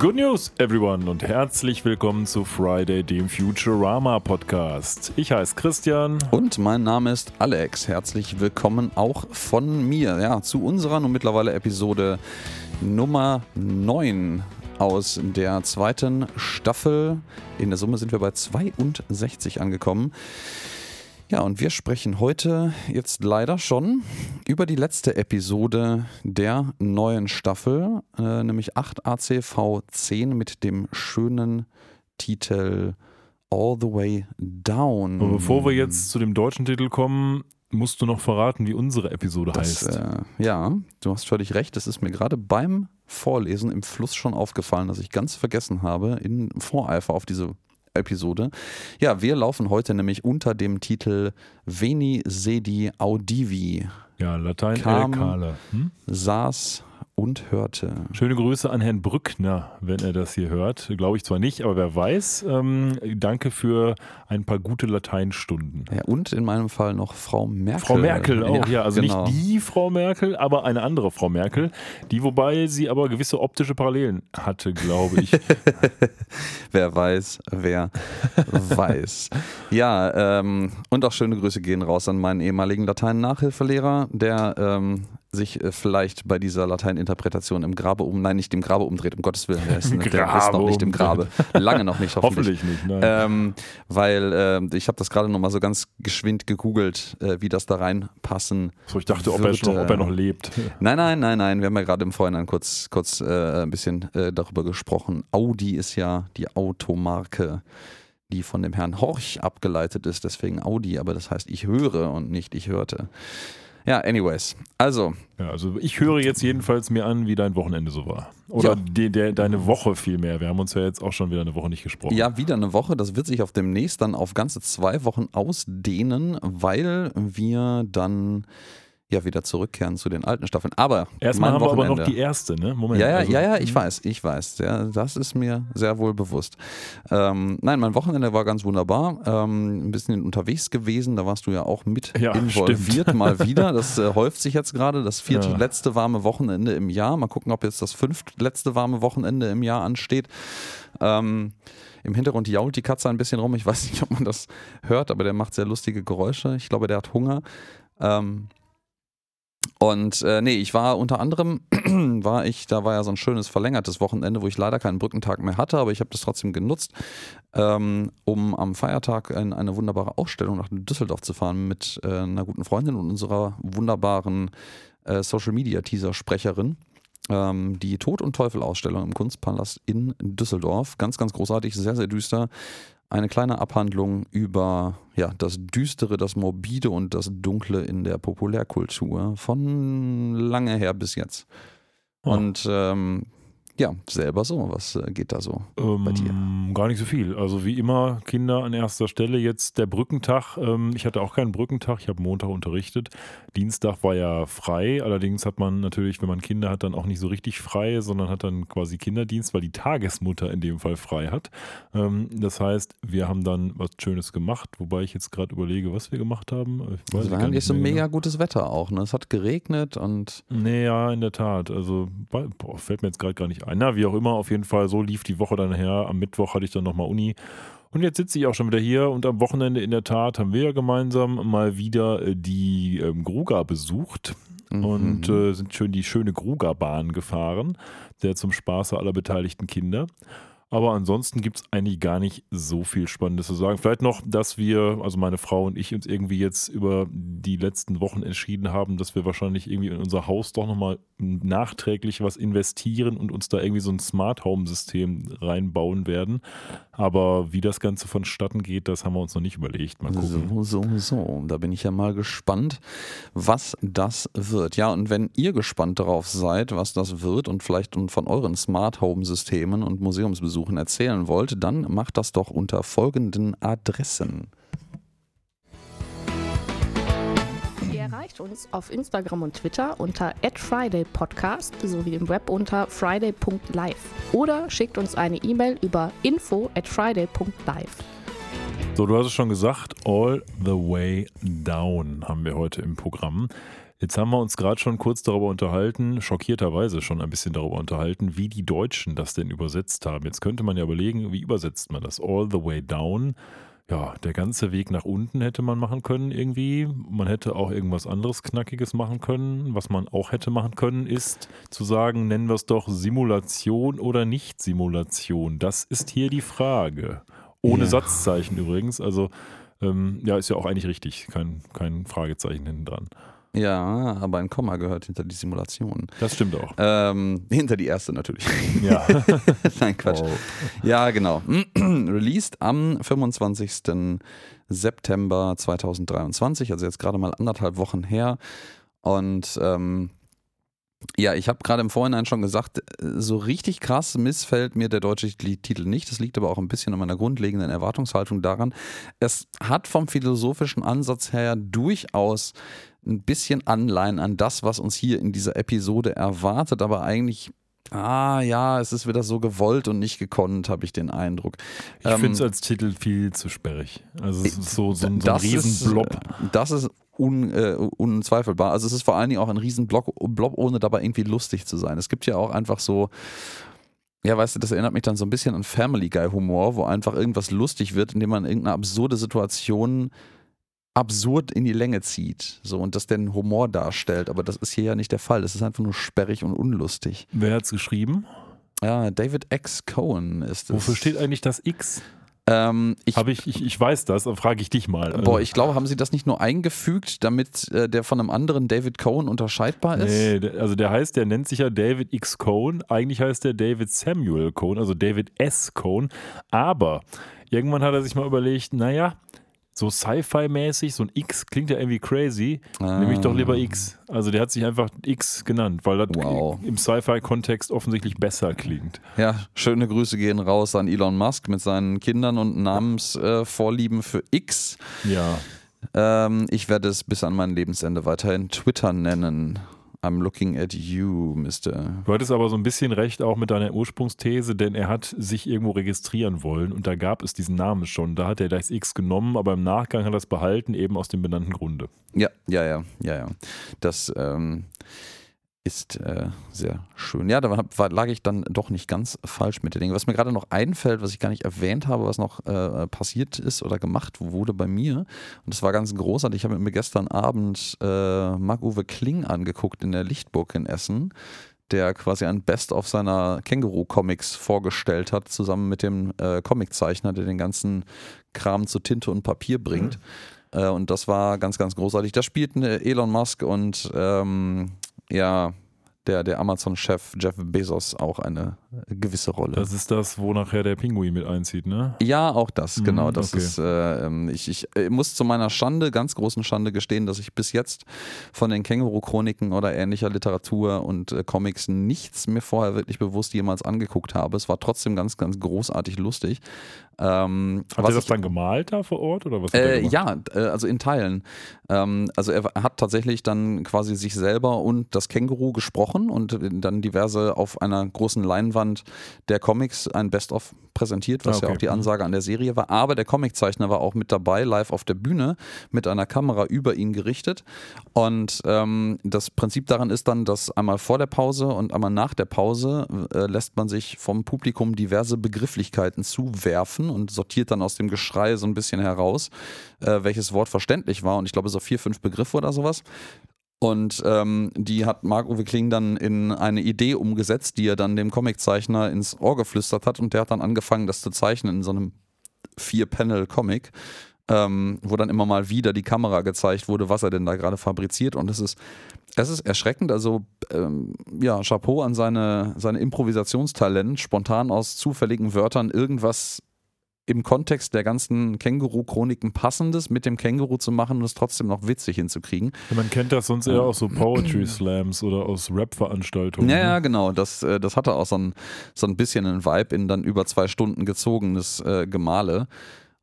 Good News, everyone, und herzlich willkommen zu Friday, dem Futurama Podcast. Ich heiße Christian. Und mein Name ist Alex. Herzlich willkommen auch von mir ja, zu unserer nun mittlerweile Episode Nummer 9 aus der zweiten Staffel. In der Summe sind wir bei 62 angekommen. Ja, und wir sprechen heute jetzt leider schon über die letzte Episode der neuen Staffel, äh, nämlich 8 ACV 10 mit dem schönen Titel All the Way Down. Aber bevor wir jetzt zu dem deutschen Titel kommen, musst du noch verraten, wie unsere Episode das, heißt. Äh, ja, du hast völlig recht. Es ist mir gerade beim Vorlesen im Fluss schon aufgefallen, dass ich ganz vergessen habe, in Voreifer auf diese Episode. Ja, wir laufen heute nämlich unter dem Titel Veni Sedi Audivi. Ja, Latein Kam, Kale. Hm? Saß und hörte. Schöne Grüße an Herrn Brückner, wenn er das hier hört. Glaube ich zwar nicht, aber wer weiß. Ähm, danke für ein paar gute Lateinstunden. Ja, und in meinem Fall noch Frau Merkel. Frau Merkel auch, ja. Ja, Also genau. nicht die Frau Merkel, aber eine andere Frau Merkel, die wobei sie aber gewisse optische Parallelen hatte, glaube ich. Wer weiß, wer weiß. Ja, ähm, und auch schöne Grüße gehen raus an meinen ehemaligen Latein-Nachhilfelehrer, der ähm, sich äh, vielleicht bei dieser Lateininterpretation im Grabe um, nein, nicht im Grabe umdreht, um Gottes Willen, der ist, der ist noch nicht im Grabe. Lange noch nicht, hoffentlich. Hoffentlich nicht. Nein. Ähm, weil äh, ich habe das gerade noch mal so ganz geschwind gegoogelt, äh, wie das da reinpassen so, ich dachte, ob er, schon, ob er noch lebt. Nein, nein, nein, nein. Wir haben ja gerade im Vorhinein kurz, kurz äh, ein bisschen äh, darüber gesprochen. Audi ist ja die Automarke, die von dem Herrn Horch abgeleitet ist, deswegen Audi, aber das heißt, ich höre und nicht ich hörte. Ja, anyways. Also, Ja, also ich höre jetzt jedenfalls mir an, wie dein Wochenende so war. Oder Ja. die, der, deine Woche vielmehr. Wir haben uns ja jetzt auch schon wieder eine Woche nicht gesprochen. ja, wieder eine Woche. Das wird sich auf demnächst dann auf ganze zwei Wochen ausdehnen, weil wir dann ja wieder zurückkehren zu den alten Staffeln. Aber Erstmal haben wir aber noch Wochenende- die erste, ne? Moment. Ja, ja, also- ja, ja, ich weiß, ich weiß. Ja, das ist mir sehr wohl bewusst. Ähm, nein, mein Wochenende war ganz wunderbar. Ähm, ein bisschen unterwegs gewesen, da warst du ja auch mit Ja, involviert stimmt. mal wieder. Das äh, häuft sich jetzt gerade, das vierte Ja. letzte warme Wochenende im Jahr. Mal gucken, ob jetzt das fünft letzte warme Wochenende im Jahr ansteht. Ähm, Im Hintergrund jault die Katze ein bisschen rum. Ich weiß nicht, ob man das hört, aber der macht sehr lustige Geräusche. Ich glaube, der hat Hunger. Ähm, und äh, nee, ich war unter anderem, war ich, da war ja so ein schönes verlängertes Wochenende, wo ich leider keinen Brückentag mehr hatte, aber ich habe das trotzdem genutzt, ähm, um am Feiertag in eine wunderbare Ausstellung nach Düsseldorf zu fahren mit äh, einer guten Freundin und unserer wunderbaren äh, Social Media Teaser Sprecherin. Ähm, die Tod und Teufel Ausstellung im Kunstpalast in Düsseldorf. Ganz, ganz großartig, sehr, sehr düster eine kleine Abhandlung über ja, das Düstere, das Morbide und das Dunkle in der Populärkultur von lange her bis jetzt. Oh. Und ähm, ja, selber so, was äh, geht da so? Ähm, bei dir? Gar nicht so viel. Also wie immer, Kinder an erster Stelle. Jetzt der Brückentag. Ähm, ich hatte auch keinen Brückentag. Ich habe Montag unterrichtet. Dienstag war ja frei. Allerdings hat man natürlich, wenn man Kinder hat, dann auch nicht so richtig frei, sondern hat dann quasi Kinderdienst, weil die Tagesmutter in dem Fall frei hat. Ähm, das heißt, wir haben dann was Schönes gemacht, wobei ich jetzt gerade überlege, was wir gemacht haben. Ich weiß Es war nicht so mega genau. gutes Wetter auch. Ne? Es hat geregnet und Nee, ja, in der Tat. Also boah, fällt mir jetzt gerade gar nicht ein. Na, wie auch immer, auf jeden Fall, so lief die Woche dann her. Am Mittwoch hatte ich dann nochmal Uni. Und jetzt sitze ich auch schon wieder hier und am Wochenende in der Tat haben wir ja gemeinsam mal wieder äh, die ähm, Gruga besucht und Mhm. äh, sind schön die schöne Gruga-Bahn gefahren, sehr zum Spaße aller beteiligten Kinder. Aber ansonsten gibt es eigentlich gar nicht so viel Spannendes zu sagen. Vielleicht noch, dass wir, also meine Frau und ich, uns irgendwie jetzt über die letzten Wochen entschieden haben, dass wir wahrscheinlich irgendwie in unser Haus doch nochmal nachträglich was investieren und uns da irgendwie so ein Smart Home System reinbauen werden. Aber wie das Ganze vonstatten geht, das haben wir uns noch nicht überlegt. Mal gucken. So, so, so. Da bin ich ja mal gespannt, was das wird. Ja, und wenn ihr gespannt darauf seid, was das wird und vielleicht von euren Smart Home Systemen und Museumsbesuchen erzählen wollt, dann macht das doch unter folgenden Adressen. Ihr erreicht uns auf Instagram und Twitter unter @fridaypodcast sowie im Web unter friday.live oder schickt uns eine E-Mail über info at friday.live. So, du hast es schon gesagt, All the Way Down haben wir heute im Programm. Jetzt haben wir uns gerade schon kurz darüber unterhalten, schockierterweise schon ein bisschen darüber unterhalten, wie die Deutschen das denn übersetzt haben. Jetzt könnte man ja überlegen, wie übersetzt man das? All the way down. Ja, der ganze Weg nach unten hätte man machen können irgendwie. Man hätte auch irgendwas anderes Knackiges machen können. Was man auch hätte machen können, ist zu sagen, nennen wir es doch Simulation oder Nicht-Simulation. Das ist hier die Frage. Ohne Ja. Satzzeichen übrigens. Also ähm, ja, ist ja auch eigentlich richtig. Kein, kein Fragezeichen hinten dran. Ja, aber ein Komma gehört hinter die Simulation. Das stimmt auch. Ähm, hinter die erste natürlich. Ja. Nein, Quatsch. Oh. Ja, genau. Released am 25. September 2023, also jetzt gerade mal anderthalb Wochen her. Und ähm, ja, ich habe gerade im Vorhinein schon gesagt, so richtig krass missfällt mir der deutsche Titel nicht. Das liegt aber auch ein bisschen an meiner grundlegenden Erwartungshaltung daran. Es hat vom philosophischen Ansatz her durchaus ein bisschen Anleihen an das, was uns hier in dieser Episode erwartet, aber eigentlich, ah ja, es ist wieder so gewollt und nicht gekonnt, habe ich den Eindruck. Ich Ähm, finde es als Titel viel zu sperrig. Also es ist so, so, ein- so ein das Riesenblob. Ist, äh, das ist un, äh, unzweifelbar. Also es ist vor allen Dingen auch ein Riesenblob, Blob, ohne dabei irgendwie lustig zu sein. Es gibt ja auch einfach so, ja, weißt du, das erinnert mich dann so ein bisschen an Family Guy Humor, wo einfach irgendwas lustig wird, indem man irgendeine absurde Situation absurd in die Länge zieht. So und das den Humor darstellt. Aber das ist hier ja nicht der Fall. Das ist einfach nur sperrig und unlustig. Wer hat es geschrieben? Ja, David X. Cohen ist es. Wofür steht eigentlich das X? Ähm, ich ich, ich, ich weiß das, aber frage ich dich mal. Boah, ich glaube, haben sie das nicht nur eingefügt, damit äh, der von einem anderen David Cohen unterscheidbar ist? Nee, also der heißt, der nennt sich ja David X. Cohn. Eigentlich heißt der David Samuel Cohn, also David S. Cohn. Aber irgendwann hat er sich mal überlegt, naja, so Sci-Fi-mäßig, so ein X klingt ja irgendwie crazy. Nehme ich doch lieber X. Also der hat sich einfach X genannt, weil das Wow. im Sci-Fi-Kontext offensichtlich besser klingt. Ja, schöne Grüße gehen raus an Elon Musk mit seinen Kindern und Namensvorlieben äh, für X. Ja. Ähm, ich werde es bis an mein Lebensende weiterhin Twitter nennen. I'm looking at you, Mr. Du hattest aber so ein bisschen recht auch mit deiner Ursprungsthese, denn er hat sich irgendwo registrieren wollen und da gab es diesen Namen schon. Da hat er das X genommen, aber im Nachgang hat er es behalten, eben aus dem benannten Grunde. Ja, ja, ja, ja, ja. Das ähm, ist äh, sehr schön. Ja, da war, lag ich dann doch nicht ganz falsch mit den Dingen. Was mir gerade noch einfällt, was ich gar nicht erwähnt habe, was noch äh, passiert ist oder gemacht wurde bei mir, und das war ganz großartig. Ich habe mir gestern Abend äh, Marc-Uwe Kling angeguckt in der Lichtburg in Essen der quasi ein Best-of seiner Känguru-Comics vorgestellt hat, zusammen mit dem äh, Comiczeichner, der den ganzen Kram zu Tinte und Papier bringt. Äh, und das war ganz, ganz großartig. Da spielten äh, Elon Musk und ähm, ja, der, der Amazon-Chef Jeff Bezos auch eine äh, gewisse Rolle. Das ist das, wo nachher der Pinguin mit einzieht, ne? Ja, auch das, Mhm, genau. Das okay. ist, äh, ähm, ich, ich äh, muss zu meiner Schande, ganz großen Schande gestehen, dass ich bis jetzt von den Känguru-Chroniken oder ähnlicher Literatur und äh, Comics nichts mir vorher wirklich bewusst jemals angeguckt habe. Es war trotzdem ganz, ganz großartig lustig. Ähm, Hat was er das ich- dann gemalt da vor Ort oder was? Äh, ja, äh, also in Teilen. Ähm, also er hat tatsächlich dann quasi sich selber und das Känguru gesprochen und dann diverse auf einer großen Leinwand der Comics ein Best-of präsentiert, was Ah, okay. ja auch die Ansage an der Serie war. Aber der Comiczeichner war auch mit dabei, live auf der Bühne, mit einer Kamera über ihn gerichtet. Und ähm, das Prinzip daran ist dann, dass einmal vor der Pause und einmal nach der Pause äh, lässt man sich vom Publikum diverse Begrifflichkeiten zuwerfen und sortiert dann aus dem Geschrei so ein bisschen heraus, äh, welches Wort verständlich war. Und ich glaube, so vier, fünf Begriffe oder sowas. Und ähm, die hat Marc-Uwe Kling dann in eine Idee umgesetzt, die er dann dem Comiczeichner ins Ohr geflüstert hat. Und der hat dann angefangen, das zu zeichnen in so einem Vier-Panel-Comic, ähm, wo dann immer mal wieder die Kamera gezeigt wurde, was er denn da gerade fabriziert. Und es ist, es ist erschreckend. Also, ähm, ja, Chapeau an seine, seine Improvisationstalent, spontan aus zufälligen Wörtern irgendwas im Kontext der ganzen Känguru-Chroniken passendes mit dem Känguru zu machen und es trotzdem noch witzig hinzukriegen. Man kennt das sonst eher aus so Poetry Slams oder aus Rap-Veranstaltungen. Ja, ja, ne? genau. Das, äh, das hatte auch so ein, so ein bisschen einen Vibe in dann über zwei Stunden gezogenes äh, Gemale.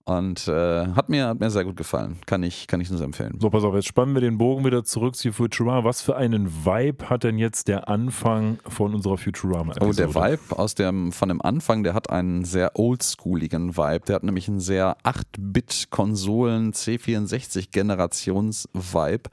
Und äh, hat, mir, hat mir sehr gut gefallen. Kann ich, kann ich nur empfehlen. So, pass auf, jetzt spannen wir den Bogen wieder zurück zu Futurama. Was für einen Vibe hat denn jetzt der Anfang von unserer Futurama-Episode? Oh, der Vibe aus dem, von dem Anfang, der hat einen sehr oldschooligen Vibe. Der hat nämlich einen sehr 8-Bit-Konsolen C64-Generations-Vibe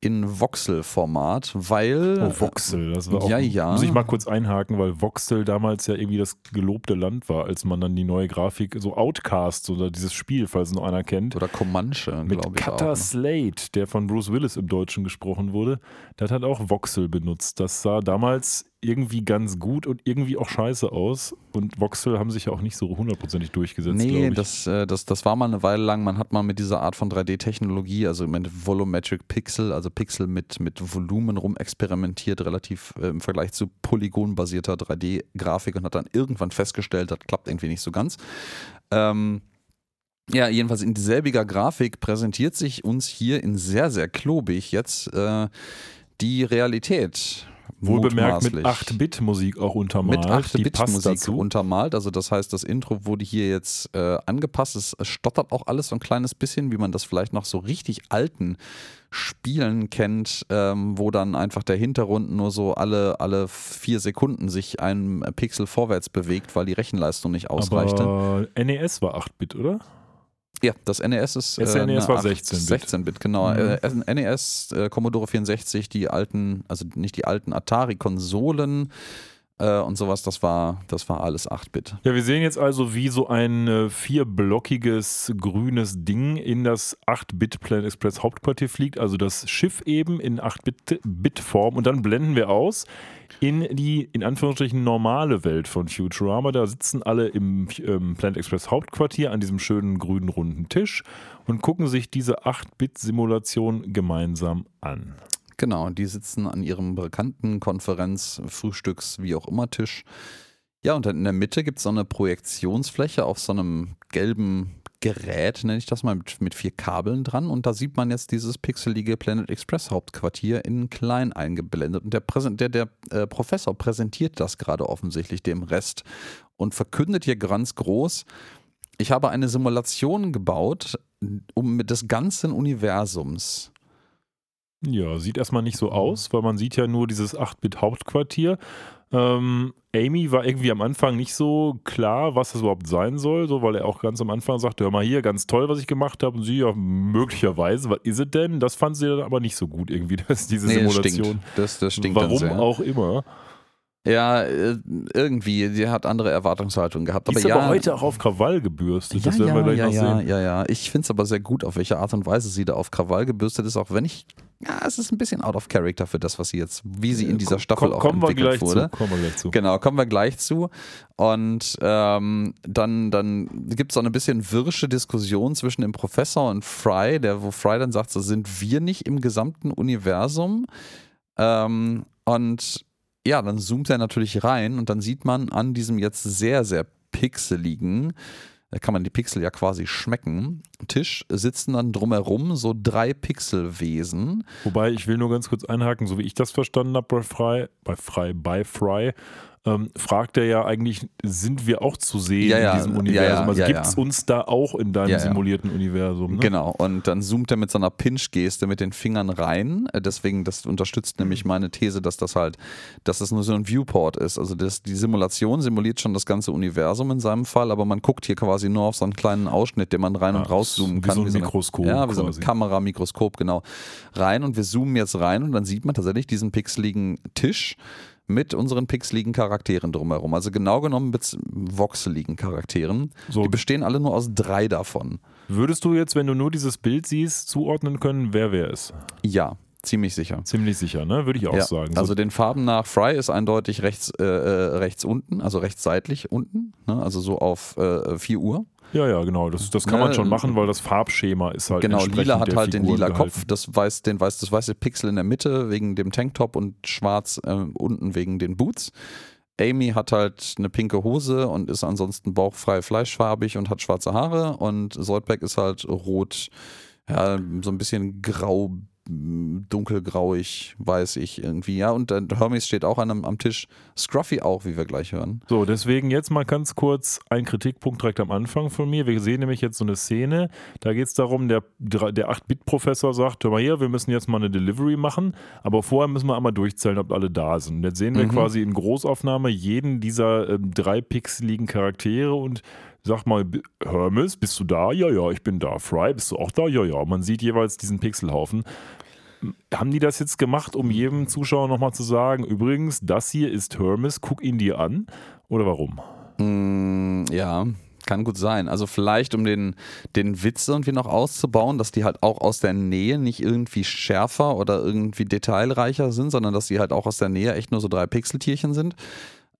in Voxel-Format, weil. Oh, Voxel, das war auch. Ja, ja. Muss ich mal kurz einhaken, weil Voxel damals ja irgendwie das gelobte Land war, als man dann die neue Grafik, so Outcast oder dieses Spiel, falls noch einer kennt. Oder Comanche, Mit glaube ich. Cutter auch, ne? Slate, der von Bruce Willis im Deutschen gesprochen wurde, der hat auch Voxel benutzt. Das sah damals irgendwie ganz gut und irgendwie auch scheiße aus. Und Voxel haben sich ja auch nicht so hundertprozentig durchgesetzt, Nee, das, äh, das, das war mal eine Weile lang. Man hat mal mit dieser Art von 3D-Technologie, also mit Volumetric Pixel, also Pixel mit, mit Volumen rum experimentiert, relativ äh, im Vergleich zu polygonbasierter 3D-Grafik und hat dann irgendwann festgestellt, das klappt irgendwie nicht so ganz. Ähm, ja, jedenfalls in selbiger Grafik präsentiert sich uns hier in sehr, sehr klobig jetzt äh, die Realität. Wohlbemerkt mit Mutmaßlich. 8-Bit-Musik auch untermalt. Mit Die passt 8-Bit-Musik dazu. untermalt. Also das heißt, das Intro wurde hier jetzt äh, angepasst. Es stottert auch alles so ein kleines bisschen, wie man das vielleicht noch so richtig alten Spielen kennt, ähm, wo dann einfach der Hintergrund nur so alle, alle vier Sekunden sich ein Pixel vorwärts bewegt, weil die Rechenleistung nicht ausreichte. Aber NES war 8-Bit, oder? Ja, das NES ist. Das äh, NES eine war acht- 16-Bit. 16-Bit, genau. Mhm. Äh, NES, äh, Commodore 64, die alten, also nicht die alten Atari-Konsolen äh, und sowas, das war, das war alles 8-Bit. Ja, wir sehen jetzt also, wie so ein äh, vierblockiges grünes Ding in das 8-Bit Planet Express Hauptquartier fliegt. Also das Schiff eben in 8-Bit-Form. Und dann blenden wir aus in die, in Anführungsstrichen, normale Welt von Futurama. Da sitzen alle im ähm, Planet Express Hauptquartier an diesem schönen grünen runden Tisch und gucken sich diese 8-Bit-Simulation gemeinsam an. Genau, die sitzen an ihrem bekannten Konferenz, Frühstücks, wie auch immer Tisch. Ja, und dann in der Mitte gibt es so eine Projektionsfläche auf so einem gelben Gerät, nenne ich das mal, mit, mit vier Kabeln dran. Und da sieht man jetzt dieses pixelige Planet Express Hauptquartier in klein eingeblendet. Und der, Präsen- der, der äh, Professor präsentiert das gerade offensichtlich dem Rest und verkündet hier ganz groß, ich habe eine Simulation gebaut, um mit des ganzen Universums Ja, sieht erstmal nicht so aus, weil man sieht ja nur dieses 8-Bit-Hauptquartier. Ähm, Amy war irgendwie am Anfang nicht so klar, was das überhaupt sein soll, so, weil er auch ganz am Anfang sagte, hör mal hier, ganz toll, was ich gemacht habe. Und sie, ja, möglicherweise, was ist es denn? Das fand sie dann aber nicht so gut irgendwie, dass diese Nee, das Simulation. stinkt. Das, das stinkt dann Warum sehr. auch immer. Ja, äh, irgendwie, die hat andere Erwartungshaltung gehabt. Die Aber ist ja, aber heute auch auf Krawall gebürstet. ja, das werden wir ja, gleich ja, noch ja, sehen. ja, ja. Ich finde es aber sehr gut, auf welche Art und Weise sie da auf Krawall gebürstet ist, auch wenn ich, ja, es ist ein bisschen out of character für das, was sie jetzt, wie sie in dieser Staffel Komm- auch kommen wir entwickelt gleich wurde. zu. Kommen wir gleich zu. Genau, kommen wir gleich zu. Und ähm, dann, dann gibt es so eine bisschen wirsche Diskussion zwischen dem Professor und Fry, der, wo Fry dann sagt, so sind wir nicht im gesamten Universum. Ähm, und ja, dann zoomt er natürlich rein und dann sieht man an diesem jetzt sehr, sehr pixeligen, da kann man die Pixel ja quasi schmecken, Tisch sitzen dann drumherum so drei Pixelwesen. Wobei, ich will nur ganz kurz einhaken, so wie ich das verstanden habe bei Fry, bei Fry, bei Fry, ähm, fragt er ja eigentlich, sind wir auch zu sehen Ja, ja, in diesem Universum? also gibt es uns da auch in deinem simulierten Universum? Ne? Genau, und dann zoomt er mit so einer Pinch-Geste mit den Fingern rein. Äh, Deswegen, das unterstützt nämlich meine These, dass das halt, dass das nur so ein Viewport ist. Also das, die Simulation simuliert schon das ganze Universum in seinem Fall, aber man guckt hier quasi nur auf so einen kleinen Ausschnitt, den man rein und rauszoomen wie kann. so ein eine- Mikroskop Ja, wie so eine quasi. Kamera, Mikroskop, genau. Rein und wir zoomen jetzt rein und dann sieht man tatsächlich diesen pixeligen Tisch mit unseren pixeligen Charakteren drumherum. Also genau genommen mit voxeligen Charakteren. So. Die bestehen alle nur aus drei davon. Würdest du jetzt, wenn du nur dieses Bild siehst, zuordnen können, wer wer ist? Ja, ziemlich sicher. Ziemlich sicher, ne? Würde ich auch ja, sagen. Also So, den Farben nach Fry ist eindeutig rechts, äh, äh, rechts unten, also rechts seitlich unten, ne? also so auf äh, 4 Uhr. Ja, ja, genau. Das, das kann man Ne, schon machen, weil das Farbschema ist halt genau, lila hat halt den lila gehalten. Kopf, das, weiß, den weiß, das weiße Pixel in der Mitte wegen dem Tanktop und schwarz äh, unten wegen den Boots. Amy hat halt eine pinke Hose und ist ansonsten bauchfrei fleischfarbig und hat schwarze Haare und Soldberg ist halt rot, ja, so ein bisschen grau dunkelgrauig, weiß ich irgendwie. Ja, und äh, Hermes steht auch an, am Tisch. Scruffy auch, wie wir gleich hören. So, deswegen jetzt mal ganz kurz ein Kritikpunkt direkt am Anfang von mir. Wir sehen nämlich jetzt so eine Szene, da geht es darum, der, der 8-Bit-Professor sagt, hör mal hier, wir müssen jetzt mal eine Delivery machen, aber vorher müssen wir einmal durchzählen, ob alle da sind. Und jetzt sehen wir Mhm. quasi in Großaufnahme jeden dieser ähm, drei pixeligen Charaktere und Sag mal, Hermes, bist du da? Ja, ja, ich bin da. Fry, bist du auch da? Ja, ja. Man sieht jeweils diesen Pixelhaufen. Haben die das jetzt gemacht, um jedem Zuschauer nochmal zu sagen, übrigens, das hier ist Hermes, guck ihn dir an? Oder warum? Mm, ja, kann gut sein. Also vielleicht, um den, den Witz irgendwie noch auszubauen, dass die halt auch aus der Nähe nicht irgendwie schärfer oder irgendwie detailreicher sind, sondern dass sie halt auch aus der Nähe echt nur so drei Pixeltierchen sind.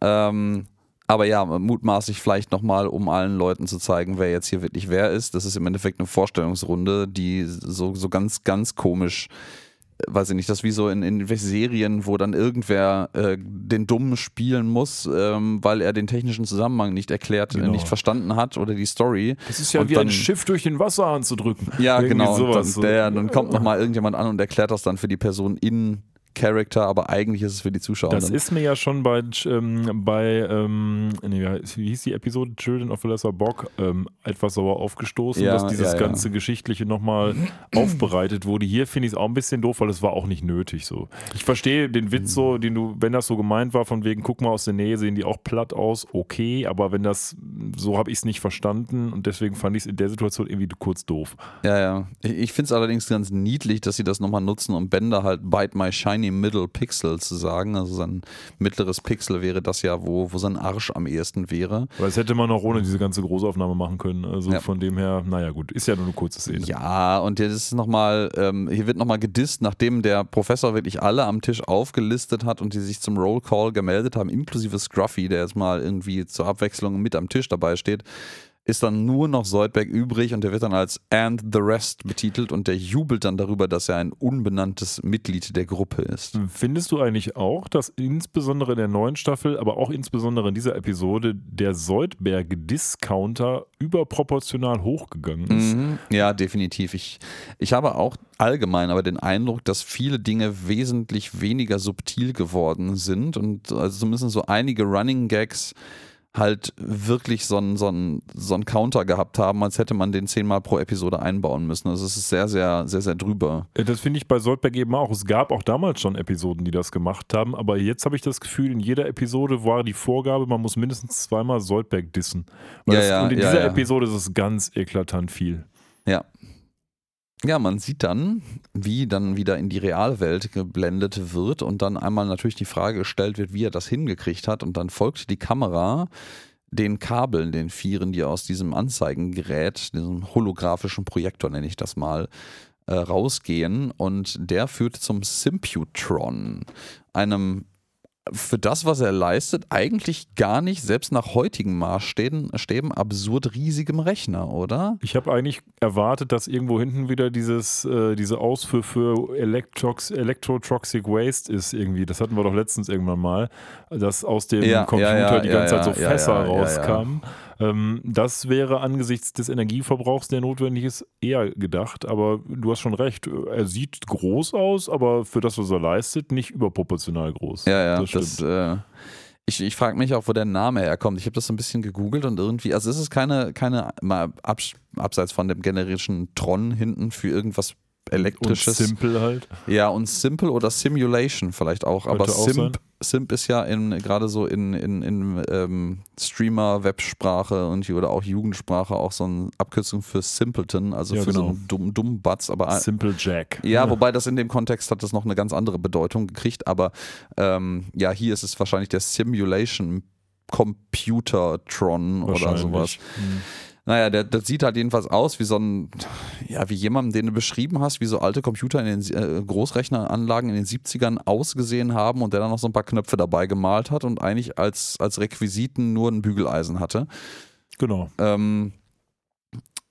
Ähm, aber ja, mutmaßlich vielleicht nochmal, um allen Leuten zu zeigen, wer jetzt hier wirklich wer ist. Das ist im Endeffekt eine Vorstellungsrunde, die so, so ganz, ganz komisch äh, weiß ich nicht, das ist wie so in, in Serien, wo dann irgendwer äh, den Dummen spielen muss, ähm, weil er den technischen Zusammenhang nicht erklärt, äh, Genau. nicht verstanden hat oder die Story. Das ist ja Und wie dann- ein Schiff durch den Wasserhahn zu drücken. Ja, Irgendwie genau. Und Sowas. dann, der, dann kommt nochmal irgendjemand an und erklärt das dann für die Person in Character, aber eigentlich ist es für die Zuschauer. Das ist mir ja schon bei, ähm, bei ähm, nee, wie hieß die Episode Children of Lesser Bock ähm, etwas sauer aufgestoßen, Ja, dass dieses ja, ja. ganze Geschichtliche nochmal aufbereitet wurde. Hier finde ich es auch ein bisschen doof, weil es war auch nicht nötig so. Ich verstehe den Witz so, den du, wenn das so gemeint war, von wegen, guck mal aus der Nähe, sehen die auch platt aus, okay, aber wenn das, so habe ich es nicht verstanden und deswegen fand ich es in der Situation irgendwie kurz doof. Ja, ja. Ich, ich finde es allerdings ganz niedlich, dass sie das nochmal nutzen, um Bender halt Bite My Shiny Middle Pixel zu sagen. Also sein mittleres Pixel wäre das ja, wo, wo sein Arsch am ehesten wäre. Weil das hätte man auch ohne diese ganze Großaufnahme machen können. Also Ja. von dem her, naja gut, ist ja nur eine kurze Szene. Ja, und jetzt ist nochmal, ähm, hier wird nochmal gedisst, nachdem der Professor wirklich alle am Tisch aufgelistet hat und die sich zum Roll Call gemeldet haben, inklusive Scruffy, der jetzt mal irgendwie zur Abwechslung mit am Tisch dabei steht, ist dann nur noch Soldberg übrig und der wird dann als And the Rest betitelt und der jubelt dann darüber, dass er ein unbenanntes Mitglied der Gruppe ist. Findest du eigentlich auch, dass insbesondere in der neuen Staffel, aber auch insbesondere in dieser Episode der Soldberg-Discounter überproportional hochgegangen ist? Mhm. Ja, definitiv. Ich, ich habe auch allgemein aber den Eindruck, dass viele Dinge wesentlich weniger subtil geworden sind und also zumindest so einige Running Gags halt wirklich so einen so einen- so einen Counter gehabt haben, als hätte man den zehnmal pro Episode einbauen müssen. Also es ist sehr, sehr, sehr, sehr drüber. Das finde ich bei Soldberg eben auch. Es gab auch damals schon Episoden, die das gemacht haben, aber jetzt habe ich das Gefühl, in jeder Episode war die Vorgabe, man muss mindestens zweimal Soldberg dissen. Ja, das, ja, und in ja, dieser. Episode ist es ganz eklatant viel. Ja. Ja, man sieht dann, wie dann wieder in die Realwelt geblendet wird und dann einmal natürlich die Frage gestellt wird, wie er das hingekriegt hat. Und dann folgt die Kamera den Kabeln, den Vieren, die aus diesem Anzeigengerät, diesem holographischen Projektor nenne ich das mal, äh, rausgehen. Und der führt zum Symputron, einem für das, was er leistet, eigentlich gar nicht, selbst nach heutigen Maßstäben, Stäben, absurd riesigem Rechner, oder? Ich habe eigentlich erwartet, dass irgendwo hinten wieder dieses, äh, diese Ausfuhr für Electrox, Electrotoxic Waste ist irgendwie. Das hatten wir doch letztens irgendwann mal, dass aus dem Ja, Computer ja, ja, die ganze Zeit so Fässer ja, ja, rauskamen. Ähm, das wäre angesichts des Energieverbrauchs, der notwendig ist, eher gedacht. Aber du hast schon recht. Er sieht groß aus, aber für das, was er leistet, nicht überproportional groß. Ja, ja, das das, äh, ich, ich frage mich auch, wo der Name herkommt. Ich habe das so ein bisschen gegoogelt und irgendwie, also es ist keine, keine mal abs, abseits von dem generischen Tron hinten für irgendwas Und elektrisches. simpel halt. Ja, und Simple oder Simulation vielleicht auch. Aber Könnte auch sein. Simp, ist ja in gerade so in, in, in ähm, Streamer-Websprache und oder auch Jugendsprache auch so eine Abkürzung für Simpleton, also Ja, für so genau. einen dummen dumm Batz, aber Simple Jack. ja, wobei das in dem Kontext hat das noch eine ganz andere Bedeutung gekriegt, aber ähm, ja, hier ist es wahrscheinlich der Simulation Computertron oder sowas. Hm. Naja, der, das sieht halt jedenfalls aus wie so ein, ja, wie jemanden, den du beschrieben hast, wie so alte Computer in den äh, Großrechneranlagen in den 70ern ausgesehen haben und der dann noch so ein paar Knöpfe dabei gemalt hat und eigentlich als, als Requisiten nur ein Bügeleisen hatte. Genau. Ähm,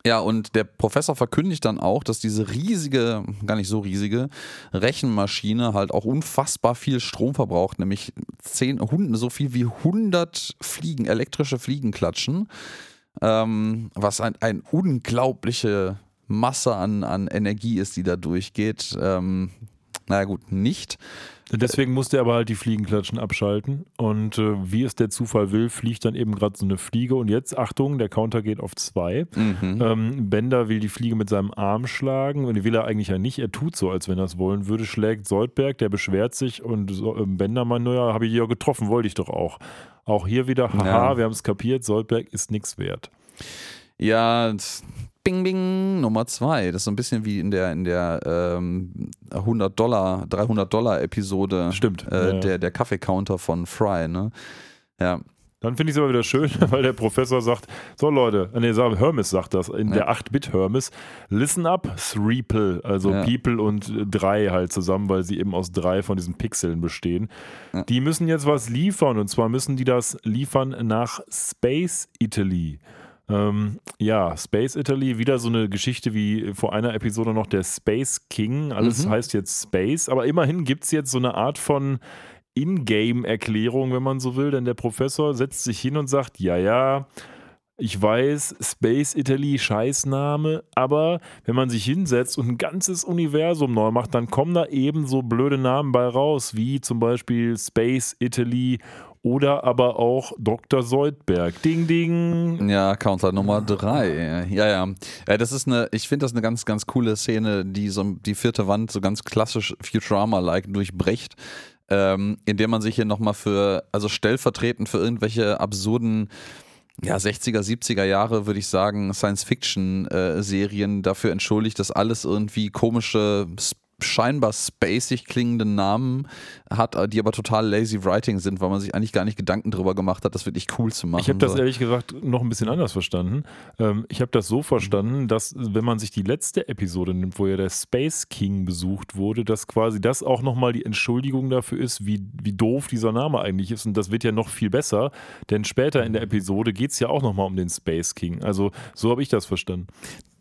ja, und der Professor verkündigt dann auch, dass diese riesige, gar nicht so riesige Rechenmaschine halt auch unfassbar viel Strom verbraucht, nämlich zehn, hund- so viel wie 100 Fliegen, elektrische Fliegenklatschen, ähm, was ein, ein unglaubliche Masse an, an Energie ist, die da durchgeht. Ähm, naja gut, nicht. Deswegen musste er aber halt die Fliegenklatschen abschalten. Und äh, wie es der Zufall will, fliegt dann eben gerade so eine Fliege. Und jetzt, Achtung, der Counter geht auf zwei. Mhm. Ähm, Bender will die Fliege mit seinem Arm schlagen. Und die will er eigentlich ja nicht. Er tut so, als wenn er es wollen würde. Schlägt Soldberg, der beschwert sich. Und so, ähm, Bender meint, naja, habe ich ja getroffen, wollte ich doch auch. Auch hier wieder, haha, Ja. wir haben es kapiert, Soldberg ist nichts wert. Ja, das- Bing Bing Nummer zwei. Das ist so ein bisschen wie in der in der ähm, 100 Dollar, 300 Dollar Episode Stimmt. äh, Ja, der der Kaffeecounter von Fry. Ne? Ja, Dann finde ich es aber wieder schön, weil der Professor sagt, so Leute, nee, sag- Hermes sagt das, in Ja. der 8-Bit Hermes, listen up, three pill, also Ja. People und äh, drei halt zusammen, weil sie eben aus drei von diesen Pixeln bestehen. Ja. Die müssen jetzt was liefern und zwar müssen die das liefern nach Space Italy. Ähm, ja, Space Italy, wieder so eine Geschichte wie vor einer Episode noch der Space King. Alles Mhm. heißt jetzt Space, aber immerhin gibt es jetzt so eine Art von Ingame-Erklärung, wenn man so will, denn der Professor setzt sich hin und sagt, ja, ja, ich weiß, Space Italy, Scheißname, aber wenn man sich hinsetzt und ein ganzes Universum neu macht, dann kommen da eben so blöde Namen bei raus, wie zum Beispiel Space Italy oder aber auch Dr. Soldberg. Ding, ding. Ja, Counter Nummer drei. Ja, ja. ja das ist eine, ich finde das eine ganz, ganz coole Szene, die so die vierte Wand so ganz klassisch Futurama-like durchbricht. Ähm, indem man sich hier nochmal für, also stellvertretend für irgendwelche absurden ja, 60er, 70er Jahre, würde ich sagen, Science-Fiction-Serien dafür entschuldigt, dass alles irgendwie komische, s- scheinbar spacig klingende Namen hat, äh, die aber total lazy writing sind, weil man sich eigentlich gar nicht Gedanken drüber gemacht hat, das wirklich cool zu machen. Ich habe das ehrlich gesagt noch ein bisschen anders verstanden. Ähm, ich habe das so verstanden, dass wenn man sich die letzte Episode nimmt, wo ja der Space King besucht wurde, dass quasi das auch nochmal die Entschuldigung dafür ist, wie, wie doof dieser Name eigentlich ist. Und das wird ja noch viel besser, denn später in der Episode geht es ja auch nochmal um den Space King. Also so habe ich das verstanden.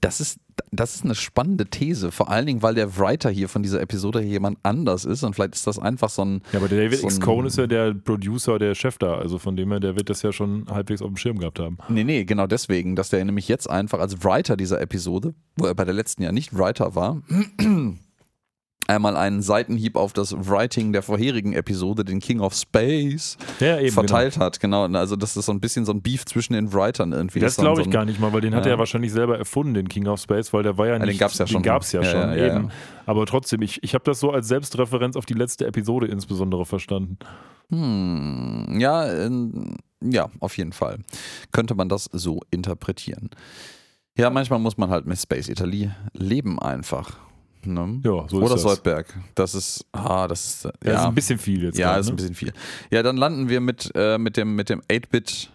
Das ist, das ist eine spannende These, vor allen Dingen, weil der Writer hier von dieser Episode hier jemand anders ist und vielleicht ist das einfach so ein. Ja, aber der David So X. Cohn ist ja der Producer, der Chef da. Also von dem her, der wird das ja schon halbwegs auf dem Schirm gehabt haben. Nee, nee, genau deswegen, dass der nämlich jetzt einfach als Writer dieser Episode, wo er bei der letzten ja nicht Writer war, einmal einen Seitenhieb auf das Writing der vorherigen Episode, den King of Space, Ja, eben. verteilt hat. Genau, also das ist so ein bisschen so ein Beef zwischen den Writern irgendwie. Genau. Das glaube so ich ein- gar nicht mal, weil den hat Ja. er ja wahrscheinlich selber erfunden, den King of Space, weil der war ja den nicht. ja schon. Den gab es ja, schon, ja, ja, eben. ja. Aber trotzdem, ich, ich habe das so als Selbstreferenz auf die letzte Episode insbesondere verstanden. Hm, ja, ähm, ja, auf jeden Fall. Könnte man das so interpretieren. Ja, manchmal muss man halt mit Space Italy leben einfach. Ne? Ja, so ist Oder das. Soldberg. Das ist, ah, das ist, Ja, ja, ist ein bisschen viel jetzt. ja, grad, ist ne? ein bisschen viel. Ja, dann landen wir mit, äh, mit dem, mit dem 8-Bit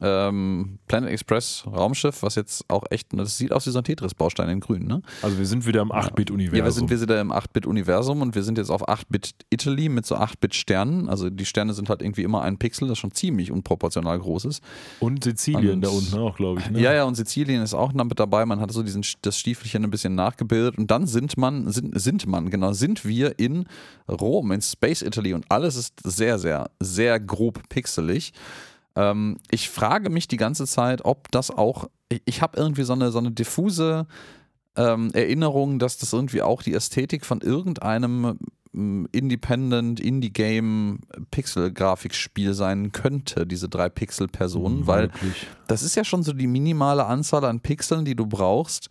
ähm, Planet Express Raumschiff, was jetzt auch echt, das sieht aus wie so ein Tetris-Baustein in grün, ne? Also wir sind wieder im 8-Bit-Universum. Ja, wir sind, da im 8-Bit-Universum und wir sind jetzt auf 8-Bit Italy mit so 8-Bit-Sternen. Also die Sterne sind halt irgendwie immer ein Pixel, das schon ziemlich unproportional groß ist. Und Sizilien Und- da unten auch, glaube ich. Ne? Ja, ja, und Sizilien ist auch noch mit dabei. Man hat so diesen, das Stiefelchen ein bisschen nachgebildet. Und dann sind man, sind, sind man, genau, sind wir in Rom, in Space Italy. Und alles ist sehr, sehr, sehr grob pixelig. Ähm, ich frage mich die ganze Zeit, ob das auch, ich, ich habe irgendwie so eine, so eine diffuse ähm, Erinnerung, dass das irgendwie auch die Ästhetik von irgendeinem ähm, Independent Indie-Game Pixel-Grafikspiel sein könnte, diese drei Pixel-Personen, weil Wirklich. das ist ja schon so die minimale Anzahl an Pixeln, die du brauchst,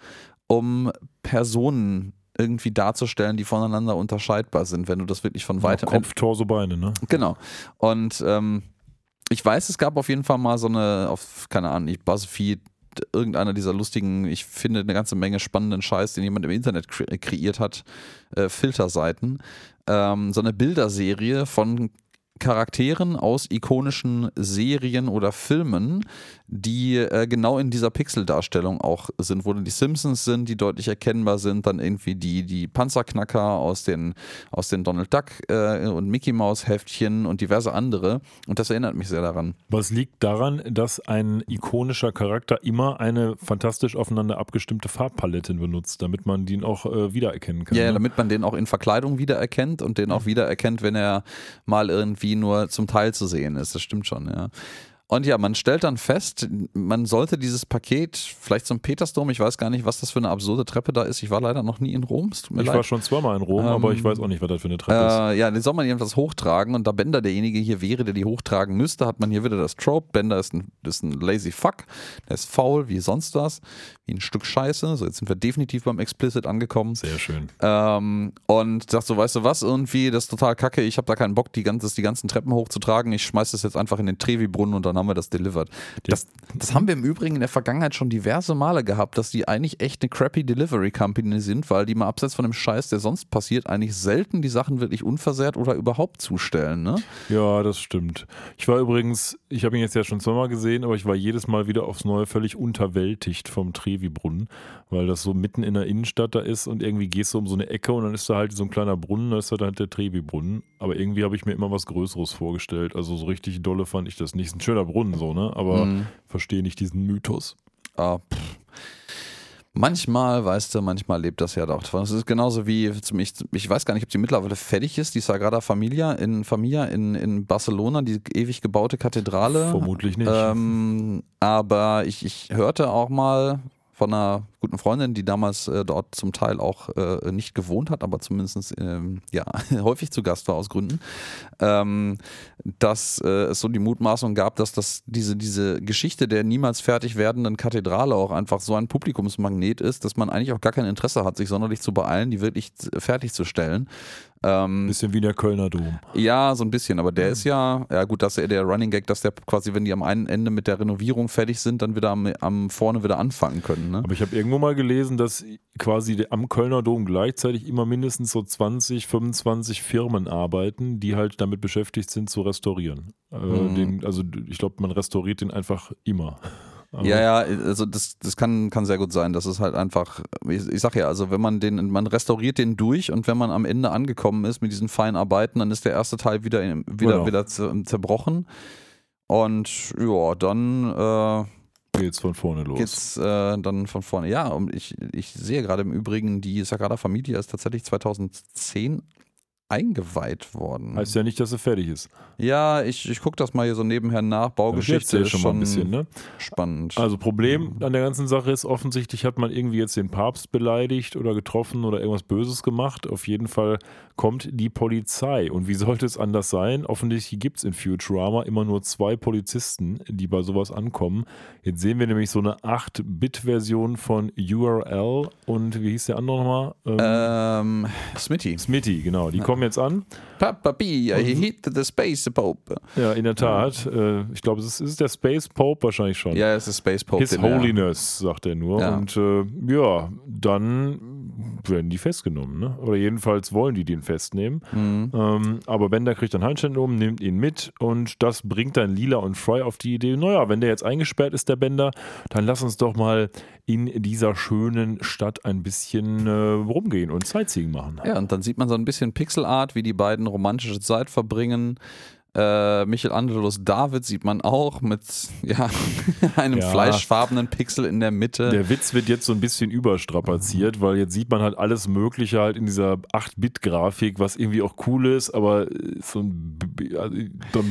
um Personen irgendwie darzustellen, die voneinander unterscheidbar sind, wenn du das wirklich von weitem. Kopf, Torso, Beine, ne? Genau. Und ähm, ich weiß, es gab auf jeden Fall mal so eine, auf, keine Ahnung, ich BuzzFeed, irgendeiner dieser lustigen, ich finde eine ganze Menge spannenden Scheiß, den jemand im Internet kre kreiert hat, äh, Filterseiten, ähm, so eine Bilderserie von Charakteren aus ikonischen Serien oder Filmen, die äh, genau in dieser Pixeldarstellung auch sind, wo dann die Simpsons sind, die deutlich erkennbar sind, dann irgendwie die, die Panzerknacker aus den, aus den Donald Duck äh, und Mickey Mouse Heftchen und diverse andere. Und das erinnert mich sehr daran. Was liegt daran, dass ein ikonischer Charakter immer eine fantastisch aufeinander abgestimmte Farbpalette benutzt, damit man den auch äh, wiedererkennen kann? Ja, ne? damit man den auch in Verkleidung wiedererkennt und den auch wiedererkennt, wenn er mal irgendwie nur zum Teil zu sehen ist. Das stimmt schon, ja. Und ja, man stellt dann fest, man sollte dieses Paket vielleicht zum Petersdom, ich weiß gar nicht, was das für eine absurde Treppe da ist. Ich war leider noch nie in Rom. Ich leid. war schon zweimal in Rom, Ähm, aber ich weiß auch nicht, was das für eine Treppe ist. Äh, ja, den soll man jedenfalls hochtragen und da Bender derjenige hier wäre, der die hochtragen müsste, hat man hier wieder das Trope. Bender ist ein, ist ein lazy fuck, der ist faul wie sonst was, wie ein Stück Scheiße. So, jetzt sind wir definitiv beim Explicit angekommen. Sehr schön. Ähm, und sagt so, weißt du was, irgendwie, das ist total kacke, ich habe da keinen Bock, die, ganze, die ganzen Treppen hochzutragen, ich schmeiß das jetzt einfach in den Trevi-Brunnen und dann haben wir das delivered. Das, das haben wir im Übrigen in der Vergangenheit schon diverse Male gehabt, dass die eigentlich echt eine crappy Delivery Company sind, weil die mal abseits von dem Scheiß, der sonst passiert, eigentlich selten die Sachen wirklich unversehrt oder überhaupt zustellen, ne? Ja, das stimmt. Ich war übrigens, ich habe ihn jetzt ja schon zweimal gesehen, aber ich war jedes Mal wieder aufs Neue völlig unterwältigt vom Trevi-Brunnen, weil das so mitten in der Innenstadt da ist und irgendwie gehst du um so eine Ecke und dann ist da halt so ein kleiner Brunnen, da ist da halt der Trevi-Brunnen. Aber irgendwie habe ich mir immer was Größeres vorgestellt. Also so richtig dolle fand ich das nicht. Ein schöner Brunnen so, ne? Aber Mhm. verstehe nicht diesen Mythos. Ah, pff. Manchmal, weißt du, manchmal lebt das ja doch. Das ist genauso wie, ich, ich weiß gar nicht, ob die mittlerweile fertig ist, die Sagrada Familia in, Familia in, in Barcelona, die ewig gebaute Kathedrale. Vermutlich nicht. Ähm, aber ich, ich hörte auch mal von einer guten Freundin, die damals äh, dort zum Teil auch äh, nicht gewohnt hat, aber zumindest ähm, ja, häufig zu Gast war aus Gründen, ähm, dass äh, es so die Mutmaßung gab, dass das, diese, diese Geschichte der niemals fertig werdenden Kathedrale auch einfach so ein Publikumsmagnet ist, dass man eigentlich auch gar kein Interesse hat, sich sonderlich zu beeilen, die wirklich fertigzustellen. Ähm, Bisschen wie der Kölner Dom. ja, so ein bisschen, aber der ist ja, ja gut, das ist ja der Running Gag, dass der quasi, wenn die am einen Ende mit der Renovierung fertig sind, dann wieder am, am vorne wieder anfangen können. Ne? Aber ich habe irgendwo mal gelesen, dass quasi am Kölner Dom gleichzeitig immer mindestens so 20, 25 Firmen arbeiten, die halt damit beschäftigt sind zu restaurieren. Äh, Mhm. den, also ich glaube, man restauriert den einfach immer. Aber- Ja, ja, also das, das kann, kann sehr gut sein. Das ist halt einfach, ich, ich sag ja, also wenn man den, man restauriert den durch und wenn man am Ende angekommen ist mit diesen feinen Arbeiten, dann ist der erste Teil wieder, in- wieder, Genau. wieder zer- zerbrochen. Und ja, dann äh, Geht's von vorne los. geht's äh, dann von vorne. Ja, und ich, ich sehe gerade im Übrigen, die Sagrada Familia ist tatsächlich 2010 eingeweiht worden. Heißt ja nicht, dass er fertig ist. ja, ich, ich gucke das mal hier so nebenher nach. Ich Baugeschichte erzähl ist schon schon mal ein bisschen, ne? spannend. Also Problem an der ganzen Sache ist, offensichtlich hat man irgendwie jetzt den Papst beleidigt oder getroffen oder irgendwas Böses gemacht. Auf jeden Fall kommt die Polizei. Und wie sollte es anders sein? Offensichtlich gibt es in Futurama immer nur zwei Polizisten, die bei sowas ankommen. Jetzt sehen wir nämlich so eine 8-Bit-Version von URL und wie hieß der andere nochmal? Ähm, ähm, Smitty. Smitty, genau. Die kommen jetzt an. Papa P, he hit the space pope. Ja, in der Tat. Äh, ich glaube, es ist, ist der Space Pope wahrscheinlich schon. Ja, es ist Space Pope. His Holiness, sagt er nur. Ja. Und äh, ja, dann werden die festgenommen. Ne? Oder jedenfalls wollen die den festnehmen. Mhm. Ähm, aber Bender kriegt dann Handschellen um, nimmt ihn mit und das bringt dann Lila und Fry auf die Idee, naja, wenn der jetzt eingesperrt ist, der Bender, dann lass uns doch mal in dieser schönen Stadt ein bisschen äh, rumgehen und Sightseeing machen. Ja, und dann sieht man so ein bisschen Pixelart, wie die beiden romantische Zeit verbringen. Äh, Michelangelos David sieht man auch mit ja, einem Ja. fleischfarbenen Pixel in der Mitte. Der Witz wird jetzt so ein bisschen überstrapaziert, weil jetzt sieht man halt alles Mögliche halt in dieser 8-Bit-Grafik, was irgendwie auch cool ist, aber äh, so ein, also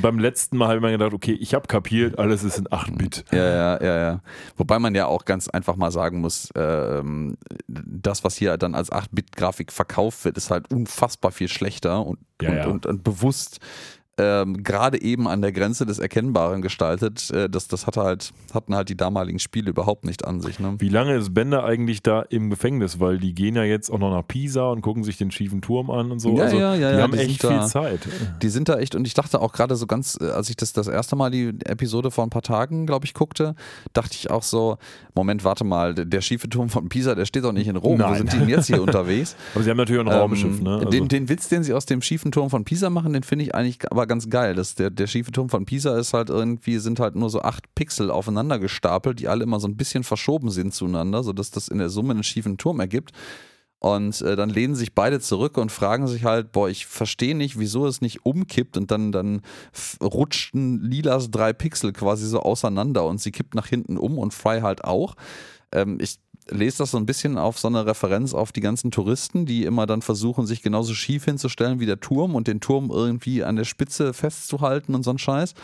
beim letzten Mal habe ich mir gedacht, okay, ich habe kapiert, alles ist in 8-Bit. Ja, ja, ja, ja. Wobei man ja auch ganz einfach mal sagen muss, ähm, das, was hier dann als 8-Bit-Grafik verkauft wird, ist halt unfassbar viel schlechter und, Ja, und, ja. und, und bewusst ähm, gerade eben an der Grenze des Erkennbaren gestaltet. Äh, das, das hatte halt, hatten halt die damaligen Spiele überhaupt nicht an sich. Ne? Wie lange ist Bender eigentlich da im Gefängnis? Weil die gehen ja jetzt auch noch nach Pisa und gucken sich den schiefen Turm an und so. Ja, also, ja, ja, die ja, haben die echt viel da- Zeit. Die sind da echt, und ich dachte auch gerade so ganz, äh, als ich das das erste Mal die Episode vor ein paar Tagen, glaube ich, guckte, dachte ich auch so, Moment, warte mal, der, schiefe Turm von Pisa, der steht doch nicht in Rom. Wo Nein. sind die denn jetzt hier unterwegs? Aber sie haben natürlich auch ein Raumschiff, Ähm, ne? Also, den, den Witz, den sie aus dem schiefen Turm von Pisa machen, den finde ich eigentlich aber ganz geil. Das, der, der schiefe Turm von Pisa ist halt irgendwie, sind halt nur so acht Pixel aufeinander gestapelt, die alle immer so ein bisschen verschoben sind zueinander, sodass das in der Summe einen schiefen Turm ergibt. Und äh, dann lehnen sich beide zurück und fragen sich halt, boah, ich verstehe nicht, wieso es nicht umkippt und dann, dann rutschten Lilas drei Pixel quasi so auseinander und sie kippt nach hinten um und Fry halt auch. Ähm, ich lese das so ein bisschen auf so eine Referenz auf die ganzen Touristen, die immer dann versuchen, sich genauso schief hinzustellen wie der Turm und den Turm irgendwie an der Spitze festzuhalten und so ein Scheiß.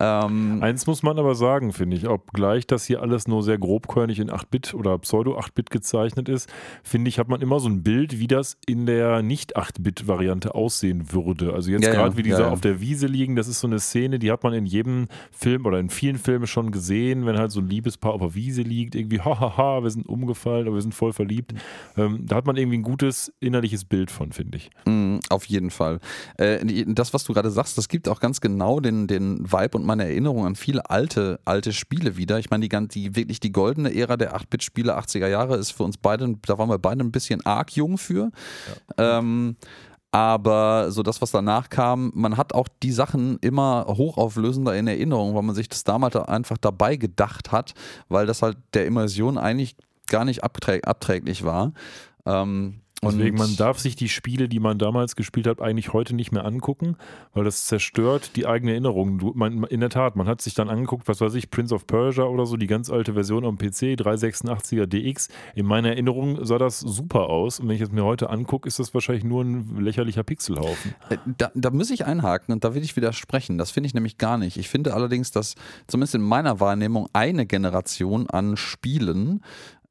Ähm, Eins muss man aber sagen, finde ich, obgleich das hier alles nur sehr grobkörnig in 8-Bit oder Pseudo-8-Bit gezeichnet ist, finde ich, hat man immer so ein Bild, wie das in der Nicht-8-Bit-Variante aussehen würde. Also jetzt Ja, gerade ja, wie diese ja, auf der Wiese liegen, das ist so eine Szene, die hat man in jedem Film oder in vielen Filmen schon gesehen, wenn halt so ein Liebespaar auf der Wiese liegt, irgendwie, hahaha, wir sind umgefallen, aber wir sind voll verliebt. Ähm, da hat man irgendwie ein gutes innerliches Bild von, finde ich. Mm, Auf jeden Fall. Äh, das, was du gerade sagst, das gibt auch ganz genau den, den Vibe und meine Erinnerung an viele alte, alte Spiele wieder. Ich meine, die, die wirklich die goldene Ära der 8-Bit-Spiele 80er Jahre ist für uns beide, da waren wir beide ein bisschen arg jung für. Ähm, aber so das, was danach kam, man hat auch die Sachen immer hochauflösender in Erinnerung, weil man sich das damals einfach dabei gedacht hat, weil das halt der Immersion eigentlich gar nicht abträ abträglich war. Ähm, Deswegen, man darf sich die Spiele, die man damals gespielt hat, eigentlich heute nicht mehr angucken, weil das zerstört die eigene Erinnerung. Du, man, in der Tat, man hat sich dann angeguckt, was weiß ich, Prince of Persia oder so, die ganz alte Version am PC, 386er DX. In meiner Erinnerung sah das super aus und wenn ich es mir heute angucke, ist das wahrscheinlich nur ein lächerlicher Pixelhaufen. Äh, Da, da muss ich einhaken und da will ich widersprechen. Das finde ich nämlich gar nicht. Ich finde allerdings, dass zumindest in meiner Wahrnehmung eine Generation an Spielen,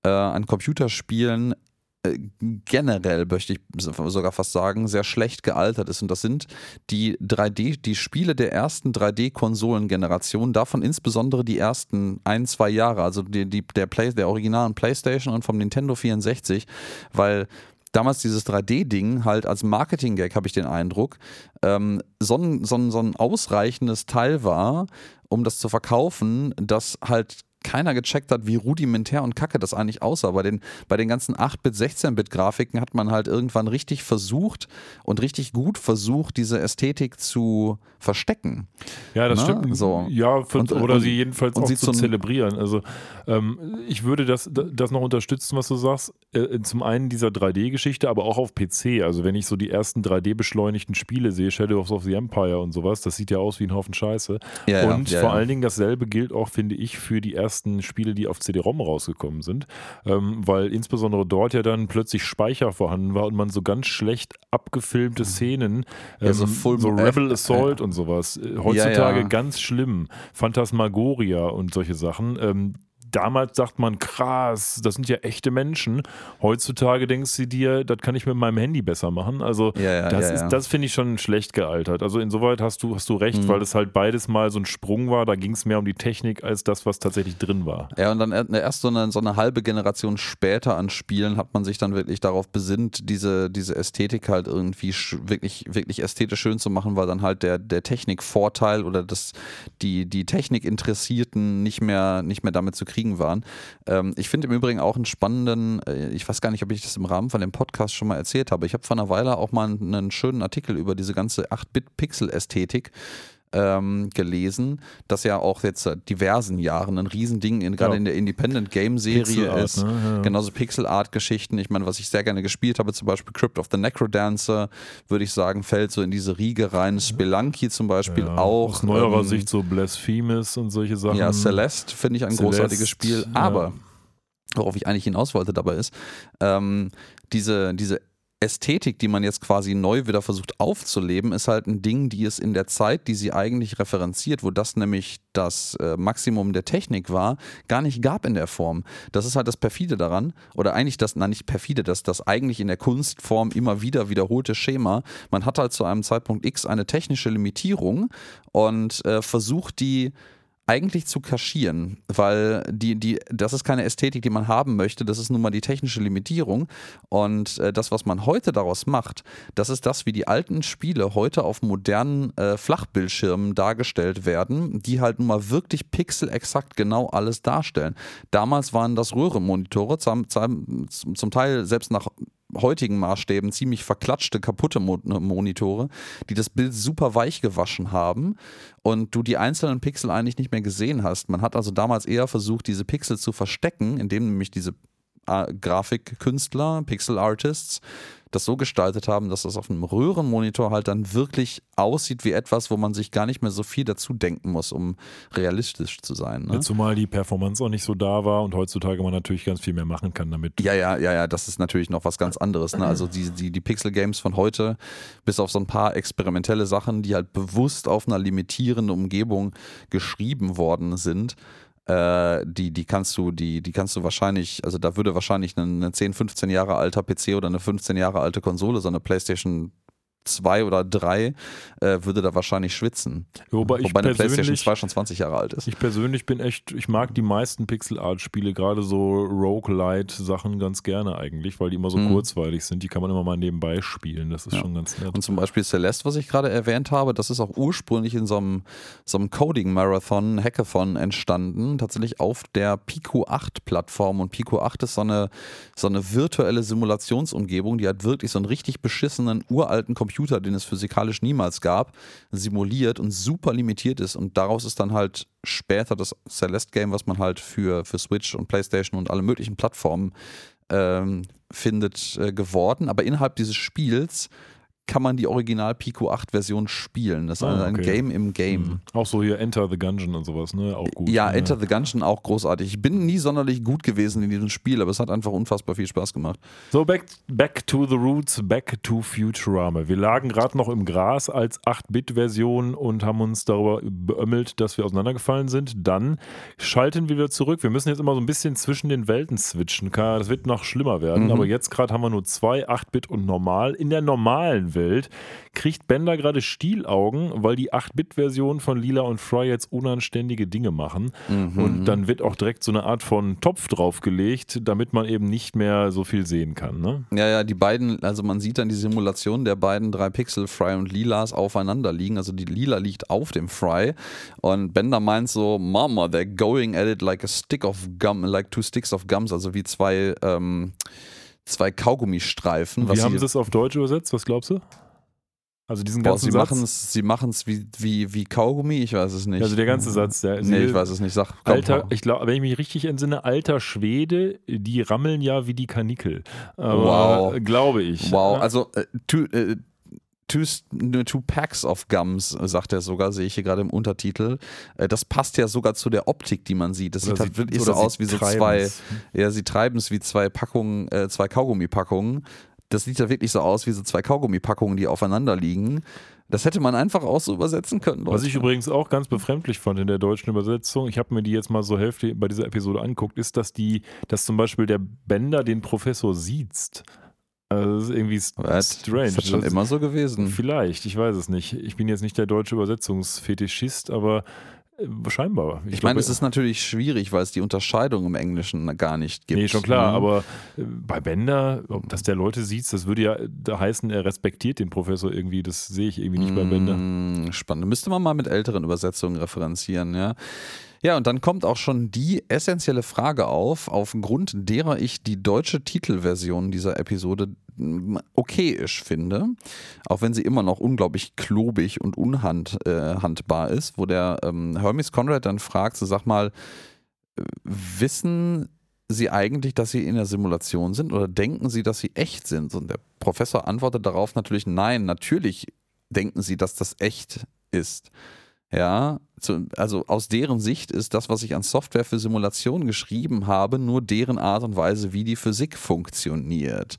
äh, an Computerspielen generell, möchte ich sogar fast sagen, sehr schlecht gealtert ist. Und das sind die 3D, die Spiele der ersten 3D-Konsolengeneration, davon insbesondere die ersten ein, zwei Jahre, also die, die, der, Play, der originalen PlayStation und vom Nintendo 64, weil damals dieses 3D-Ding halt als Marketing-Gag, habe ich den Eindruck, ähm, so, ein, so, ein, so ein ausreichendes Teil war, um das zu verkaufen, dass halt keiner gecheckt hat, wie rudimentär und kacke das eigentlich aussah. Bei den, bei den ganzen 8-Bit, 16-Bit-Grafiken hat man halt irgendwann richtig versucht und richtig gut versucht, diese Ästhetik zu verstecken. Ja, das Na, stimmt. so. Ja, für, Und- oder und- sie jedenfalls auch sie zu zelebrieren. Also ähm, ich würde das, das noch unterstützen, was du sagst. Äh, zum einen dieser 3D-Geschichte, aber auch auf PC. Also wenn ich so die ersten 3D-beschleunigten Spiele sehe, Shadows of the Empire und sowas, das sieht ja aus wie ein Haufen Scheiße. Ja, und ja, vor ja. allen Dingen dasselbe gilt auch, finde ich, für die ersten Spiele, die auf CD-ROM rausgekommen sind. Ähm, weil insbesondere dort ja dann plötzlich Speicher vorhanden war und man so ganz schlecht abgefilmte Szenen, Mhm. Ja, ähm, so so, Full- Rebel äh, Assault und sowas. Äh, Heutzutage ja. ganz schlimm. Phantasmagoria und solche Sachen. Ähm, damals sagt man, krass, das sind ja echte Menschen. Heutzutage denkst du dir, das kann ich mit meinem Handy besser machen. Also Ja, ja, das ja, ist, das finde ich schon schlecht gealtert. Also insoweit hast du, hast du recht, Mhm. weil es halt beides mal so ein Sprung war. Da ging es mehr um die Technik als das, was tatsächlich drin war. Ja, und dann er- erst so eine, so eine halbe Generation später an Spielen hat man sich dann wirklich darauf besinnt, diese, diese Ästhetik halt irgendwie wirklich, wirklich ästhetisch schön zu machen, weil dann halt der, der Technikvorteil oder das, die, die Technikinteressierten nicht mehr, nicht mehr damit zu kriegen waren. Ähm, ich finde im Übrigen auch einen spannenden, äh, ich weiß gar nicht, ob ich das im Rahmen von dem Podcast schon mal erzählt habe. Ich habe vor einer Weile auch mal einen schönen Artikel über diese ganze 8-Bit-Pixel-Ästhetik ähm, gelesen, das ja auch jetzt seit diversen Jahren ein Riesending in, gerade Ja. in der Independent Game Serie ist. ne? Ja. Genauso Pixel Art Geschichten. Ich meine, was ich sehr gerne gespielt habe, zum Beispiel Crypt of the Necrodancer, würde ich sagen, fällt so in diese Riege rein. Spelunky zum Beispiel Ja, auch. Aus neuerer ähm, Sicht so Blasphemous und solche Sachen. Ja, Celeste finde ich ein Celeste, großartiges Spiel. Aber, worauf ich eigentlich hinaus wollte dabei ist, ähm, diese, diese Ästhetik, die man jetzt quasi neu wieder versucht aufzuleben, ist halt ein Ding, die es in der Zeit, die sie eigentlich referenziert, wo das nämlich das äh, Maximum der Technik war, gar nicht gab in der Form. Das ist halt das perfide daran, oder eigentlich das, nein, nicht perfide, das, das eigentlich in der Kunstform immer wieder wiederholte Schema. Man hat halt zu einem Zeitpunkt X eine technische Limitierung und äh, versucht die eigentlich zu kaschieren, weil die, die, das ist keine Ästhetik, die man haben möchte, das ist nun mal die technische Limitierung. Und äh, das, was man heute daraus macht, das ist das, wie die alten Spiele heute auf modernen äh, Flachbildschirmen dargestellt werden, die halt nun mal wirklich pixelexakt genau alles darstellen. Damals waren das Röhrenmonitore, zum, zum, zum Teil selbst nach heutigen Maßstäben ziemlich verklatschte, kaputte Mo Monitore, die das Bild super weich gewaschen haben und du die einzelnen Pixel eigentlich nicht mehr gesehen hast. Man hat also damals eher versucht, diese Pixel zu verstecken, indem nämlich diese äh, Grafikkünstler, Pixel Artists, das so gestaltet haben, dass das auf einem Röhrenmonitor halt dann wirklich aussieht wie etwas, wo man sich gar nicht mehr so viel dazu denken muss, um realistisch zu sein. Ne? Ja, zumal die Performance auch nicht so da war und heutzutage man natürlich ganz viel mehr machen kann damit. Ja, ja, ja, ja, das ist natürlich noch was ganz anderes. Ne? Also die, die, die Pixel-Games von heute, bis auf so ein paar experimentelle Sachen, die halt bewusst auf einer limitierenden Umgebung geschrieben worden sind, äh, die, die kannst du, die, die kannst du wahrscheinlich, also da würde wahrscheinlich ein, ein 10, 15 Jahre alter PC oder eine 15 Jahre alte Konsole, so eine PlayStation zwei oder drei äh, würde da wahrscheinlich schwitzen. Wobei, ich Wobei eine PlayStation persönlich, 2 schon 20 Jahre alt ist. ich persönlich bin echt, ich mag die meisten Pixel-Art-Spiele, gerade so Roguelite-Sachen ganz gerne eigentlich, weil die immer so Mhm. kurzweilig sind. Die kann man immer mal nebenbei spielen. Das ist Ja. schon ganz nett. Und zum Beispiel Celeste, was ich gerade erwähnt habe, das ist auch ursprünglich in so einem, so einem Coding-Marathon, Hackathon entstanden, tatsächlich auf der Pico 8-Plattform. Und Pico 8 ist so eine, so eine virtuelle Simulationsumgebung, die hat wirklich so einen richtig beschissenen, uralten Computer, den es physikalisch niemals gab, simuliert und super limitiert ist. Und daraus ist dann halt später das Celeste-Game, was man halt für, für Switch und Playstation und alle möglichen Plattformen ähm, findet, äh, geworden. Aber innerhalb dieses Spiels kann man die Original Pico 8 Version spielen. Das ist Ah, ein okay. Game im Game. Mhm. Auch so hier Enter the Gungeon und sowas, ne? Auch gut. Ja, ne? Enter the Gungeon auch großartig. Ich bin nie sonderlich gut gewesen in diesem Spiel, aber es hat einfach unfassbar viel Spaß gemacht. So, back, back to the roots, back to Futurama. Wir lagen gerade noch im Gras als 8-Bit-Version und haben uns darüber beömmelt, dass wir auseinandergefallen sind. Dann schalten wir wieder zurück. Wir müssen jetzt immer so ein bisschen zwischen den Welten switchen. Das wird noch schlimmer werden, Mhm. aber jetzt gerade haben wir nur zwei 8-Bit und normal. In der normalen Welt kriegt Bender gerade Stielaugen, weil die 8-Bit-Version von Lila und Fry jetzt unanständige Dinge machen. Mhm. Und dann wird auch direkt so eine Art von Topf draufgelegt, damit man eben nicht mehr so viel sehen kann. Ne? Ja, ja, die beiden, also man sieht dann die Simulation der beiden drei Pixel, Fry und Lilas, aufeinander liegen. Also die Lila liegt auf dem Fry und Bender meint so, Mama, they're going at it like a stick of gum, like two sticks of gums, also wie zwei, ähm, zwei Kaugummistreifen. Wie haben sie es auf Deutsch übersetzt? Was glaubst du? Also diesen Boah, ganzen sie Satz. machen es sie wie, wie, wie Kaugummi, ich weiß es nicht. Also der ganze Satz. Der, nee, ich weiß es nicht. Sag, Alter, ich glaube, wenn ich mich richtig entsinne, alter Schwede, die rammeln ja wie die Kanickel. Aber, Wow. Glaube ich. Wow, also äh, two, äh, two, packs of gums, sagt er sogar, sehe ich hier gerade im Untertitel. Äh, das passt ja sogar zu der Optik, die man sieht. Das Oder sieht halt sie- wirklich so aus wie so zwei, ja, sie treiben es wie zwei Packungen, äh, zwei Kaugummipackungen. Das sieht ja wirklich so aus wie so zwei Kaugummipackungen, die aufeinander liegen. Das hätte man einfach auch so übersetzen können. Was Leute. ich übrigens auch ganz befremdlich fand in der deutschen Übersetzung, ich habe mir die jetzt mal so Hälfte bei dieser Episode angeguckt, ist, dass die, dass zum Beispiel der Bender den Professor sieht. Also das ist irgendwie Was? strange. Das ist schon Das- immer so gewesen. Vielleicht, ich weiß es nicht. Ich bin jetzt nicht der deutsche Übersetzungsfetischist, aber äh, scheinbar. Ich, glaub, meine, es ist natürlich schwierig, weil es die Unterscheidung im Englischen gar nicht gibt. Nee, schon klar, ne? aber äh, bei Bender, dass der Leute sieht, das würde ja da heißen, er respektiert den Professor irgendwie. Das sehe ich irgendwie nicht bei Bender. Mm, Spannend. Müsste man mal mit älteren Übersetzungen referenzieren, ja. Ja, und dann kommt auch schon die essentielle Frage auf, aufgrund derer ich die deutsche Titelversion dieser Episode mm, okayisch finde, auch wenn sie immer noch unglaublich klobig und unhandbar äh, ist, wo der ähm, Hermes Conrad dann fragt, so sag mal, äh, wissen Sie eigentlich, dass Sie in der Simulation sind oder denken Sie, dass Sie echt sind? Und der Professor antwortet darauf natürlich, nein, natürlich denken Sie, dass das echt ist. Ja, also aus deren Sicht ist das, was ich an Software für Simulation geschrieben habe, nur deren Art und Weise, wie die Physik funktioniert.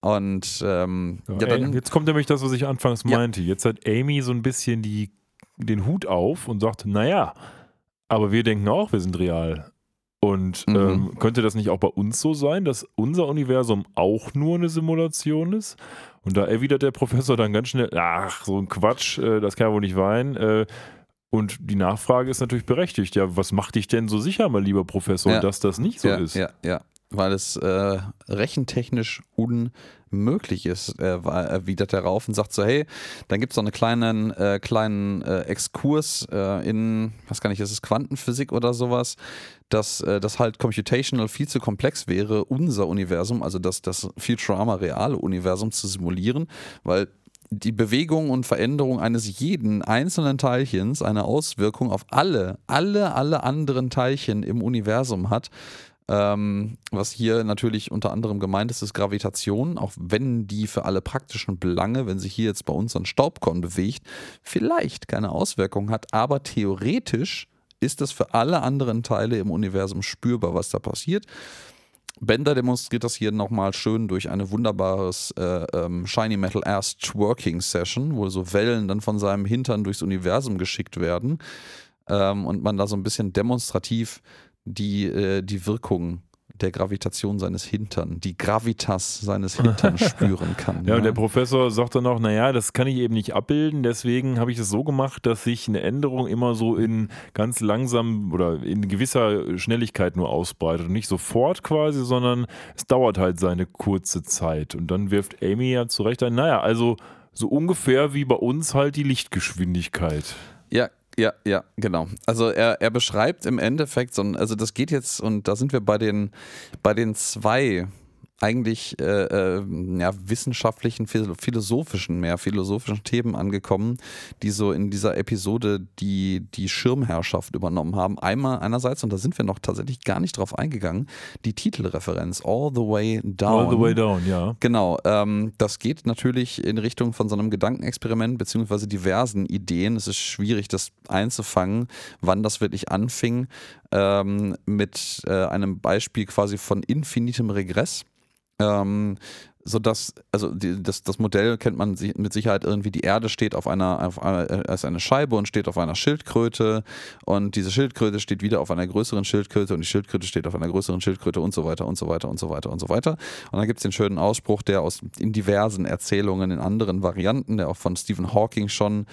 Und ähm, ja, Ja, dann, jetzt kommt nämlich das, was ich anfangs Ja. meinte. Jetzt hat Amy so ein bisschen die, den Hut auf und sagt, naja, aber wir denken auch, wir sind real. Und Mhm. ähm, könnte das nicht auch bei uns so sein, dass unser Universum auch nur eine Simulation ist? Und da erwidert der Professor dann ganz schnell, ach, so ein Quatsch, äh, das kann ja wohl nicht weinen. Äh, und die Nachfrage ist natürlich berechtigt. Ja, was macht dich denn so sicher, mein lieber Professor, Ja. dass das nicht so ja, ist? ja, ja, weil es äh, rechentechnisch unmöglich ist, äh, erwidert er rauf und sagt so, hey, dann gibt es noch einen kleinen, äh, kleinen äh, Exkurs äh, in, was kann ich, ist es Quantenphysik oder sowas, dass äh, das halt computational viel zu komplex wäre, unser Universum, also das, das Futurama reale Universum zu simulieren, weil die Bewegung und Veränderung eines jeden einzelnen Teilchens eine Auswirkung auf alle, alle, alle anderen Teilchen im Universum hat. Ähm, was hier natürlich unter anderem gemeint ist, ist Gravitation, auch wenn die für alle praktischen Belange, wenn sich hier jetzt bei uns ein Staubkorn bewegt, vielleicht keine Auswirkung hat, aber theoretisch ist das für alle anderen Teile im Universum spürbar, was da passiert. Bender demonstriert das hier nochmal schön durch eine wunderbares äh, ähm, Shiny Metal Ass Twerking Session, wo so Wellen dann von seinem Hintern durchs Universum geschickt werden. Ähm, und man da so ein bisschen demonstrativ die, äh, die Wirkung der Gravitation seines Hintern, die Gravitas seines Hintern spüren kann. Ja, und der Professor sagt dann auch, naja, das kann ich eben nicht abbilden, deswegen habe ich es so gemacht, dass sich eine Änderung immer so in ganz langsam oder in gewisser Schnelligkeit nur ausbreitet und nicht sofort quasi, sondern es dauert halt seine kurze Zeit. Und dann wirft Amy ja zurecht ein, naja, also so ungefähr wie bei uns halt die Lichtgeschwindigkeit. Ja, ja, ja, genau. Also er, er beschreibt im Endeffekt so ein, also das geht jetzt, und da sind wir bei den, bei den zwei eigentlich äh, äh, ja, wissenschaftlichen, philosophischen, mehr philosophischen Themen angekommen, die so in dieser Episode die, die Schirmherrschaft übernommen haben. Einmal einerseits, und da sind wir noch tatsächlich gar nicht drauf eingegangen, die Titelreferenz All the Way Down. All the Way Down, ja. Genau, ähm, das geht natürlich in Richtung von so einem Gedankenexperiment beziehungsweise diversen Ideen. Es ist schwierig, das einzufangen, wann das wirklich anfing, ähm, mit äh, einem Beispiel quasi von infinitem Regress. Ähm, so dass, also die, das, das Modell kennt man mit Sicherheit irgendwie, die Erde steht auf einer, auf einer, äh, als eine Scheibe und steht auf einer Schildkröte und diese Schildkröte steht wieder auf einer größeren Schildkröte und die Schildkröte steht auf einer größeren Schildkröte und so weiter und so weiter und so weiter und so weiter. Und dann gibt es den schönen Ausspruch, der aus in diversen Erzählungen, in anderen Varianten, der auch von Stephen Hawking schon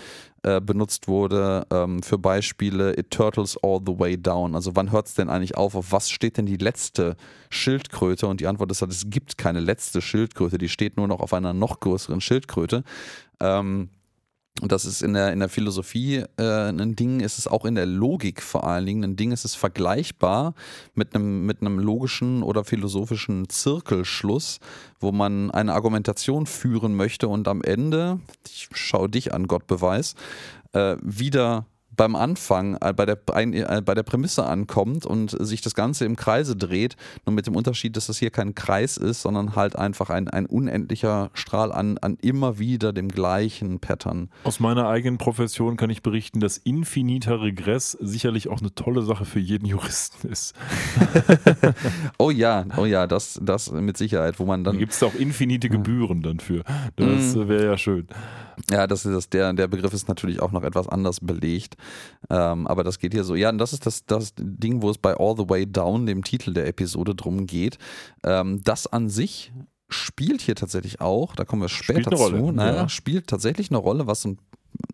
äh, benutzt wurde ähm, für Beispiele It turtles all the way down. Also wann hört es denn eigentlich auf? Auf was steht denn die letzte Schildkröte? Und die Antwort ist halt, es gibt keine letzte Schildkröte, die steht nur noch auf einer noch größeren Schildkröte. Ähm, und das ist in der, in der Philosophie äh, ein Ding, ist es auch in der Logik vor allen Dingen. Ein Ding ist es vergleichbar mit einem, mit einem logischen oder philosophischen Zirkelschluss, wo man eine Argumentation führen möchte und am Ende, ich schaue dich an, Gott beweis, äh, wieder beim Anfang äh, bei der, äh, bei der Prämisse ankommt und sich das Ganze im Kreise dreht, nur mit dem Unterschied, dass das hier kein Kreis ist, sondern halt einfach ein, ein unendlicher Strahl an, an immer wieder dem gleichen Pattern. Aus meiner eigenen Profession kann ich berichten, dass infiniter Regress sicherlich auch eine tolle Sache für jeden Juristen ist. oh ja, oh ja, das, das mit Sicherheit, wo man dann. Gibt es da auch infinite Gebühren dann für. Das mm. wäre ja schön. Ja, das ist das, der, der Begriff ist natürlich auch noch etwas anders belegt. Ähm, aber das geht hier so. Ja, und das ist das, das Ding, wo es bei All the Way Down, dem Titel der Episode, drum geht. Ähm, das an sich spielt hier tatsächlich auch, da kommen wir später zu, naja, ja. spielt tatsächlich eine Rolle, was ein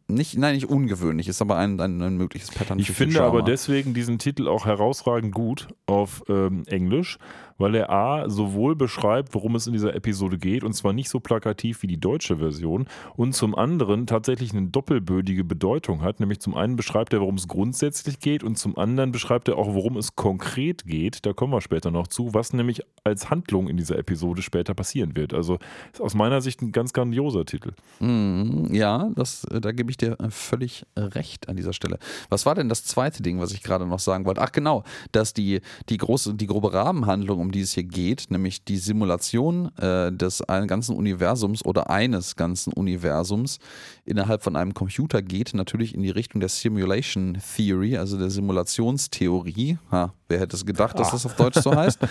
nicht, nein, nicht ungewöhnlich, ist aber ein, ein, ein mögliches Pattern. Ich finde aber deswegen diesen Titel auch herausragend gut auf ähm, Englisch, weil er A sowohl beschreibt, worum es in dieser Episode geht, und zwar nicht so plakativ wie die deutsche Version, und zum anderen tatsächlich eine doppelbödige Bedeutung hat. Nämlich zum einen beschreibt er, worum es grundsätzlich geht, und zum anderen beschreibt er auch, worum es konkret geht. Da kommen wir später noch zu, was nämlich als Handlung in dieser Episode später passieren wird. Also ist aus meiner Sicht ein ganz grandioser Titel. Mm, ja, das, da gebe ich dir völlig recht an dieser Stelle. Was war denn das zweite Ding, was ich gerade noch sagen wollte? Ach genau, dass die, die große, die grobe Rahmenhandlung um die es hier geht, nämlich die Simulation äh, des ganzen Universums oder eines ganzen Universums innerhalb von einem Computer geht, natürlich in die Richtung der Simulation Theory, also der Simulationstheorie. Ha, wer hätte es gedacht, dass das auf Deutsch so heißt?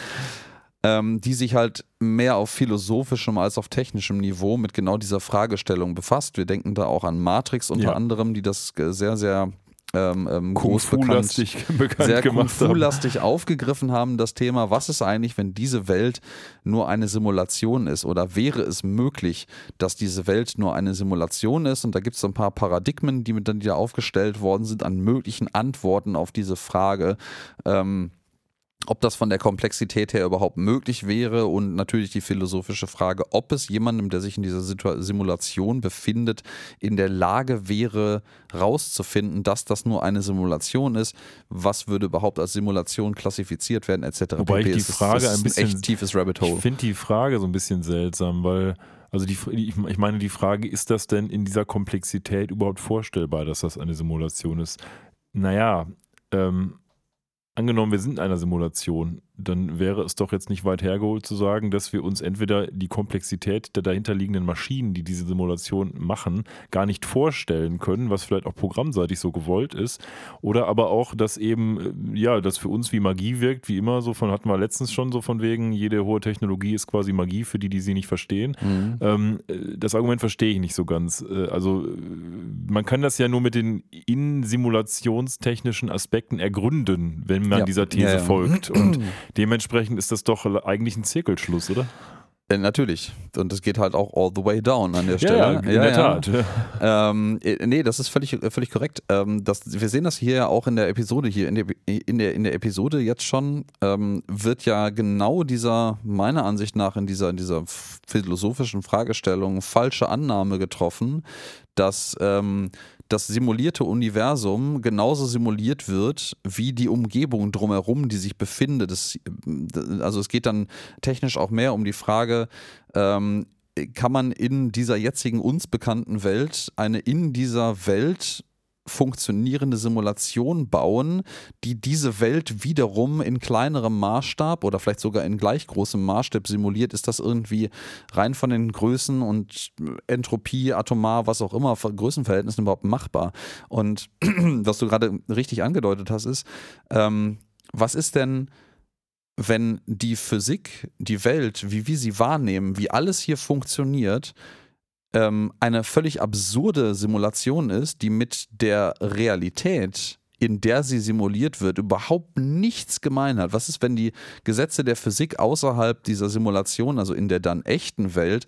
Ähm, die sich halt mehr auf philosophischem als auf technischem Niveau mit genau dieser Fragestellung befasst. Wir denken da auch an Matrix unter ja. anderem, die das sehr, sehr ähm, ähm, groß bekannt, bekannt sehr Kung-Fu-lastig aufgegriffen haben, das Thema, was ist eigentlich, wenn diese Welt nur eine Simulation ist? Oder wäre es möglich, dass diese Welt nur eine Simulation ist? Und da gibt es ein paar Paradigmen, die mit dann wieder aufgestellt worden sind an möglichen Antworten auf diese Frage. Ähm, ob das von der Komplexität her überhaupt möglich wäre und natürlich die philosophische Frage, ob es jemandem, der sich in dieser Situ Simulation befindet, in der Lage wäre, rauszufinden, dass das nur eine Simulation ist, was würde überhaupt als Simulation klassifiziert werden, etc. Wobei ich die Frage ein bisschen echt tiefes Rabbit Hole. Ich finde die Frage so ein bisschen seltsam, weil also die, ich meine die Frage, ist das denn in dieser Komplexität überhaupt vorstellbar, dass das eine Simulation ist? Naja, ähm, angenommen, wir sind in einer Simulation, dann wäre es doch jetzt nicht weit hergeholt zu sagen, dass wir uns entweder die Komplexität der dahinterliegenden Maschinen, die diese Simulation machen, gar nicht vorstellen können, was vielleicht auch programmseitig so gewollt ist, oder aber auch, dass eben, äh, ja, das für uns wie Magie wirkt, wie immer, so von hatten wir letztens schon so von wegen, jede hohe Technologie ist quasi Magie für die, die sie nicht verstehen. Mhm. Ähm, äh, das Argument verstehe ich nicht so ganz. Äh, also man kann das ja nur mit den in-simulationstechnischen Aspekten ergründen, wenn man ja. dieser These ja, ja. folgt. Und dementsprechend ist das doch eigentlich ein Zirkelschluss, oder? Äh, natürlich. Und es geht halt auch all the way down an der Stelle. Ja, in ja, der ja. Tat. Ähm, äh, nee, das ist völlig, äh, völlig korrekt. Ähm, das, wir sehen das hier ja auch in der Episode hier. In der, in der, in der Episode jetzt schon ähm, wird ja genau dieser, meiner Ansicht nach, in dieser, in dieser philosophischen Fragestellung falsche Annahme getroffen, dass ähm, das simulierte Universum genauso simuliert wird wie die Umgebung drumherum, die sich befindet. Das, also es geht dann technisch auch mehr um die Frage, ähm, kann man in dieser jetzigen uns bekannten Welt eine in dieser Welt funktionierende Simulation bauen, die diese Welt wiederum in kleinerem Maßstab oder vielleicht sogar in gleich großem Maßstab simuliert, ist das irgendwie rein von den Größen und Entropie, Atomar, was auch immer, Größenverhältnissen überhaupt machbar. Und was du gerade richtig angedeutet hast, ist, ähm, was ist denn, wenn die Physik, die Welt, wie wir sie wahrnehmen, wie alles hier funktioniert, ähm, eine völlig absurde Simulation ist, die mit der Realität in der sie simuliert wird, überhaupt nichts gemein hat. Was ist, wenn die Gesetze der Physik außerhalb dieser Simulation, also in der dann echten Welt,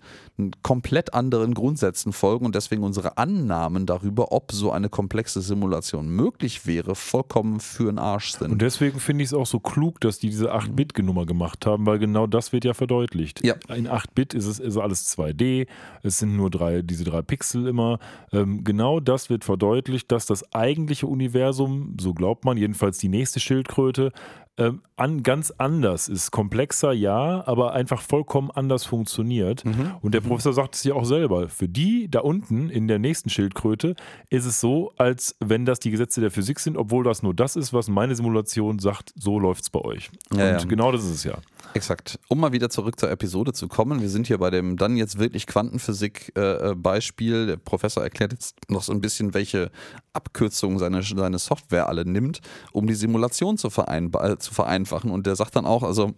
komplett anderen Grundsätzen folgen und deswegen unsere Annahmen darüber, ob so eine komplexe Simulation möglich wäre, vollkommen für den Arsch sind. Und deswegen finde ich es auch so klug, dass die diese 8-Bit-Nummer gemacht haben, weil genau das wird ja verdeutlicht. Ja. In 8-Bit ist es ist alles 2D, es sind nur drei, diese drei Pixel immer. Ähm, genau das wird verdeutlicht, dass das eigentliche Universum so glaubt man, jedenfalls die nächste Schildkröte, ähm, an, ganz anders ist. Komplexer, ja, aber einfach vollkommen anders funktioniert. Mhm. Und der mhm. Professor sagt es ja auch selber. Für die da unten in der nächsten Schildkröte ist es so, als wenn das die Gesetze der Physik sind, obwohl das nur das ist, was meine Simulation sagt, so läuft es bei euch. Ja, Und ja. genau das ist es ja. Exakt. Um mal wieder zurück zur Episode zu kommen, wir sind hier bei dem dann jetzt wirklich Quantenphysik-Beispiel. Äh, der Professor erklärt jetzt noch so ein bisschen, welche Abkürzungen seine, seine Software alle nimmt, um die Simulation zu, vereinbar, zu vereinfachen. Und der sagt dann auch, also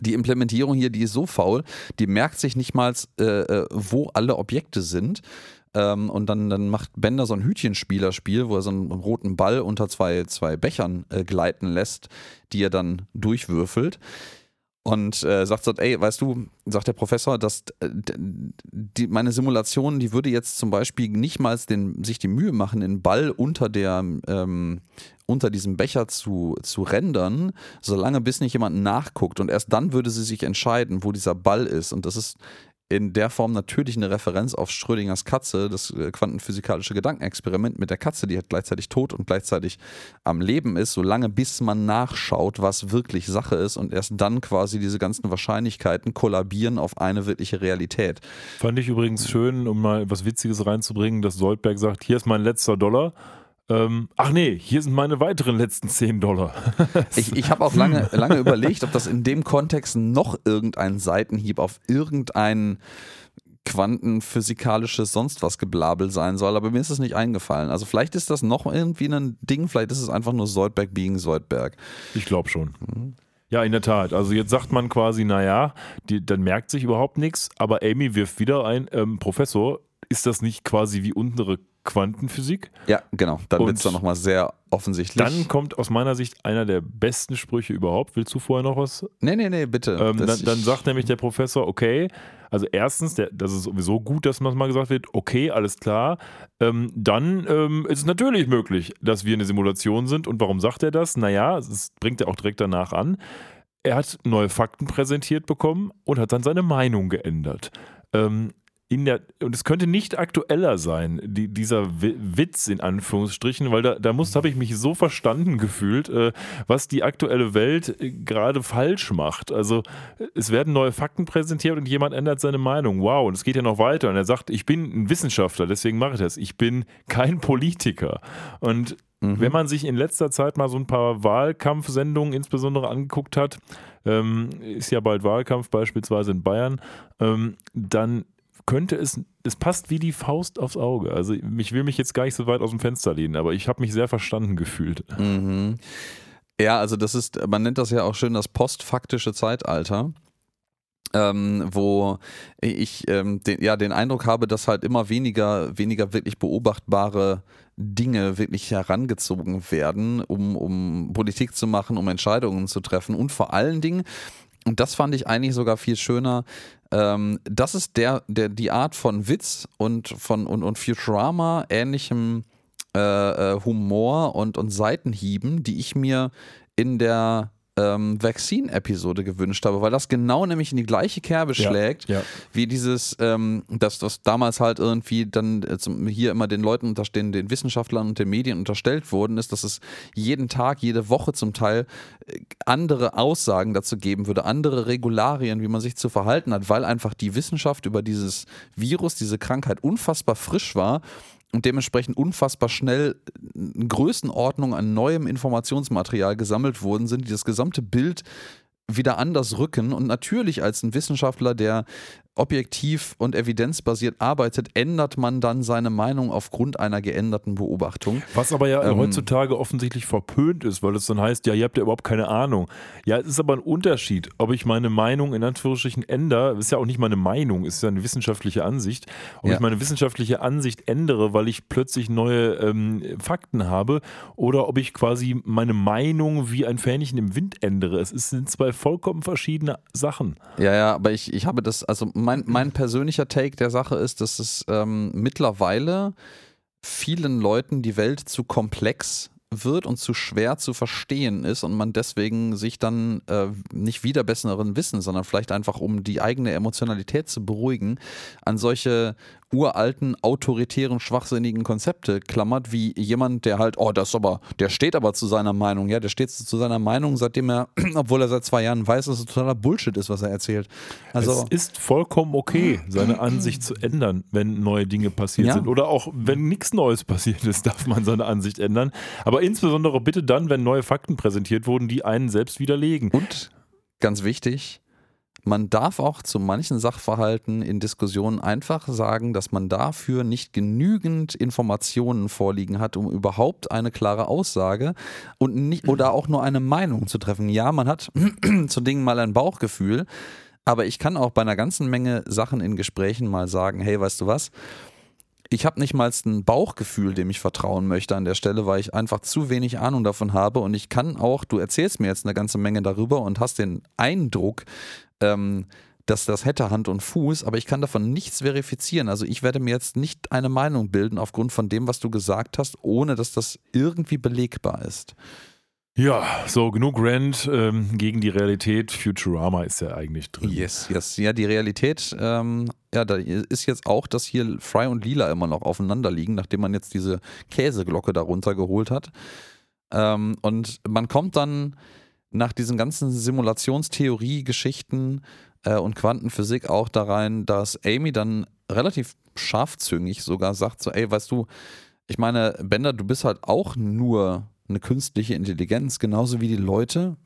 die Implementierung hier, die ist so faul, die merkt sich nicht mal, äh, äh, wo alle Objekte sind. Ähm, und dann, dann macht Bender so ein Hütchenspielerspiel, wo er so einen roten Ball unter zwei, zwei Bechern äh, gleiten lässt, die er dann durchwürfelt und äh, sagt so, ey, weißt du, sagt der Professor, dass äh, die, meine Simulation, die würde jetzt zum Beispiel nicht mal sich die Mühe machen, den Ball unter der ähm, unter diesem Becher zu, zu rendern, solange bis nicht jemand nachguckt und erst dann würde sie sich entscheiden, wo dieser Ball ist. Und das ist in der Form natürlich eine Referenz auf Schrödingers Katze, das äh, quantenphysikalische Gedankenexperiment mit der Katze, die halt gleichzeitig tot und gleichzeitig am Leben ist, solange bis man nachschaut, was wirklich Sache ist und erst dann quasi diese ganzen Wahrscheinlichkeiten kollabieren auf eine wirkliche Realität. Fand ich übrigens schön, um mal was Witziges reinzubringen, dass Soldberg sagt, hier ist mein letzter Dollar ähm, ach nee, hier sind meine weiteren letzten 10 Dollar. ich ich habe auch lange, lange überlegt, ob das in dem Kontext noch irgendein Seitenhieb auf irgendein quantenphysikalisches sonst was Geblabel sein soll, aber mir ist es nicht eingefallen. Also vielleicht ist das noch irgendwie ein Ding, vielleicht ist es einfach nur Soldberg being Soldberg. Ich glaube schon. Mhm. Ja, in der Tat. Also jetzt sagt man quasi, naja, die, dann merkt sich überhaupt nichts, aber Amy wirft wieder ein, ähm, Professor, ist das nicht quasi wie untere Quantenphysik. Ja, genau. Dann wird es dann nochmal sehr offensichtlich. Dann kommt aus meiner Sicht einer der besten Sprüche überhaupt. Willst du vorher noch was? Nee, nee, nee, bitte. Ähm, dann, dann sagt nämlich der Professor, okay, also erstens, der, das ist sowieso gut, dass man mal gesagt wird, okay, alles klar. Ähm, dann ähm, ist es natürlich möglich, dass wir eine Simulation sind. Und warum sagt er das? Naja, das bringt er auch direkt danach an. Er hat neue Fakten präsentiert bekommen und hat dann seine Meinung geändert. Ähm, in der, und es könnte nicht aktueller sein, die, dieser Witz in Anführungsstrichen, weil da, da muss, habe ich mich so verstanden gefühlt, äh, was die aktuelle Welt äh, gerade falsch macht. Also es werden neue Fakten präsentiert und jemand ändert seine Meinung. Wow, und es geht ja noch weiter. Und er sagt, ich bin ein Wissenschaftler, deswegen mache ich das. Ich bin kein Politiker. Und Mhm. Wenn man sich in letzter Zeit mal so ein paar Wahlkampfsendungen insbesondere angeguckt hat, ähm, ist ja bald Wahlkampf beispielsweise in Bayern, ähm, dann könnte es, es passt wie die Faust aufs Auge. Also ich will mich jetzt gar nicht so weit aus dem Fenster lehnen, aber ich habe mich sehr verstanden gefühlt. Mhm. Ja, also das ist, man nennt das ja auch schön das postfaktische Zeitalter. Ähm, wo ich ähm, den, ja, den Eindruck habe, dass halt immer weniger, weniger wirklich beobachtbare Dinge wirklich herangezogen werden, um, um Politik zu machen, um Entscheidungen zu treffen und vor allen Dingen, und das fand ich eigentlich sogar viel schöner, ähm, das ist der, der, die Art von Witz und von und, und Futurama ähnlichem äh, äh, Humor und, und Seitenhieben, die ich mir in der ähm, Vaccine-Episode gewünscht habe, weil das genau nämlich in die gleiche Kerbe schlägt, ja. wie dieses, ähm, dass das damals halt irgendwie dann äh, hier immer den Leuten unterstehen, den Wissenschaftlern und den Medien unterstellt worden ist, dass es jeden Tag, jede Woche zum Teil äh, andere Aussagen dazu geben würde, andere Regularien, wie man sich zu verhalten hat, weil einfach die Wissenschaft über dieses Virus, diese Krankheit unfassbar frisch war und dementsprechend unfassbar schnell in Größenordnung an neuem Informationsmaterial gesammelt worden sind, die das gesamte Bild wieder anders rücken. Und natürlich als ein Wissenschaftler, der objektiv und evidenzbasiert arbeitet, ändert man dann seine Meinung aufgrund einer geänderten Beobachtung. Was aber ja Ähm, heutzutage offensichtlich verpönt ist, weil es dann heißt, ja, ihr habt ja überhaupt keine Ahnung. Ja, es ist aber ein Unterschied, ob ich meine Meinung in Anführungsstrichen ändere, ist ja auch nicht meine Meinung, ist ja eine wissenschaftliche Ansicht, ob Ja. ich meine wissenschaftliche Ansicht ändere, weil ich plötzlich neue ähm, Fakten habe oder ob ich quasi meine Meinung wie ein Fähnchen im Wind ändere. Es sind zwei vollkommen verschiedene Sachen. Ja, ja, aber ich, ich habe das, also mein, mein persönlicher Take der Sache ist, dass es ähm, mittlerweile vielen Leuten die Welt zu komplex wird und zu schwer zu verstehen ist und man deswegen sich dann äh, nicht wieder besseren Wissen, sondern vielleicht einfach um die eigene Emotionalität zu beruhigen, an solche uralten, autoritären, schwachsinnigen Konzepte klammert, wie jemand, der halt, oh, das ist aber, der steht aber zu seiner Meinung, ja, der steht zu seiner Meinung, seitdem er, obwohl er seit zwei Jahren weiß, dass es totaler Bullshit ist, was er erzählt. Also, es ist vollkommen okay, seine Ansicht zu ändern, wenn neue Dinge passiert Ja. sind. Oder auch wenn nichts Neues passiert ist, darf man seine Ansicht ändern. Aber insbesondere bitte dann, wenn neue Fakten präsentiert wurden, die einen selbst widerlegen. Und ganz wichtig, man darf auch zu manchen Sachverhalten in Diskussionen einfach sagen, dass man dafür nicht genügend Informationen vorliegen hat, um überhaupt eine klare Aussage und nicht oder auch nur eine Meinung zu treffen. Ja, man hat zu Dingen mal ein Bauchgefühl, aber ich kann auch bei einer ganzen Menge Sachen in Gesprächen mal sagen, hey, weißt du was? Ich habe nicht mal ein Bauchgefühl, dem ich vertrauen möchte an der Stelle, weil ich einfach zu wenig Ahnung davon habe. Und ich kann auch, du erzählst mir jetzt eine ganze Menge darüber und hast den Eindruck, ähm, dass das hätte Hand und Fuß, aber ich kann davon nichts verifizieren. Also ich werde mir jetzt nicht eine Meinung bilden aufgrund von dem, was du gesagt hast, ohne dass das irgendwie belegbar ist. Ja, so genug Rand ähm, gegen die Realität. Futurama ist ja eigentlich drin. Yes, yes. Ja, die Realität, ähm, ja, da ist jetzt auch, dass hier Fry und Lila immer noch aufeinander liegen, nachdem man jetzt diese Käseglocke darunter geholt hat. Ähm, und man kommt dann nach diesen ganzen Simulationstheorie-Geschichten äh, und Quantenphysik auch da rein, dass Amy dann relativ scharfzüngig sogar sagt: so, ey, weißt du, ich meine, Bender, du bist halt auch nur eine künstliche Intelligenz, genauso wie die Leute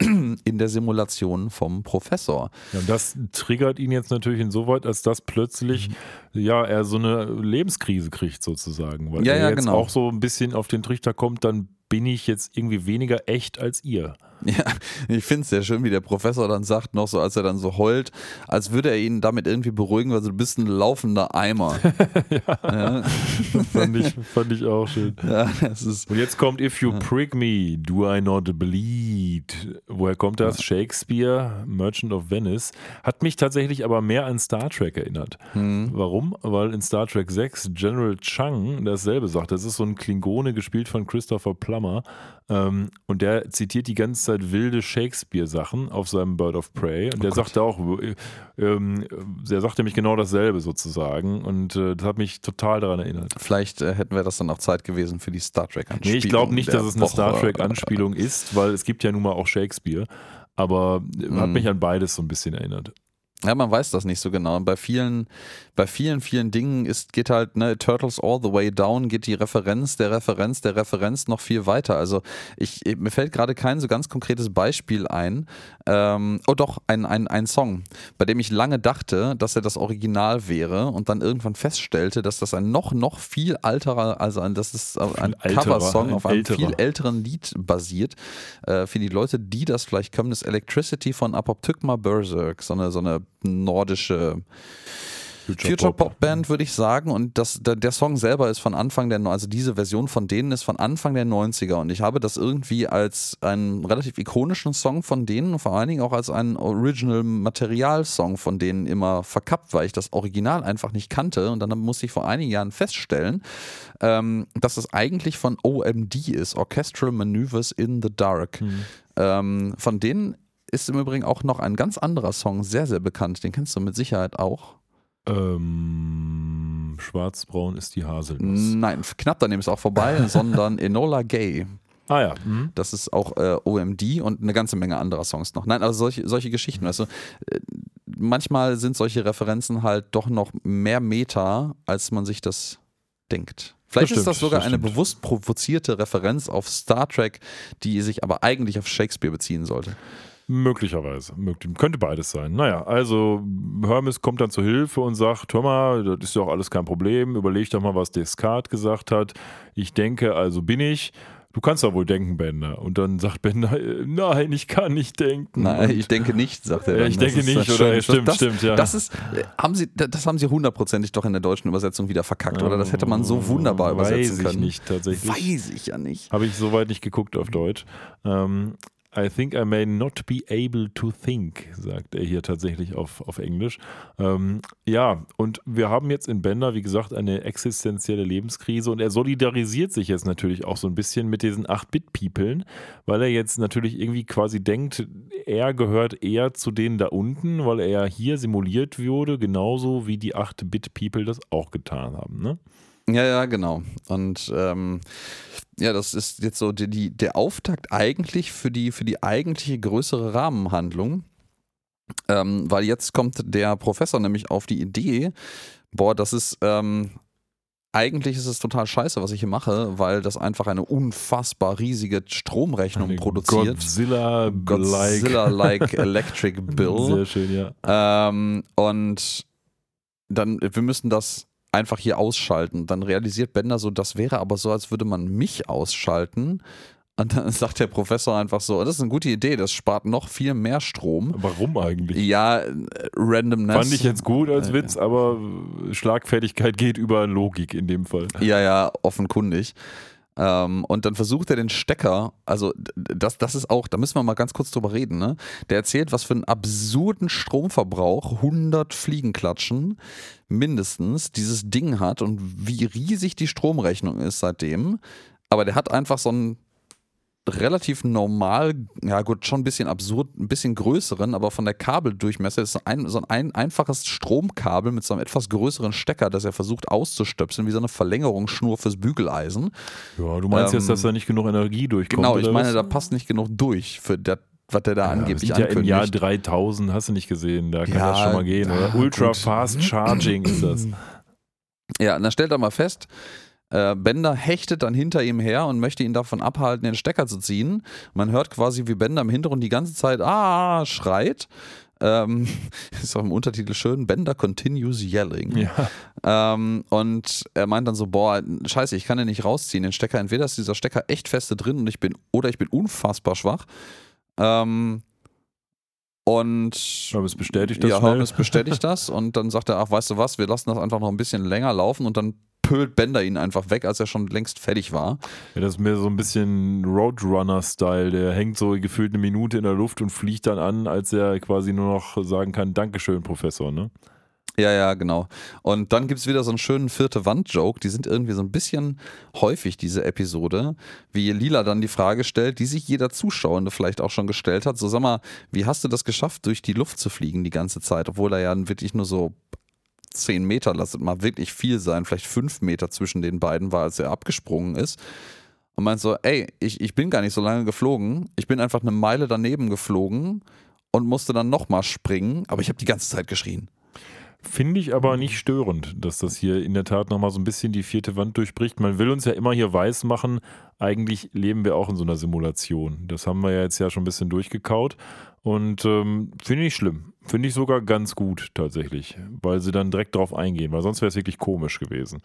in der Simulation vom Professor. Ja, und das triggert ihn jetzt natürlich insoweit, als dass plötzlich ja er so eine Lebenskrise kriegt sozusagen, weil Ja, er ja, jetzt genau. auch so ein bisschen auf den Trichter kommt, dann bin ich jetzt irgendwie weniger echt als ihr. Ja, ich finde es sehr schön, wie der Professor dann sagt, noch so, als er dann so heult, als würde er ihn damit irgendwie beruhigen, weil so, du bist ein laufender Eimer. ja. Fand ich, fand ich auch schön. ja, Und jetzt kommt If You Prick Me, Do I Not Bleed? Woher kommt das? Shakespeare, Merchant of Venice. Hat mich tatsächlich aber mehr an Star Trek erinnert. hm, Warum? Weil in Star Trek 6 General Chang dasselbe sagt. Das ist so ein Klingone, gespielt von Christopher Plummer. Ähm, und der zitiert die ganze Zeit wilde Shakespeare-Sachen auf seinem Bird of Prey. Und der Gott. sagte auch, äh, ähm, der sagte nämlich genau dasselbe sozusagen. Und äh, das hat mich total daran erinnert. vielleicht äh, hätten wir das dann auch Zeit gewesen für die Star Trek-Anspielung. Nee, ich glaube nicht, dass es eine Star Woche. Trek-Anspielung ist, weil es gibt ja nun mal auch Shakespeare. Aber äh, hat Mhm. mich an beides so ein bisschen erinnert. Ja, man weiß das nicht so genau. Und bei vielen, bei vielen, vielen Dingen ist, geht halt, ne, Turtles all the way down, geht die Referenz der Referenz der Referenz noch viel weiter. Also ich, mir fällt gerade kein so ganz konkretes Beispiel ein. Ähm, oh doch, ein, ein, ein Song, bei dem ich lange dachte, dass er das Original wäre und dann irgendwann feststellte, dass das ein noch, noch viel alterer, also ein, das ist ein Coversong auf einem älterer. viel älteren Lied basiert. Äh, für die Leute, die das vielleicht können, ist Electricity von Apoptygma Berserk, so eine, so eine nordische Future Pop Band, würde ich sagen. Und das, der, der, Song selber ist von Anfang der, also diese Version von denen ist von Anfang der 90er. Und ich habe das irgendwie als einen relativ ikonischen Song von denen und vor allen Dingen auch als einen Original Material Song von denen immer verkappt, weil ich das Original einfach nicht kannte. Und dann musste ich vor einigen Jahren feststellen, ähm, dass es eigentlich von OMD ist, Orchestral Maneuvers in the Dark. Mhm. Ähm, von denen ist im Übrigen auch noch ein ganz anderer Song sehr, sehr bekannt. Den kennst du mit Sicherheit auch. Ähm, Schwarzbraun ist die Haselnuss. Nein, knapp daneben ist auch vorbei, sondern Enola Gay. Ah ja. Mhm. Das ist auch äh, OMD und eine ganze Menge anderer Songs noch. Nein, also solche, solche Geschichten. Also äh, manchmal sind solche Referenzen halt doch noch mehr Meta, als man sich das denkt. Vielleicht das ist das sogar das eine bewusst provozierte Referenz auf Star Trek, die sich aber eigentlich auf Shakespeare beziehen sollte. Möglicherweise. Könnte beides sein. Naja, also Hermes kommt dann zur Hilfe und sagt, hör mal, das ist ja auch alles kein Problem. Überleg doch mal, was Descartes gesagt hat. Ich denke, also bin ich. Du kannst doch wohl denken, Bender. Und dann sagt Bender, nein, ich kann nicht denken. Nein, ich denke nicht, sagt er. Ja, ich denke nicht, oder? Ja, stimmt, das, stimmt, ja. Das ist, äh, haben Sie, das haben Sie hundertprozentig doch in der deutschen Übersetzung wieder verkackt, oder? Das hätte man so wunderbar übersetzen können. Weiß ich nicht, tatsächlich. Weiß ich ja nicht. Habe ich soweit nicht geguckt auf Deutsch. Ähm, I think I may not be able to think, sagt er hier tatsächlich auf, auf Englisch. Ähm, ja, und wir haben jetzt in Bender, wie gesagt, eine existenzielle Lebenskrise und er solidarisiert sich jetzt natürlich auch so ein bisschen mit diesen 8-Bit-Peoplen, weil er jetzt natürlich irgendwie quasi denkt, er gehört eher zu denen da unten, weil er hier simuliert wurde, genauso wie die 8-Bit-People das auch getan haben. Ne? Ja, ja, genau. Und ähm, ja, das ist jetzt so die, die, der Auftakt eigentlich für die, für die eigentliche größere Rahmenhandlung. Ähm, weil jetzt kommt der Professor nämlich auf die Idee, boah, das ist, ähm, eigentlich ist es total scheiße, was ich hier mache, weil das einfach eine unfassbar riesige Stromrechnung eine produziert. Godzilla-like Godzilla Electric Bill. Sehr schön, ja. Ähm, und dann, wir müssen das einfach hier ausschalten. Dann realisiert Bender so, das wäre aber so, als würde man mich ausschalten. Und dann sagt der Professor einfach so, das ist eine gute Idee, das spart noch viel mehr Strom. Warum eigentlich? Ja, Randomness. Fand ich jetzt gut als Witz, aber Schlagfertigkeit geht über Logik in dem Fall. Ja, ja, offenkundig. Ähm, und dann versucht er den Stecker, also das, das ist auch, da müssen wir mal ganz kurz drüber reden, ne? Der erzählt, was für einen absurden Stromverbrauch 100 Fliegenklatschen mindestens dieses Ding hat und wie riesig die Stromrechnung ist seitdem. Aber der hat einfach so einen relativ normal, ja gut, schon ein bisschen absurd, ein bisschen größeren, aber von der Kabeldurchmesser ist ein, so ein einfaches Stromkabel mit so einem etwas größeren Stecker, das er versucht auszustöpseln, wie so eine Verlängerungsschnur fürs Bügeleisen. Ja, du meinst ähm, jetzt, dass da nicht genug Energie durchkommt? Genau, ich meine, was? da passt nicht genug durch für das was der da ja, angeblich ja im Jahr 3000, hast du nicht gesehen, da kann ja, das schon mal gehen. Oder? Ultra gut. Fast Charging ist das. Ja, und dann stellt er mal fest, äh, Bender hechtet dann hinter ihm her und möchte ihn davon abhalten, den Stecker zu ziehen. Man hört quasi, wie Bender im Hintergrund die ganze Zeit ah schreit. Ähm, ist auch im Untertitel schön, Bender continues yelling. Ja. Ähm, und er meint dann so, boah, scheiße, ich kann den nicht rausziehen, den Stecker. Entweder ist dieser Stecker echt feste drin und ich bin, oder ich bin unfassbar schwach. Ähm, und Hermes bestätigt das. Ja, Hermes bestätigt das und dann sagt er, ach, weißt du was, wir lassen das einfach noch ein bisschen länger laufen und dann pölt Bender ihn einfach weg, als er schon längst fertig war. Ja, das ist mehr so ein bisschen Roadrunner-Style. Der hängt so gefühlt eine Minute in der Luft und fliegt dann an, als er quasi nur noch sagen kann, Dankeschön, Professor, ne? Ja, ja, genau. Und dann gibt es wieder so einen schönen vierte Wand-Joke. Die sind irgendwie so ein bisschen häufig, diese Episode. Wie Lila dann die Frage stellt, die sich jeder Zuschauende vielleicht auch schon gestellt hat. So, sag mal, wie hast du das geschafft, durch die Luft zu fliegen die ganze Zeit? Obwohl er ja wirklich nur so zehn Meter, lasst mal wirklich viel sein, vielleicht fünf Meter zwischen den beiden war, als er abgesprungen ist. Und meint so, ey, ich, ich bin gar nicht so lange geflogen, ich bin einfach eine Meile daneben geflogen und musste dann nochmal springen, aber ich habe die ganze Zeit geschrien. Finde ich aber nicht störend, dass das hier in der Tat nochmal so ein bisschen die vierte Wand durchbricht. Man will uns ja immer hier weiß machen, eigentlich leben wir auch in so einer Simulation. Das haben wir ja jetzt ja schon ein bisschen durchgekaut. Und ähm, finde ich schlimm. Finde ich sogar ganz gut tatsächlich, weil sie dann direkt darauf eingehen, weil sonst wäre es wirklich komisch gewesen.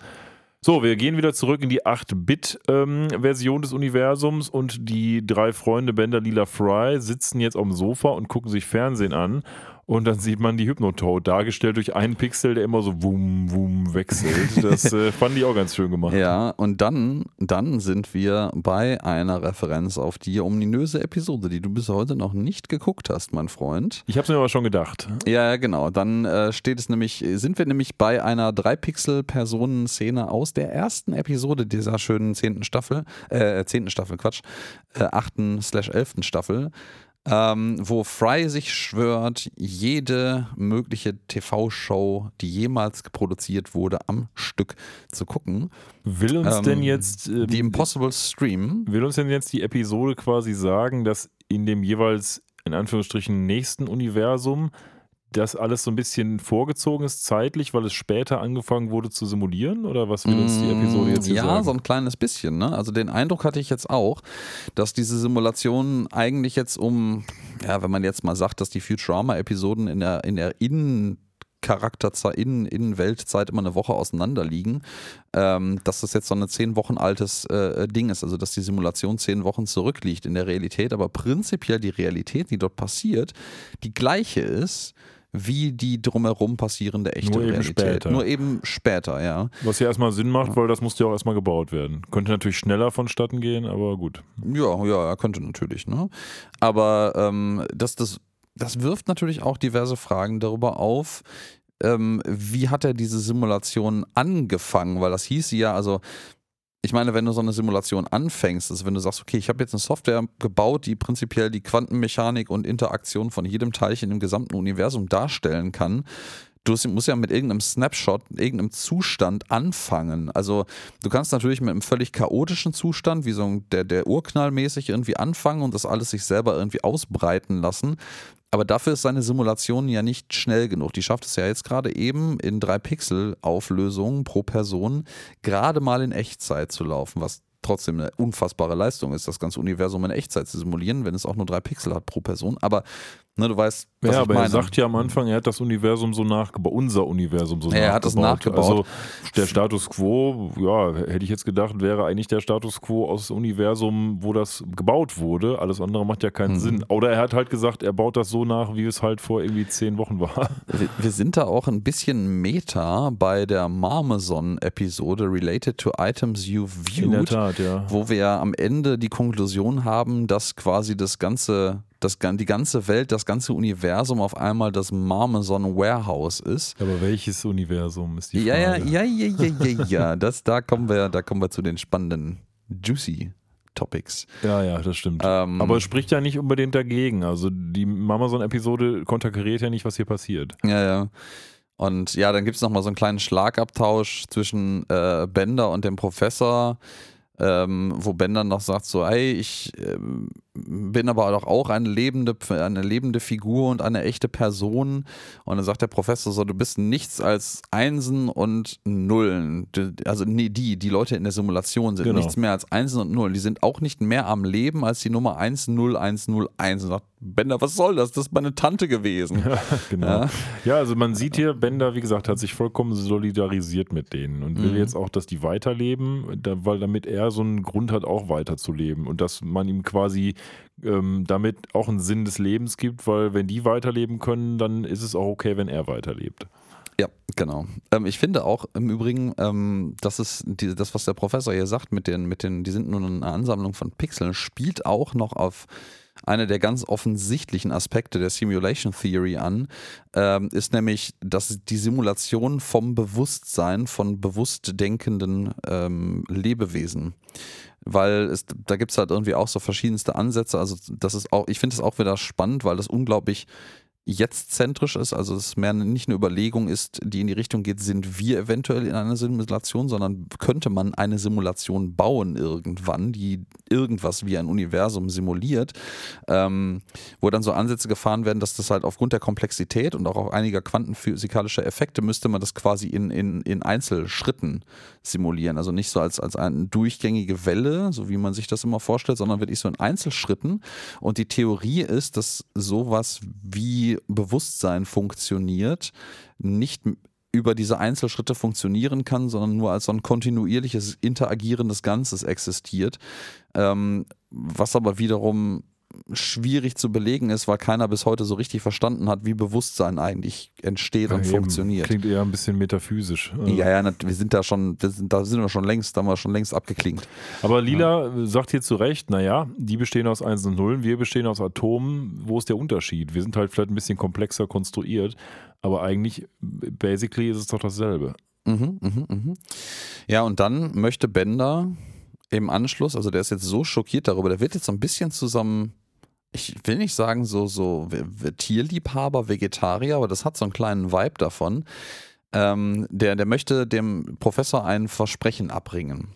So, wir gehen wieder zurück in die 8-Bit-Version ähm, des Universums und die drei Freunde Bender, Lila, Fry sitzen jetzt dem Sofa und gucken sich Fernsehen an und dann sieht man die Hypnotoad dargestellt durch einen Pixel, der immer so wum, wum wechselt. Das äh, fand ich auch ganz schön gemacht. Ja, und dann, dann sind wir bei einer Referenz auf die ominöse Episode, die du bis heute noch nicht geguckt hast, mein Freund. Ich habe es mir aber schon gedacht. Ja, genau. Dann äh, steht es nämlich, sind wir nämlich bei einer 3-Pixel-Personen-Szene aus der ersten Episode dieser schönen zehnten Staffel, äh, zehnten Staffel, Quatsch, äh, achten slash elften Staffel ähm, wo Fry sich schwört, jede mögliche TV-Show, die jemals produziert wurde, am Stück zu gucken. Will uns ähm, denn jetzt ähm, die Impossible Stream? Will uns denn jetzt die Episode quasi sagen, dass in dem jeweils in Anführungsstrichen nächsten Universum das alles so ein bisschen vorgezogen ist zeitlich, weil es später angefangen wurde zu simulieren? Oder was will uns die Episode jetzt hier ja, sagen? Ja, so ein kleines bisschen. Ne? Also den Eindruck hatte ich jetzt auch, dass diese Simulationen eigentlich jetzt um, ja, wenn man jetzt mal sagt, dass die Futurama-Episoden in der, in der Innen- Charakterzeit, in, in Weltzeit immer eine Woche auseinander liegen, ähm, dass das jetzt so ein zehn Wochen altes äh, Ding ist, also dass die Simulation zehn Wochen zurückliegt in der Realität, aber prinzipiell die Realität, die dort passiert, die gleiche ist wie die drumherum passierende echte Nur Realität. Später. Nur eben später, ja. Was ja erstmal Sinn macht, weil das musste ja auch erstmal gebaut werden. Könnte natürlich schneller vonstatten gehen, aber gut. Ja, ja, könnte natürlich, ne? Aber ähm, das, das, das wirft natürlich auch diverse Fragen darüber auf, ähm, wie hat er diese Simulation angefangen? Weil das hieß ja, also ich meine, wenn du so eine Simulation anfängst, also wenn du sagst, okay, ich habe jetzt eine Software gebaut, die prinzipiell die Quantenmechanik und Interaktion von jedem Teilchen im gesamten Universum darstellen kann, du musst ja mit irgendeinem Snapshot, irgendeinem Zustand anfangen. Also du kannst natürlich mit einem völlig chaotischen Zustand, wie so der, der Urknall mäßig irgendwie anfangen und das alles sich selber irgendwie ausbreiten lassen. Aber dafür ist seine Simulation ja nicht schnell genug. Die schafft es ja jetzt gerade eben in drei Pixel Auflösungen pro Person gerade mal in Echtzeit zu laufen, was trotzdem eine unfassbare Leistung ist, das ganze Universum in Echtzeit zu simulieren, wenn es auch nur drei Pixel hat pro Person. Aber Ne, du weißt, was ja, ich aber meine. er sagt ja am Anfang, er hat das Universum so nachgebaut, unser Universum so ja, nachgebaut. Er hat das nachgebaut. Also der Status quo, ja, hätte ich jetzt gedacht, wäre eigentlich der Status quo aus dem Universum, wo das gebaut wurde. Alles andere macht ja keinen mhm. Sinn. Oder er hat halt gesagt, er baut das so nach, wie es halt vor irgendwie zehn Wochen war. Wir, wir sind da auch ein bisschen Meta bei der Marmeson-Episode Related to Items You Viewed. In der Tat, ja. Wo wir am Ende die Konklusion haben, dass quasi das ganze das, die ganze Welt, das ganze Universum auf einmal das Marmeson Warehouse ist. Aber welches Universum ist die Frage? Ja, ja, ja, ja, ja, ja, ja. Das, da, kommen wir, da kommen wir zu den spannenden, juicy Topics. Ja, ja, das stimmt. Ähm, Aber es spricht ja nicht unbedingt dagegen. Also die Amazon-Episode konterkariert ja nicht, was hier passiert. Ja, ja. Und ja, dann gibt es nochmal so einen kleinen Schlagabtausch zwischen äh, Bender und dem Professor, ähm, wo Bender noch sagt so, ey, ich ähm, bin aber doch auch eine lebende, eine lebende Figur und eine echte Person. Und dann sagt der Professor so, du bist nichts als Einsen und Nullen. Also nee, die, die Leute in der Simulation sind genau. nichts mehr als Einsen und Nullen. Die sind auch nicht mehr am Leben als die Nummer 10101. Und sagt Bender, was soll das? Das ist meine Tante gewesen. Ja, genau. Ja. ja, also man sieht hier, Bender, wie gesagt, hat sich vollkommen solidarisiert mit denen und will mhm. jetzt auch, dass die weiterleben, weil damit er so einen Grund hat, auch weiterzuleben. Und dass man ihm quasi ähm, damit auch einen Sinn des Lebens gibt, weil wenn die weiterleben können, dann ist es auch okay, wenn er weiterlebt. Ja, genau. Ähm, ich finde auch im Übrigen, ähm, das ist die, das, was der Professor hier sagt, mit den, mit den, die sind nur eine Ansammlung von Pixeln, spielt auch noch auf eine der ganz offensichtlichen Aspekte der Simulation Theory an, ähm, ist nämlich, dass die Simulation vom Bewusstsein von bewusst denkenden ähm, Lebewesen weil es, da gibt es halt irgendwie auch so verschiedenste Ansätze. Also das ist auch, ich finde es auch wieder spannend, weil das unglaublich jetzt zentrisch ist, also es mehr nicht eine Überlegung ist, die in die Richtung geht, sind wir eventuell in einer Simulation, sondern könnte man eine Simulation bauen irgendwann, die irgendwas wie ein Universum simuliert, ähm, wo dann so Ansätze gefahren werden, dass das halt aufgrund der Komplexität und auch auf einiger quantenphysikalischer Effekte müsste man das quasi in, in, in Einzelschritten simulieren. Also nicht so als, als eine durchgängige Welle, so wie man sich das immer vorstellt, sondern wirklich so in Einzelschritten. Und die Theorie ist, dass sowas wie Bewusstsein funktioniert, nicht über diese Einzelschritte funktionieren kann, sondern nur als so ein kontinuierliches, interagierendes Ganzes existiert, ähm, was aber wiederum schwierig zu belegen ist, weil keiner bis heute so richtig verstanden hat, wie Bewusstsein eigentlich entsteht Ja, und eben. funktioniert. Klingt eher ein bisschen metaphysisch. Äh, Ja, ja, wir sind da schon, sind, da sind wir schon längst, da haben wir schon längst abgeklingt. Aber Lila äh, sagt hier zu Recht, naja, die bestehen aus Einsen und Nullen, wir bestehen aus Atomen. Wo ist der Unterschied? Wir sind halt vielleicht ein bisschen komplexer konstruiert, aber eigentlich, basically, ist es doch dasselbe. Mhm, mhm, mhm. Ja, und dann möchte Bender im Anschluss, also der ist jetzt so schockiert darüber, der wird jetzt so ein bisschen zusammen, ich will nicht sagen so, so Tierliebhaber, Vegetarier, aber das hat so einen kleinen Vibe davon. Ähm, der, der möchte dem Professor ein Versprechen abbringen.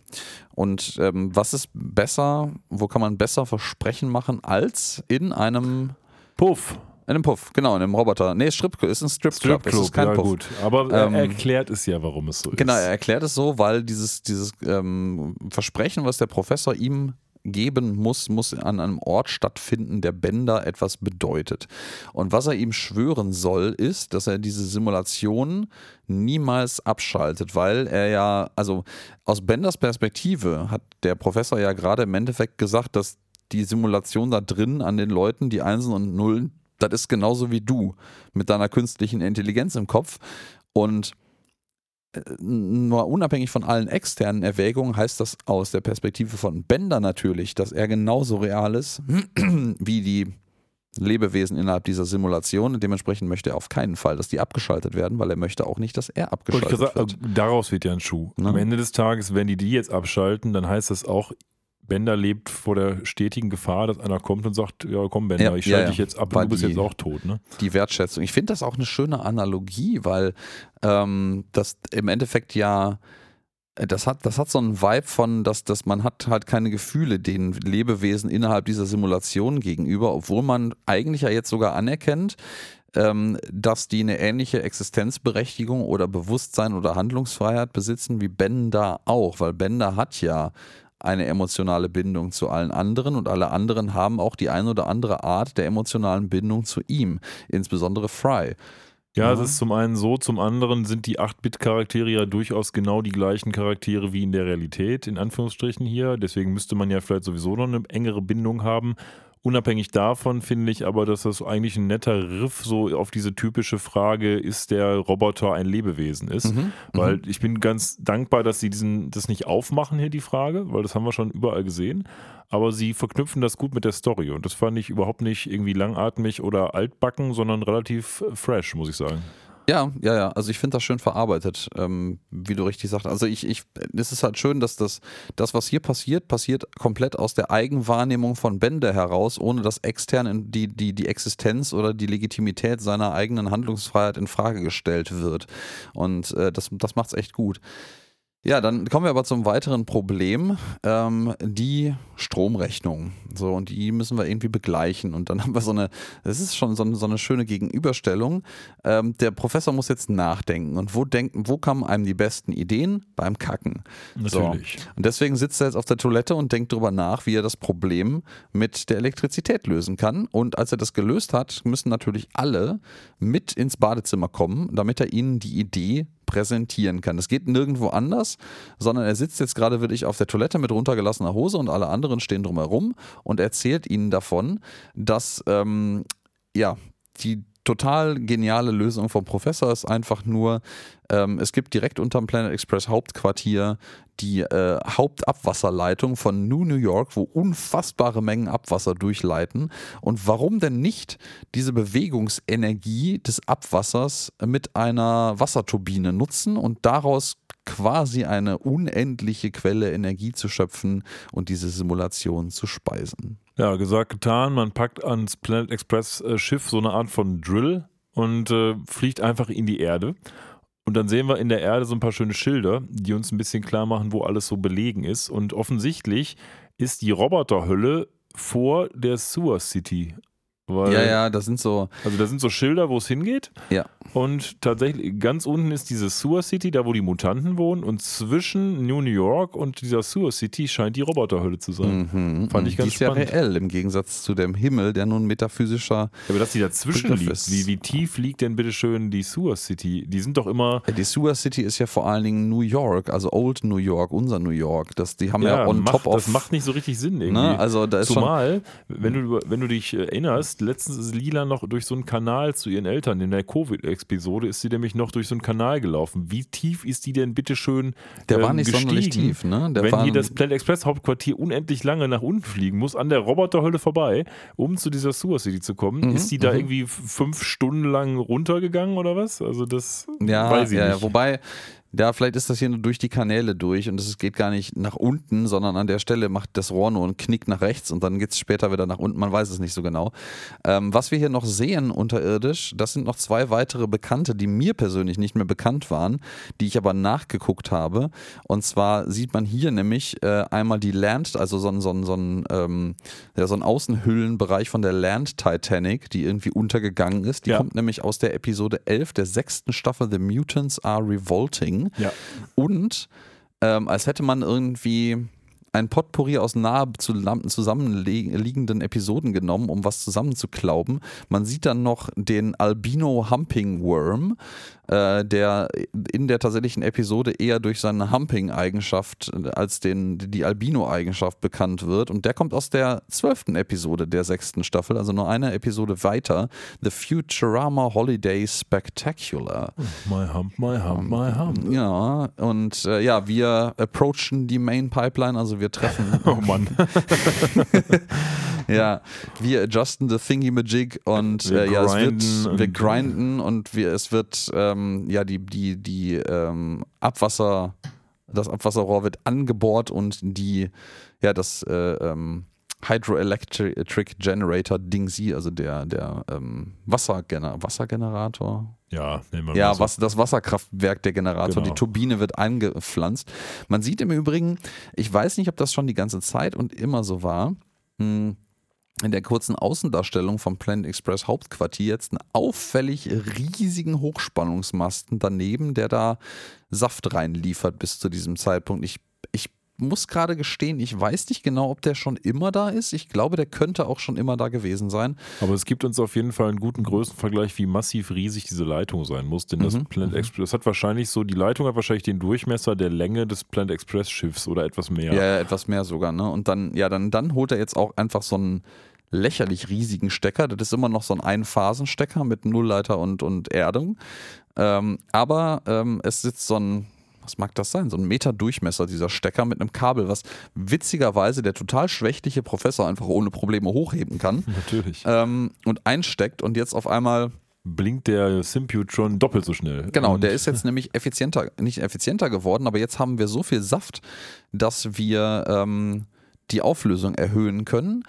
Und ähm, was ist besser, wo kann man besser Versprechen machen als in einem, Puff, in einem Puff, genau, in einem Roboter. Nee, Strip, ist ein Strip Club, es Stripclub, ist kein ja Puff. gut. Aber Ähm, er erklärt es ja, warum es so ist. Genau, er erklärt es so, weil dieses, dieses ähm, Versprechen, was der Professor ihm geben muss, muss an einem Ort stattfinden, der Bender etwas bedeutet. Und was er ihm schwören soll, ist, dass er diese Simulation niemals abschaltet, weil er ja, also aus Benders Perspektive hat der Professor ja gerade im Endeffekt gesagt, dass die Simulation da drin an den Leuten, die Einsen und Nullen, das ist genauso wie du mit deiner künstlichen Intelligenz im Kopf. Und nur unabhängig von allen externen Erwägungen heißt das aus der Perspektive von Bender natürlich, dass er genauso real ist wie die Lebewesen innerhalb dieser Simulation. Und dementsprechend möchte er auf keinen Fall, dass die abgeschaltet werden, weil er möchte auch nicht, dass er abgeschaltet wird. äh, daraus wird ja ein Schuh. Ne? Am Ende des Tages, wenn die die jetzt abschalten, dann heißt das auch, Bender lebt vor der stetigen Gefahr, dass einer kommt und sagt, ja komm Bender, Ja, ich schalte ja. dich jetzt ab Weil und du bist die- jetzt auch tot. Ne? die Wertschätzung. Ich finde das auch eine schöne Analogie, weil ähm, das im Endeffekt ja, äh, das hat, das hat so einen Vibe von, dass, dass man hat halt keine Gefühle den Lebewesen innerhalb dieser Simulation gegenüber, obwohl man eigentlich ja jetzt sogar anerkennt, ähm, dass die eine ähnliche Existenzberechtigung oder Bewusstsein oder Handlungsfreiheit besitzen wie Bender auch, weil Bender hat ja eine emotionale Bindung zu allen anderen und alle anderen haben auch die ein oder andere Art der emotionalen Bindung zu ihm, insbesondere Fry. Ja, Ja. es ist zum einen so, zum anderen sind die 8-Bit-Charaktere ja durchaus genau die gleichen Charaktere wie in der Realität, in Anführungsstrichen hier. Deswegen müsste man ja vielleicht sowieso noch eine engere Bindung haben. Unabhängig davon finde ich aber, dass das eigentlich ein netter Riff so auf diese typische Frage, ist der Roboter ein Lebewesen ist. Mhm. Weil ich bin ganz dankbar, dass sie diesen, das nicht aufmachen hier, die Frage, weil das haben wir schon überall gesehen. Aber sie verknüpfen das gut mit der Story. Und das fand ich überhaupt nicht irgendwie langatmig oder altbacken, sondern relativ äh, fresh, muss ich sagen. Ja, ja, ja. Also ich finde das schön verarbeitet, ähm, wie du richtig sagst. Also ich, ich, es ist halt schön, dass das, das, was hier passiert, passiert komplett aus der Eigenwahrnehmung von Bender heraus, ohne dass extern die, die, die Existenz oder die Legitimität seiner eigenen Handlungsfreiheit in Frage gestellt wird. Und äh, das, das macht es echt gut. Ja, dann kommen wir aber zum weiteren Problem, ähm, die Stromrechnung. So, und die müssen wir irgendwie begleichen. Und dann haben wir so eine, das ist schon so eine, so eine schöne Gegenüberstellung. Ähm, der Professor muss jetzt nachdenken. Und wo denken, wo kamen einem die besten Ideen? Beim Kacken. Natürlich. Und deswegen sitzt er jetzt auf der Toilette und denkt darüber nach, wie er das Problem mit der Elektrizität lösen kann. Und als er das gelöst hat, müssen natürlich alle mit ins Badezimmer kommen, damit er ihnen die Idee präsentieren kann. Es geht nirgendwo anders, sondern er sitzt jetzt gerade wirklich auf der Toilette mit runtergelassener Hose und alle anderen stehen drumherum und erzählt ihnen davon, dass ähm, ja die total geniale Lösung vom Professor ist einfach nur, ähm, es gibt direkt unterm Planet Express Hauptquartier die äh, Hauptabwasserleitung von New New York, wo unfassbare Mengen Abwasser durchleiten. Und warum denn nicht diese Bewegungsenergie des Abwassers mit einer Wasserturbine nutzen und daraus quasi eine unendliche Quelle Energie zu schöpfen und diese Simulation zu speisen. Ja, gesagt, getan. Man packt ans Planet Express äh, Schiff so eine Art von Drill und äh, fliegt einfach in die Erde. Und dann sehen wir in der Erde so ein paar schöne Schilder, die uns ein bisschen klar machen, wo alles so belegen ist. Und offensichtlich ist die Roboterhölle vor der Sewer City. Weil, Ja, ja, das sind so. Also da sind so Schilder, wo es hingeht. Ja. Und tatsächlich ganz unten ist diese Sewer City, da wo die Mutanten wohnen. Und zwischen New York und dieser Sewer City scheint die Roboterhölle zu sein. Mhm, Fand ich mhm. ganz die ist ja spannend. reell im Gegensatz zu dem Himmel, der nun metaphysischer. Ja, Aber dass die dazwischen Begriff liegt, ist- wie, wie tief liegt denn bitte schön die Sewer City? Die sind doch immer. Ja, Die Sewer City ist ja vor allen Dingen New York, also Old New York, unser New York. Das, die haben ja, on macht, top of. das macht nicht so richtig Sinn irgendwie. ne, also da ist schon. Zumal, wenn du, wenn du dich erinnerst, letztens ist Lila noch durch so einen Kanal zu ihren Eltern. In der Covid-Episode ist sie nämlich noch durch so einen Kanal gelaufen. Wie tief ist die denn bitteschön Der war ähm, nicht sonderlich gestiegen? tief, ne? Der wenn war hier das Planet Express Hauptquartier unendlich lange nach unten fliegen muss, an der Roboterhölle vorbei, um zu dieser Sewer City zu kommen, Mhm, ist die da mhm. irgendwie fünf Stunden lang runtergegangen oder was? Also das Ja, weiß ich ja, ja, nicht. wobei, ja, vielleicht ist das hier nur durch die Kanäle durch und es geht gar nicht nach unten, sondern an der Stelle macht das Rohr nur einen Knick nach rechts und dann geht es später wieder nach unten. Man weiß es nicht so genau. Ähm, was wir hier noch sehen unterirdisch, das sind noch zwei weitere Bekannte, die mir persönlich nicht mehr bekannt waren, die ich aber nachgeguckt habe. Und zwar sieht man hier nämlich äh, einmal die Land, also so ein, so ein, so ein, ähm, ja, so ein Außenhüllenbereich von der Land Titanic, die irgendwie untergegangen ist. Die Ja. kommt nämlich aus der Episode 11 der sechsten Staffel The Mutants Are Revolting. Ja. Und ähm, als hätte man irgendwie ein Potpourri aus lam- zusammenliegenden Episoden genommen, um was zusammenzuklauben. Man sieht dann noch den Albino Humping Worm, äh, der in der tatsächlichen Episode eher durch seine Humping-Eigenschaft äh, als den, die Albino-Eigenschaft bekannt wird. Und der kommt aus der zwölften Episode der sechsten Staffel, also nur eine Episode weiter. The Futurama Holiday Spectacular. My hump, my hump, my hump. Ja, und äh, ja, wir approachen die Main Pipeline, also wir treffen, Oh Mann. ja, wir adjusten the thingy majig und Wir äh, ja, es grinden wird, wir grinden und wir, es wird, ähm, ja, die, die, die ähm, Abwasser, das Abwasserrohr wird angebohrt und die, ja, das äh, ähm, Hydroelectric Generator Dingsy, also der, der ähm, Wassergener Wassergenerator, Ja, nehmen wir Ja, mal so. was, das Wasserkraftwerk der Generator, Genau. die Turbine wird eingepflanzt. Man sieht im Übrigen, ich weiß nicht, ob das schon die ganze Zeit und immer so war, hm, in der kurzen Außendarstellung vom Planet Express Hauptquartier jetzt einen auffällig riesigen Hochspannungsmasten daneben, der da Saft reinliefert bis zu diesem Zeitpunkt. Ich, ich muss gerade gestehen, ich weiß nicht genau, ob der schon immer da ist. Ich glaube, der könnte auch schon immer da gewesen sein. Aber es gibt uns auf jeden Fall einen guten Größenvergleich, wie massiv riesig diese Leitung sein muss. Denn das Mhm, Planet Express, das hat wahrscheinlich so, die Leitung hat wahrscheinlich den Durchmesser der Länge des Planet Express Schiffs oder etwas mehr. Ja, ja, etwas mehr sogar, ne? Und dann, ja, dann, dann holt er jetzt auch einfach so einen lächerlich riesigen Stecker. Das ist immer noch so ein Einphasenstecker mit Nullleiter und, und Erdung. Ähm, aber ähm, es sitzt so ein, was mag das sein? So ein Meter Durchmesser, dieser Stecker mit einem Kabel, was witzigerweise der total schwächliche Professor einfach ohne Probleme hochheben kann. Natürlich. Ähm, und einsteckt und jetzt auf einmal Blinkt der Symputron doppelt so schnell. Genau, der ist jetzt nämlich effizienter, nicht effizienter geworden, aber jetzt haben wir so viel Saft, dass wir ähm, die Auflösung erhöhen können.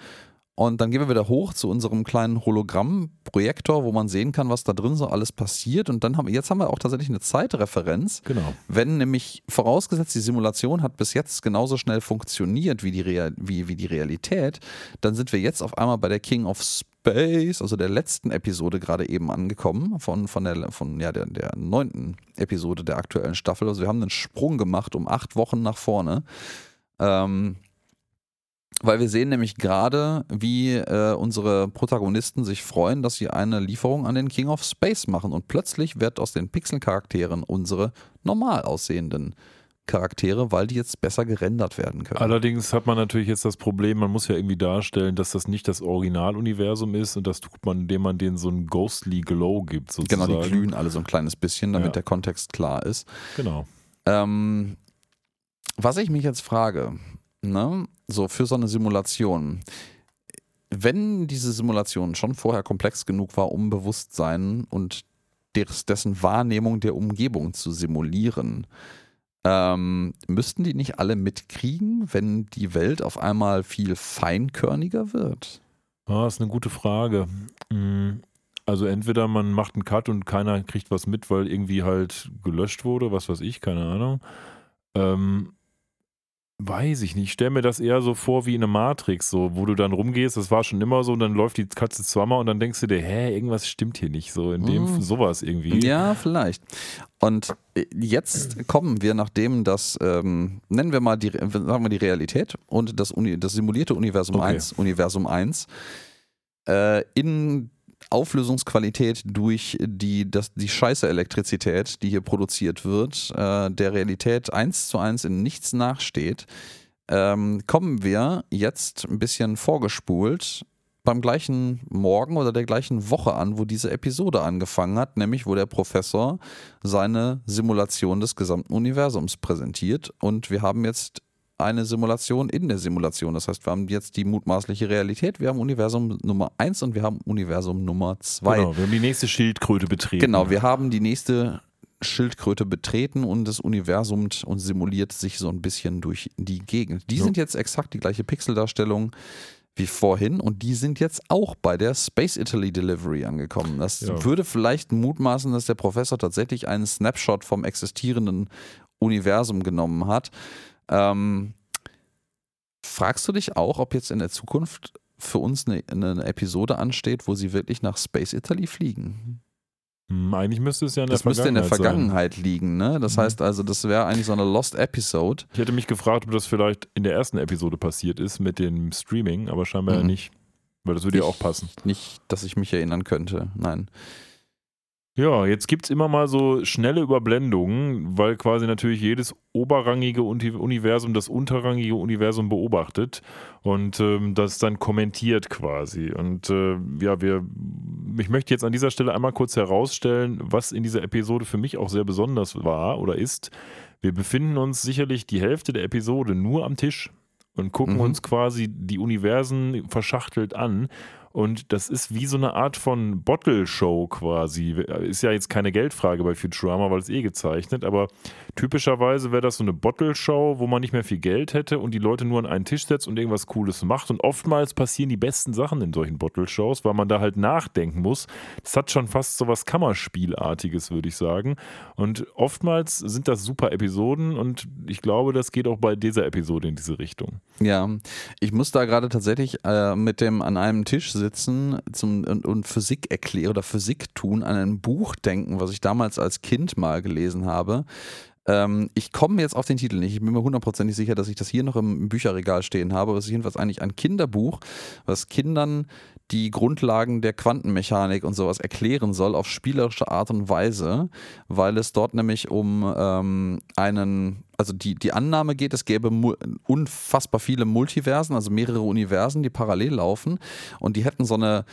Und dann gehen wir wieder hoch zu unserem kleinen Hologramm-Projektor, wo man sehen kann, was da drin so alles passiert. Und dann haben jetzt haben wir auch tatsächlich eine Zeitreferenz. Genau. Wenn nämlich vorausgesetzt, die Simulation hat bis jetzt genauso schnell funktioniert wie die, Real, wie, wie die Realität, dann sind wir jetzt auf einmal bei der King of Space, also der letzten Episode gerade eben angekommen, von, von, der, von ja, der, der neunten Episode der aktuellen Staffel. Also wir haben einen Sprung gemacht um acht Wochen nach vorne. Ähm, weil wir sehen nämlich gerade, wie äh, unsere Protagonisten sich freuen, dass sie eine Lieferung an den King of Space machen. Und plötzlich wird aus den Pixel-Charakteren unsere normal aussehenden Charaktere, weil die jetzt besser gerendert werden können. Allerdings hat man natürlich jetzt das Problem, man muss ja irgendwie darstellen, dass das nicht das Originaluniversum ist und das tut man, indem man denen so einen ghostly Glow gibt genau, sozusagen. die glühen alle so ein kleines bisschen, damit Ja. der Kontext klar ist. Genau. Ähm, was ich mich jetzt frage, ne, so für so eine Simulation, wenn diese Simulation schon vorher komplex genug war, um Bewusstsein und des, dessen Wahrnehmung der Umgebung zu simulieren, Ähm, müssten die nicht alle mitkriegen, wenn die Welt auf einmal viel feinkörniger wird? Ah, ist eine gute Frage. Hm, Also entweder man macht einen Cut und keiner kriegt was mit, weil irgendwie halt gelöscht wurde, was weiß ich, keine Ahnung. Ähm, weiß ich nicht. Ich stelle mir das eher so vor wie in einer Matrix, so, wo du dann rumgehst, das war schon immer so, und dann läuft die Katze zweimal und dann denkst du dir, hä, irgendwas stimmt hier nicht. So in dem Mm. sowas irgendwie. Ja, vielleicht. Und äh, jetzt kommen wir, nachdem das, ähm, nennen wir mal die, sagen wir die Realität und das, Uni, das simulierte Universum Okay. 1, Universum 1, äh, in Auflösungsqualität durch die, das, die scheiße Elektrizität, die hier produziert wird, äh, der Realität eins zu eins in nichts nachsteht, ähm, kommen wir jetzt ein bisschen vorgespult beim gleichen Morgen oder der gleichen Woche an, wo diese Episode angefangen hat, nämlich wo der Professor seine Simulation des gesamten Universums präsentiert. Und wir haben jetzt eine Simulation in der Simulation. Das heißt, wir haben jetzt die mutmaßliche Realität, wir haben Universum Nummer 1 und wir haben Universum Nummer 2. Genau, wir haben die nächste Schildkröte betreten. Genau, wir haben die nächste Schildkröte betreten und das Universum und simuliert sich so ein bisschen durch die Gegend. Die Ja. sind jetzt exakt die gleiche Pixeldarstellung wie vorhin und die sind jetzt auch bei der Space Italy Delivery angekommen. Das Ja. würde vielleicht mutmaßen, dass der Professor tatsächlich einen Snapshot vom existierenden Universum genommen hat. Ähm, fragst du dich auch, ob jetzt in der Zukunft für uns eine, eine Episode ansteht, wo sie wirklich nach Space Italy fliegen? Hm, eigentlich müsste es ja in Das der müsste in der Vergangenheit Vergangenheit liegen, ne? Das Mhm. heißt also, das wäre eigentlich so eine Lost Episode. sein. Ich hätte mich gefragt, ob das vielleicht in der ersten Episode passiert ist mit dem Streaming, aber scheinbar Mhm. nicht. Weil das würde ja auch passen. Nicht, dass ich mich erinnern könnte. Nein. Ja, jetzt gibt es immer mal so schnelle Überblendungen, weil quasi natürlich jedes oberrangige Universum das unterrangige Universum beobachtet und ähm, das dann kommentiert quasi. Und äh, ja, wir, ich möchte jetzt an dieser Stelle einmal kurz herausstellen, was in dieser Episode für mich auch sehr besonders war oder ist. Wir befinden uns sicherlich die Hälfte der Episode nur am Tisch und gucken Mhm. uns quasi die Universen verschachtelt an. Und das ist wie so eine Art von Bottle-Show quasi. Ist ja jetzt keine Geldfrage bei Futurama, weil es eh gezeichnet, aber typischerweise wäre das so eine Bottle-Show, wo man nicht mehr viel Geld hätte und die Leute nur an einen Tisch setzt und irgendwas Cooles macht. Und oftmals passieren die besten Sachen in solchen Bottle-Shows, weil man da halt nachdenken muss. Das hat schon fast so was Kammerspielartiges, würde ich sagen. Und oftmals sind das super Episoden und ich glaube, das geht auch bei dieser Episode in diese Richtung. Ja, ich muss da gerade tatsächlich äh, mit dem an einem Tisch sitzen zum, und, und Physik erklären oder Physik tun, an ein Buch denken, was ich damals als Kind mal gelesen habe. Ähm, ich komme jetzt auf den Titel nicht. Ich bin mir hundertprozentig sicher, dass ich das hier noch im Bücherregal stehen habe. Aber es ist jedenfalls eigentlich ein Kinderbuch, was Kindern die Grundlagen der Quantenmechanik und sowas erklären soll auf spielerische Art und Weise, weil es dort nämlich um ähm, einen, also die, die Annahme geht, es gäbe unfassbar viele Multiversen, also mehrere Universen, die parallel laufen und die hätten so eine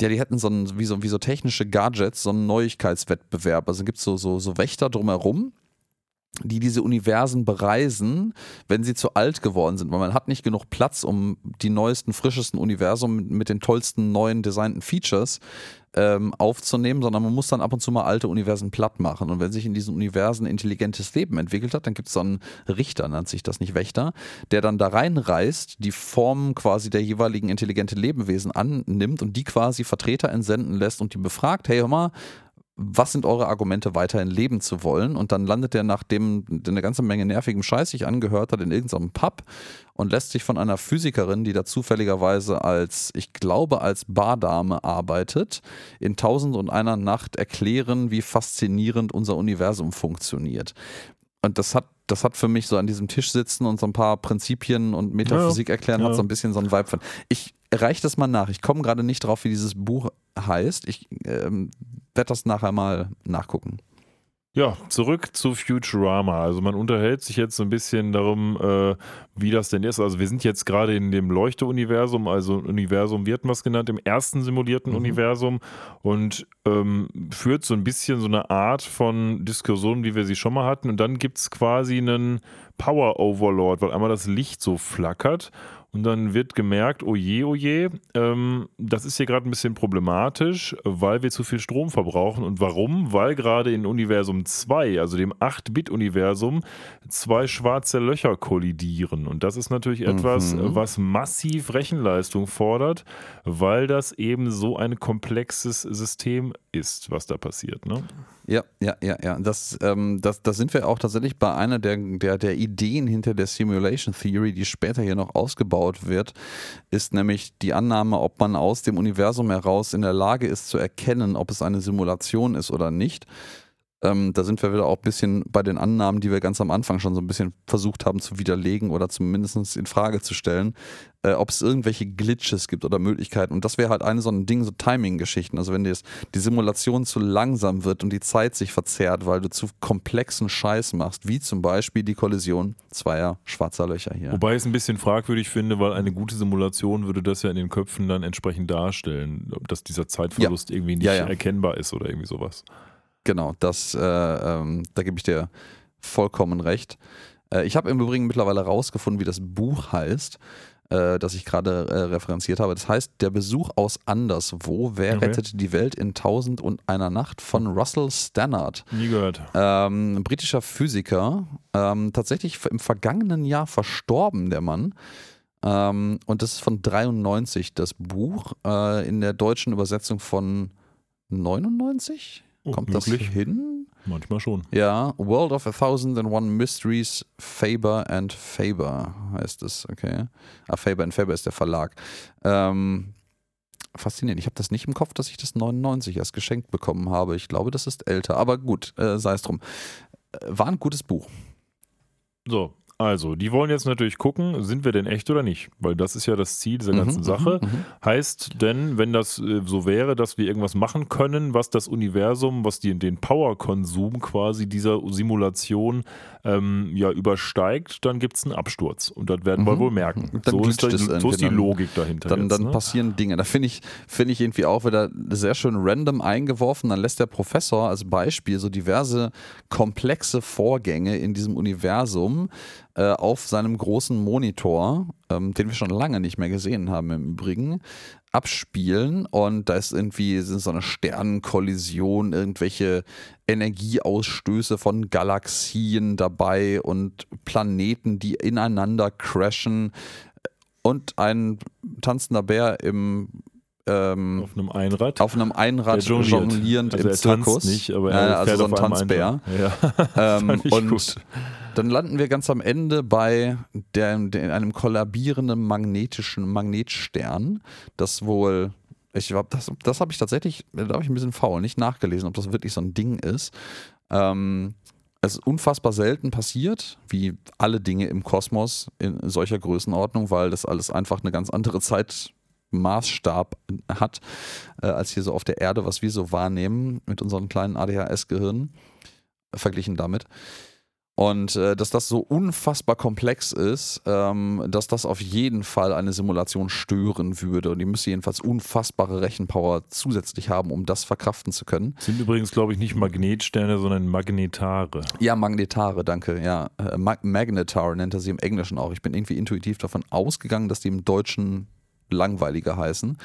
ja, die hätten so, ein, wie, so wie so technische Gadgets, so einen Neuigkeitswettbewerb. Also gibt es so, so, so Wächter drumherum, die diese Universen bereisen, wenn sie zu alt geworden sind, weil man hat nicht genug Platz, um die neuesten, frischesten Universum mit, den tollsten neuen designten Features ähm, aufzunehmen, sondern man muss dann ab und zu mal alte Universen platt machen. Und wenn sich in diesen Universen intelligentes Leben entwickelt hat, dann gibt es so einen Richter, nennt sich das nicht Wächter, der dann da reinreist, die Form quasi der jeweiligen intelligente Lebewesen annimmt und die quasi Vertreter entsenden lässt und die befragt, hey hör mal, was sind eure Argumente, weiterhin leben zu wollen? Und dann landet er, nachdem der eine ganze Menge nervigem Scheiß sich angehört hat, in irgendeinem Pub und lässt sich von einer Physikerin, die da zufälligerweise als, ich glaube, als Bardame arbeitet, in Tausend und einer Nacht erklären, wie faszinierend unser Universum funktioniert. Und das hat, das hat für mich so an diesem Tisch sitzen und so ein paar Prinzipien und Metaphysik erklären, ja. hat so ein bisschen so einen Vibe von. Ich reiche das mal nach. Ich komme gerade nicht drauf, wie dieses Buch heißt. Ich ähm, werde das nachher mal nachgucken. Ja, zurück zu Futurama. Also man unterhält sich jetzt so ein bisschen darum, äh, wie das denn ist. Also wir sind jetzt gerade in dem Leuchte-Universum, also Universum wird was genannt, im ersten simulierten Mhm. Universum und ähm, führt so ein bisschen so eine Art von Diskussion, wie wir sie schon mal hatten. Und dann gibt es quasi einen Power Overlord, weil einmal das Licht so flackert Und dann wird gemerkt, oh je, oh je, ähm, das ist hier gerade ein bisschen problematisch, weil wir zu viel Strom verbrauchen. Und warum? Weil gerade in Universum 2, also dem 8-Bit-Universum, zwei schwarze Löcher kollidieren. Und das ist natürlich etwas, Mhm. was massiv Rechenleistung fordert, weil das eben so ein komplexes System ist, was da passiert. Ne? Ja, ja, ja, ja. Das, ähm, das, da sind wir auch tatsächlich bei einer der, der, der Ideen hinter der Simulation Theory, die später hier noch ausgebaut wird, ist nämlich die Annahme, ob man aus dem Universum heraus in der Lage ist zu erkennen, ob es eine Simulation ist oder nicht. Ähm, da sind wir wieder auch ein bisschen bei den Annahmen, die wir ganz am Anfang schon so ein bisschen versucht haben zu widerlegen oder zumindest in Frage zu stellen, äh, ob es irgendwelche Glitches gibt oder Möglichkeiten. Und das wäre halt eine so ein Ding, so Timing-Geschichten. Also wenn das- die Simulation zu langsam wird und die Zeit sich verzerrt, weil du zu komplexen Scheiß machst, wie zum Beispiel die Kollision zweier schwarzer Löcher hier. Wobei ich es ein bisschen fragwürdig finde, weil eine gute Simulation würde das ja in den Köpfen dann entsprechend darstellen, dass dieser Zeitverlust irgendwie nicht Ja, ja. erkennbar ist oder irgendwie sowas. Genau, das, äh, ähm, da gebe ich dir vollkommen recht. Äh, ich habe im Übrigen mittlerweile rausgefunden, wie das Buch heißt, äh, das ich gerade äh, referenziert habe. Das heißt Der Besuch aus Anderswo. Wer Okay. rettet die Welt in Tausend und einer Nacht von Russell Stannard. Nie gehört. Ähm, ein britischer Physiker, ähm, tatsächlich im vergangenen Jahr verstorben, der Mann. Ähm, und das ist von 93, das Buch, äh, in der deutschen Übersetzung von 99? Oh, Kommt möglich. das hin? Manchmal schon. Ja, World of a Thousand and One Mysteries, Faber and Faber heißt es, okay. Ah, Faber and Faber ist der Verlag. Ähm, faszinierend. Ich habe das nicht im Kopf, dass ich das 99 erst geschenkt bekommen habe. Ich glaube, das ist älter. Aber gut, äh, sei es drum. Äh, War ein gutes Buch. So, also, die wollen jetzt natürlich gucken, sind wir denn echt oder nicht? Weil das ist ja das Ziel dieser ganzen Mhm, Sache. mhm, mhm. Heißt denn, wenn das äh, so wäre, dass wir irgendwas machen können, was das Universum, was die, den Powerkonsum quasi dieser Simulation ähm, ja übersteigt, dann gibt es einen Absturz. Und das werden wir Mhm. wohl merken. So ist, es so ist die. Logik dahinter. Dann, jetzt, dann ne? passieren Dinge. Da finde ich, finde ich irgendwie auch wieder sehr schön random eingeworfen. Dann lässt der Professor als Beispiel so diverse komplexe Vorgänge in diesem Universum äh, auf seinem großen Monitor, ähm, den wir schon lange nicht mehr gesehen haben im Übrigen, abspielen. Und da ist irgendwie sind so eine Sternenkollision, irgendwelche Energieausstöße von Galaxien dabei und Planeten, die ineinander crashen. Und ein tanzender Bär im ähm, auf einem Einrad. auf einem Einrad jongliert. jonglierend also im Zirkus. nicht, aber Ja, er also fährt so ein Tanzbär. Ja, Ähm, und gut. dann landen wir ganz am Ende bei der, der, einem kollabierenden magnetischen Magnetstern, das wohl, ich glaube, das, das habe ich tatsächlich, da habe ich ein bisschen faul, nicht nachgelesen, ob das wirklich so ein Ding ist. Ähm, es ist unfassbar selten passiert, wie alle Dinge im Kosmos in solcher Größenordnung, weil das alles einfach eine ganz andere Zeitmaßstab hat, äh, als hier so auf der Erde, was wir so wahrnehmen mit unseren kleinen ADHS-Gehirnen, verglichen damit. Und äh, dass das so unfassbar komplex ist, ähm, dass das auf jeden Fall eine Simulation stören würde. Und die müsste jedenfalls unfassbare Rechenpower zusätzlich haben, um das verkraften zu können. Sind übrigens, glaube ich, nicht Magnetsterne, sondern Magnetare. Ja, Magnetare, danke. Ja, äh, Mag Magnetar nennt er sie im Englischen auch. Ich bin irgendwie intuitiv davon ausgegangen, dass die im Deutschen langweiliger heißen.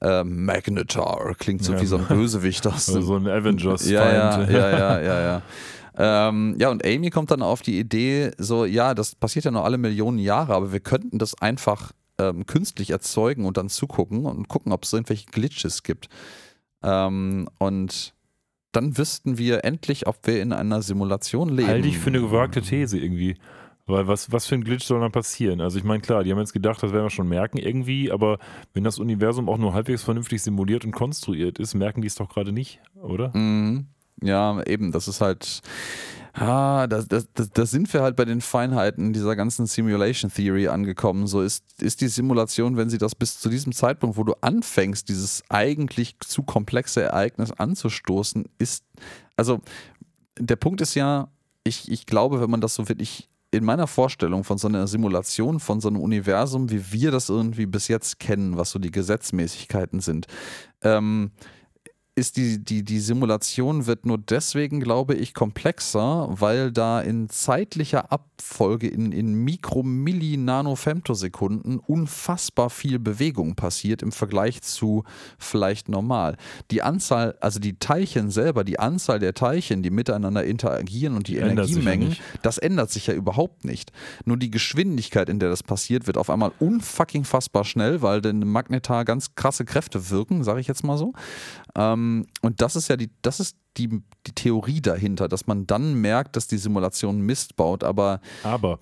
Äh, Magnetar klingt so Ja. wie so ein Bösewicht aus Also so ein Avengers-Feind. ja, ja, ja, ja, ja, ja. Ähm, ja, und Amy kommt dann auf die Idee, so, ja, das passiert ja nur alle Millionen Jahre, aber wir könnten das einfach ähm, künstlich erzeugen und dann zugucken und gucken, ob es irgendwelche Glitches gibt. Ähm, und dann wüssten wir endlich, ob wir in einer Simulation leben. Halte ich für eine gewagte These irgendwie. Weil was, was für ein Glitch soll dann passieren? Also ich meine, klar, die haben jetzt gedacht, das werden wir schon merken irgendwie, aber wenn das Universum auch nur halbwegs vernünftig simuliert und konstruiert ist, merken die es doch gerade nicht, oder? Mhm. Ja, eben, das ist halt. Ah, da das, das, das sind wir halt bei den Feinheiten dieser ganzen Simulation Theory angekommen. So ist, ist die Simulation, wenn sie das bis zu diesem Zeitpunkt, wo du anfängst, dieses eigentlich zu komplexe Ereignis anzustoßen, ist. Also, der Punkt ist ja, ich, ich glaube, wenn man das so wirklich in meiner Vorstellung von so einer Simulation, von so einem Universum, wie wir das irgendwie bis jetzt kennen, was so die Gesetzmäßigkeiten sind, ähm, ist die, die, die Simulation wird nur deswegen, glaube ich, komplexer, weil da in zeitlicher Abfolge in, in Mikro, Milli, Nano-Femtosekunden unfassbar viel Bewegung passiert im Vergleich zu vielleicht normal. Die Anzahl, also die Teilchen selber, die Anzahl der Teilchen, die miteinander interagieren und die Ändert ja Energiemengen, nicht. das ändert sich ja überhaupt nicht. Nur die Geschwindigkeit, in der das passiert, wird auf einmal unfucking fassbar schnell, weil denn Magnetar ganz krasse Kräfte wirken, sage ich jetzt mal so. Ähm, und das ist ja die, das ist die, die Theorie dahinter, dass man dann merkt, dass die Simulation Mist baut, aber Aber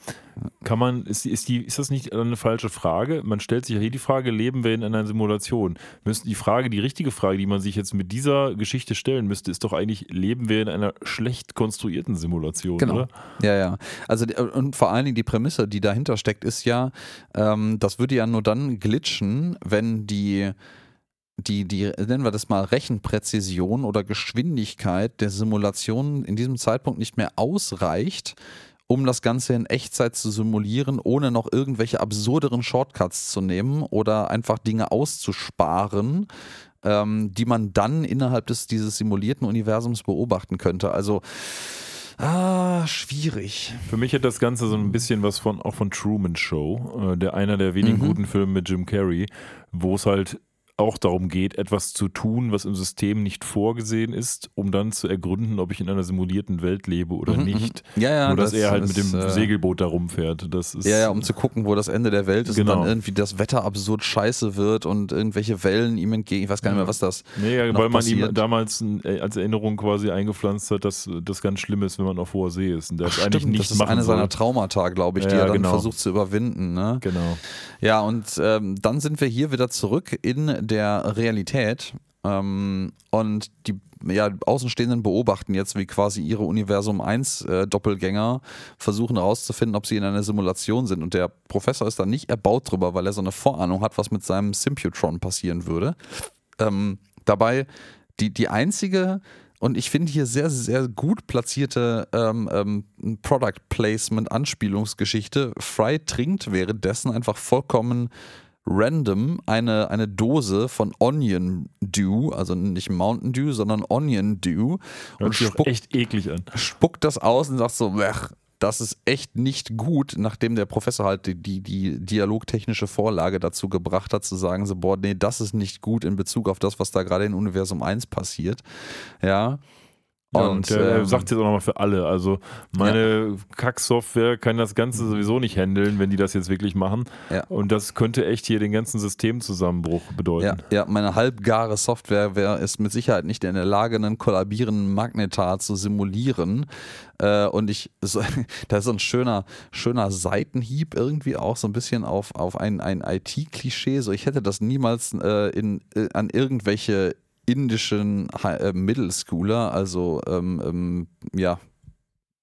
kann man, ist, ist, die, ist das nicht eine falsche Frage? Man stellt sich ja hier die Frage, leben wir in einer Simulation? Müsste die Frage, die richtige Frage, die man sich jetzt mit dieser Geschichte stellen müsste, ist doch eigentlich, leben wir in einer schlecht konstruierten Simulation, Genau. oder? Ja, ja. Also und vor allen Dingen die Prämisse, die dahinter steckt, ist ja, ähm, das würde ja nur dann glitchen, wenn die die, die, nennen wir das mal, Rechenpräzision oder Geschwindigkeit der Simulation in diesem Zeitpunkt nicht mehr ausreicht, um das Ganze in Echtzeit zu simulieren, ohne noch irgendwelche absurderen Shortcuts zu nehmen oder einfach Dinge auszusparen, ähm, die man dann innerhalb des, dieses simulierten Universums beobachten könnte. Also, ah, schwierig. Für mich hat das Ganze so ein bisschen was von auch von Truman Show, äh, der einer der wenigen Mhm. guten Filme mit Jim Carrey, wo es halt auch darum geht, etwas zu tun, was im System nicht vorgesehen ist, um dann zu ergründen, ob ich in einer simulierten Welt lebe oder Mhm, nicht. Ja, ja, Nur dass das er halt mit ist, dem äh, Segelboot da rumfährt. Das ist Ja, ja, um zu gucken, wo das Ende der Welt ist Genau. und dann irgendwie das Wetter absurd scheiße wird und irgendwelche Wellen ihm entgegen. Ich weiß gar nicht mehr, was das. Nee, ja, weil man ihm passiert. damals ein- äh, als Erinnerung quasi eingepflanzt hat, dass das ganz schlimm ist, wenn man auf hoher See ist. Und der Ach, es eigentlich stimmt, nicht das ist eine soll. seiner Traumata, glaube ich, die er dann genau. versucht zu überwinden. Ne? Genau. Ja, und ähm, dann sind wir hier wieder zurück in der Realität. Ähm, und die ja, Außenstehenden beobachten jetzt, wie quasi ihre Universum 1 äh, versuchen herauszufinden, ob sie in einer Simulation sind. Und der Professor ist da nicht erbaut drüber, weil er so eine Vorahnung hat, was mit seinem Symputron passieren würde. Ähm, dabei die, die einzige und ich finde hier sehr, sehr gut platzierte ähm, ähm, Product Placement Anspielungsgeschichte. Fry trinkt währenddessen einfach vollkommen random eine, eine Dose von Onion Dew, also nicht Mountain Dew, sondern Onion Dew Hört und spuckt, echt eklig an. spuckt das aus und sagt so, "Blech, das ist echt nicht gut, nachdem der Professor halt die, die, die dialogtechnische Vorlage dazu gebracht hat, zu sagen, so, boah, nee, das ist nicht gut in Bezug auf das, was da gerade in Universum 1 passiert. Ja. Ja, und der ähm, sagt jetzt auch nochmal für alle. Also meine Kack-Software kann das Ganze sowieso nicht handeln, wenn die das jetzt wirklich machen. Ja. Und das könnte echt hier den ganzen Systemzusammenbruch bedeuten. Ja, ja, meine halbgare Software wär, ist mit Sicherheit nicht in der Lage, einen kollabierenden Magnetar zu simulieren. Äh, und ich, so, da ist so ein schöner, schöner Seitenhieb irgendwie auch so ein bisschen auf, auf ein, ein IT-Klischee. So, ich hätte das niemals äh, in, äh, an irgendwelche indischen äh, Middle-Schooler, also ähm, ähm, ja,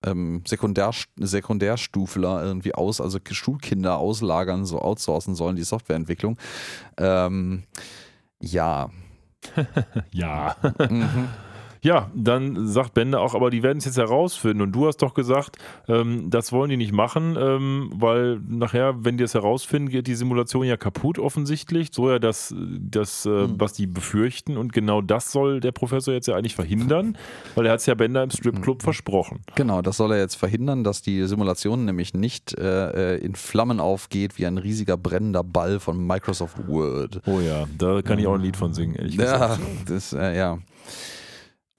ähm, Sekundär, Sekundärstufler irgendwie aus, also Schulkinder auslagern, so outsourcen sollen, die Softwareentwicklung. Ähm, ja. Ja. Mhm. Ja, dann sagt Bender auch, aber die werden es jetzt herausfinden. Und du hast doch gesagt, ähm, das wollen die nicht machen, ähm, weil nachher, wenn die es herausfinden, geht die Simulation ja kaputt offensichtlich. So ja das, das äh, Mhm. was die befürchten. Und genau das soll der Professor jetzt ja eigentlich verhindern, weil er hat es ja Bender im Stripclub versprochen. Genau, das soll er jetzt verhindern, dass die Simulation nämlich nicht äh, äh, in Flammen aufgeht wie ein riesiger brennender Ball von Microsoft Word. Oh ja, da kann ich auch ein Lied von singen, ehrlich Ja, gesagt. das, äh, ja.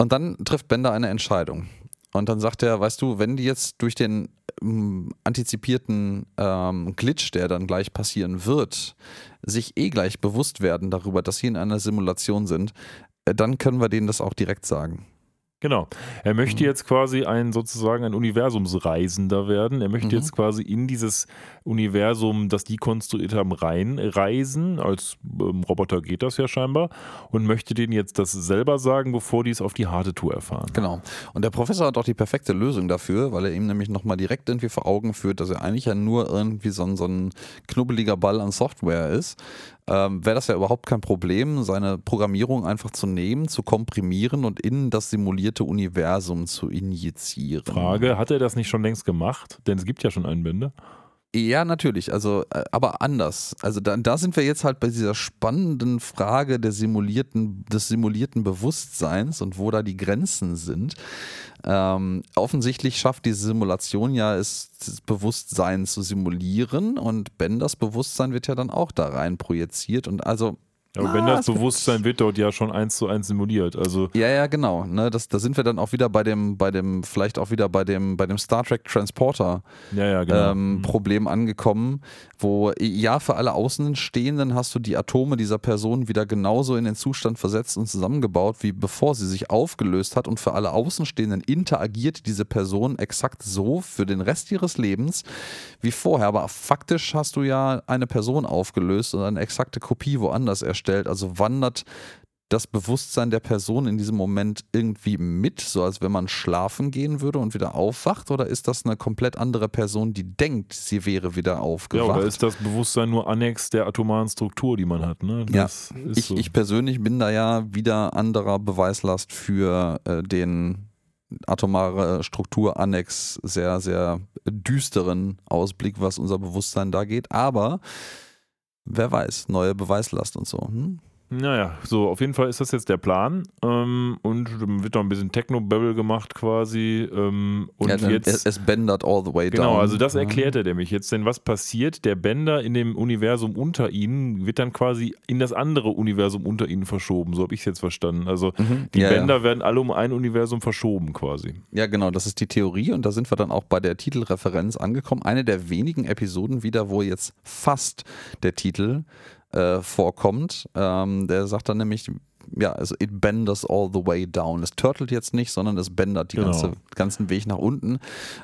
Und dann trifft Bender eine Entscheidung. Und dann sagt er, weißt du, wenn die jetzt durch den ähm, antizipierten ähm, Glitch, der dann gleich passieren wird, sich eh gleich bewusst werden darüber, dass sie in einer Simulation sind, äh, dann können wir denen das auch direkt sagen. Genau. Er Mhm. möchte jetzt quasi ein sozusagen ein Universumsreisender werden. Er möchte Mhm. jetzt quasi in dieses Universum, das die konstruiert haben, reinreisen. Als ähm, Roboter geht das ja scheinbar. Und möchte denen jetzt das selber sagen, bevor die es auf die harte Tour erfahren. Genau. Und der Professor hat auch die perfekte Lösung dafür, weil er ihm nämlich nochmal direkt irgendwie vor Augen führt, dass er eigentlich ja nur irgendwie so ein, so ein knubbeliger Ball an Software ist. Ähm, Wäre das ja überhaupt kein Problem, seine Programmierung einfach zu nehmen, zu komprimieren und in das simulierte Universum zu injizieren. Frage, hat er das nicht schon längst gemacht? Denn es gibt ja schon einen Bänder. Ja, natürlich, also äh, aber anders. Also da, da sind wir jetzt halt bei dieser spannenden Frage der simulierten, des simulierten Bewusstseins und wo da die Grenzen sind. Ähm, offensichtlich schafft diese Simulation ja es, das Bewusstsein zu simulieren und Benders Bewusstsein wird ja dann auch da rein projiziert und also Aber wenn Ah, das gibt- Bewusstsein wird dort ja schon eins zu eins simuliert. Also Ja, ja, genau. Ne, das, da sind wir dann auch wieder bei dem, bei dem, vielleicht auch wieder bei dem, bei dem Star Trek Transporter ja, ja, genau. ähm, Mhm. Problem angekommen, wo ja für alle Außenstehenden hast du die Atome dieser Person wieder genauso in den Zustand versetzt und zusammengebaut, wie bevor sie sich aufgelöst hat und für alle Außenstehenden interagiert diese Person exakt so für den Rest ihres Lebens wie vorher. Aber faktisch hast du ja eine Person aufgelöst und eine exakte Kopie woanders erstellt. Also wandert das Bewusstsein der Person in diesem Moment irgendwie mit, so als wenn man schlafen gehen würde und wieder aufwacht? Oder ist das eine komplett andere Person, die denkt, sie wäre wieder ja, aufgewacht? oder ist das Bewusstsein nur Annex der atomaren Struktur, die man hat? Ne? Ja, ich, so. ich persönlich bin da ja wieder anderer Beweislast für äh, den atomare Strukturannex sehr, sehr düsteren Ausblick, was unser Bewusstsein da geht. Aber wer weiß, neue Beweislast und so. Hm? Naja, so auf jeden Fall ist das jetzt der Plan ähm, und dann wird noch ein bisschen Techno-Babble gemacht quasi ähm, und ja, jetzt es, es bendert all the way Genau, down. also das Ja. erklärt er nämlich jetzt, denn was passiert? Der Bender in dem Universum unter ihnen wird dann quasi in das andere Universum unter ihnen verschoben, so habe ich es jetzt verstanden. Also Mhm. die ja, Bänder ja. werden alle um ein Universum verschoben quasi. Ja, genau, das ist die Theorie und da sind wir dann auch bei der Titelreferenz angekommen. Eine der wenigen Episoden wieder, wo jetzt fast der Titel äh, vorkommt. Ähm, der sagt dann nämlich, ja, also it benders all the way down. Es turtelt jetzt nicht, sondern es bändert die Genau. ganze, ganzen Weg nach unten.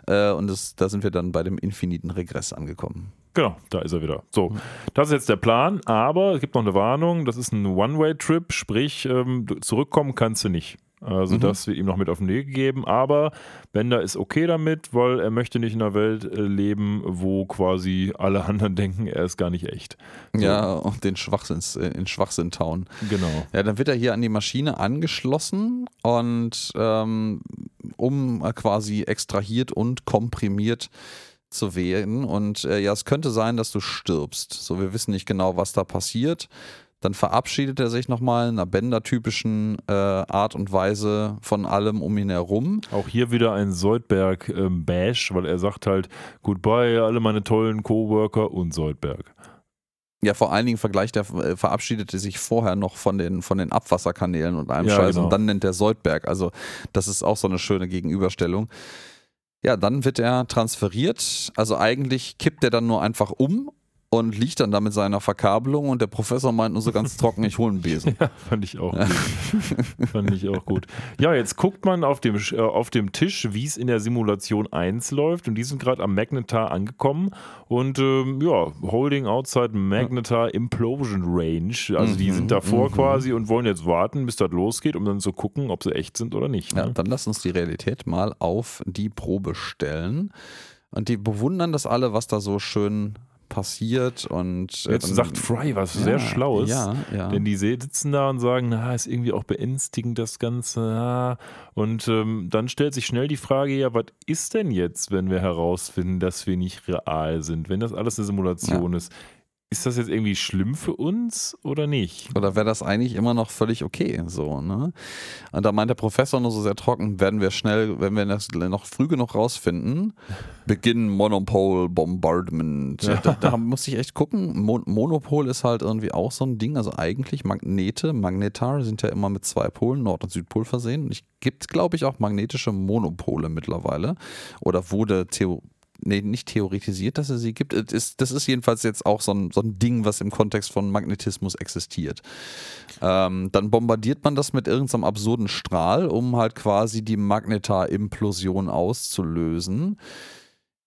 Äh, und das, da sind wir dann bei dem infiniten Regress angekommen. Genau, da ist er wieder. So, das ist jetzt der Plan, aber es gibt noch eine Warnung, das ist ein One-Way-Trip, sprich, ähm, zurückkommen kannst du nicht. Also Mhm. das wird ihm noch mit auf den Weg gegeben, aber Bender ist okay damit, weil er möchte nicht in einer Welt äh, leben, wo quasi alle anderen denken, er ist gar nicht echt. So. Ja, und den Schwachsinns, äh, in Schwachsinn tauen. Genau. Ja, dann wird er hier an die Maschine angeschlossen und ähm, um quasi extrahiert und komprimiert zu werden. Und äh, ja, es könnte sein, dass du stirbst. So, wir wissen nicht genau, was da passiert. Dann verabschiedet er sich nochmal in einer Bender-typischen äh, Art und Weise von allem um ihn herum. Auch hier wieder ein Soldberg-Bash, weil er sagt halt, goodbye, alle meine tollen Coworker und Soldberg. Ja, vor allen Dingen vergleicht er, äh, verabschiedete sich vorher noch von den, von den Abwasserkanälen und allem Ja, Scheiß genau. und dann nennt er Soldberg. Also, das ist auch so eine schöne Gegenüberstellung. Ja, dann wird er transferiert. Also, eigentlich kippt er dann nur einfach um und liegt dann da mit seiner Verkabelung und der Professor meint nur so ganz trocken, ich hole einen Besen. Ja, fand ich auch gut. fand ich auch gut. Ja, jetzt guckt man auf dem, äh, auf dem Tisch, wie es in der Simulation 1 läuft und die sind gerade am Magnetar angekommen und ähm, ja, Holding Outside Magnetar Implosion Range. Also die Mhm, sind davor mhm. quasi und wollen jetzt warten, bis das losgeht, um dann zu gucken, ob sie echt sind oder nicht. Ja, Ne? dann lass uns die Realität mal auf die Probe stellen. Und die bewundern das alle, was da so schön passiert. Und äh, Jetzt sagt Fry was sehr Ja, Schlaues. Ja, ja. Denn die sitzen da und sagen, na, ist irgendwie auch beängstigend das Ganze. Und ähm, dann stellt sich schnell die Frage, ja, was ist denn jetzt, wenn wir herausfinden, dass wir nicht real sind? Wenn das alles eine Simulation ist, ist das jetzt irgendwie schlimm für uns oder nicht? Oder wäre das eigentlich immer noch völlig okay? So, ne? Und da meint der Professor nur so sehr trocken, werden wir schnell, wenn wir das noch früh genug rausfinden, Beginn Monopol Bombardment. Ja. Da, da muss ich echt gucken. Mon Monopol ist halt irgendwie auch so ein Ding. Also eigentlich Magnete, Magnetar sind ja immer mit zwei Polen, Nord- und Südpol versehen. Und es gibt, glaube ich, auch magnetische Monopole mittlerweile. Oder wurde Theo nee, nicht theoretisiert, dass es sie gibt. Es ist, das ist jedenfalls jetzt auch so ein, so ein Ding, was im Kontext von Magnetismus existiert. Ähm, dann bombardiert man das mit irgendeinem absurden Strahl, um halt quasi die Magnetar-Implosion auszulösen.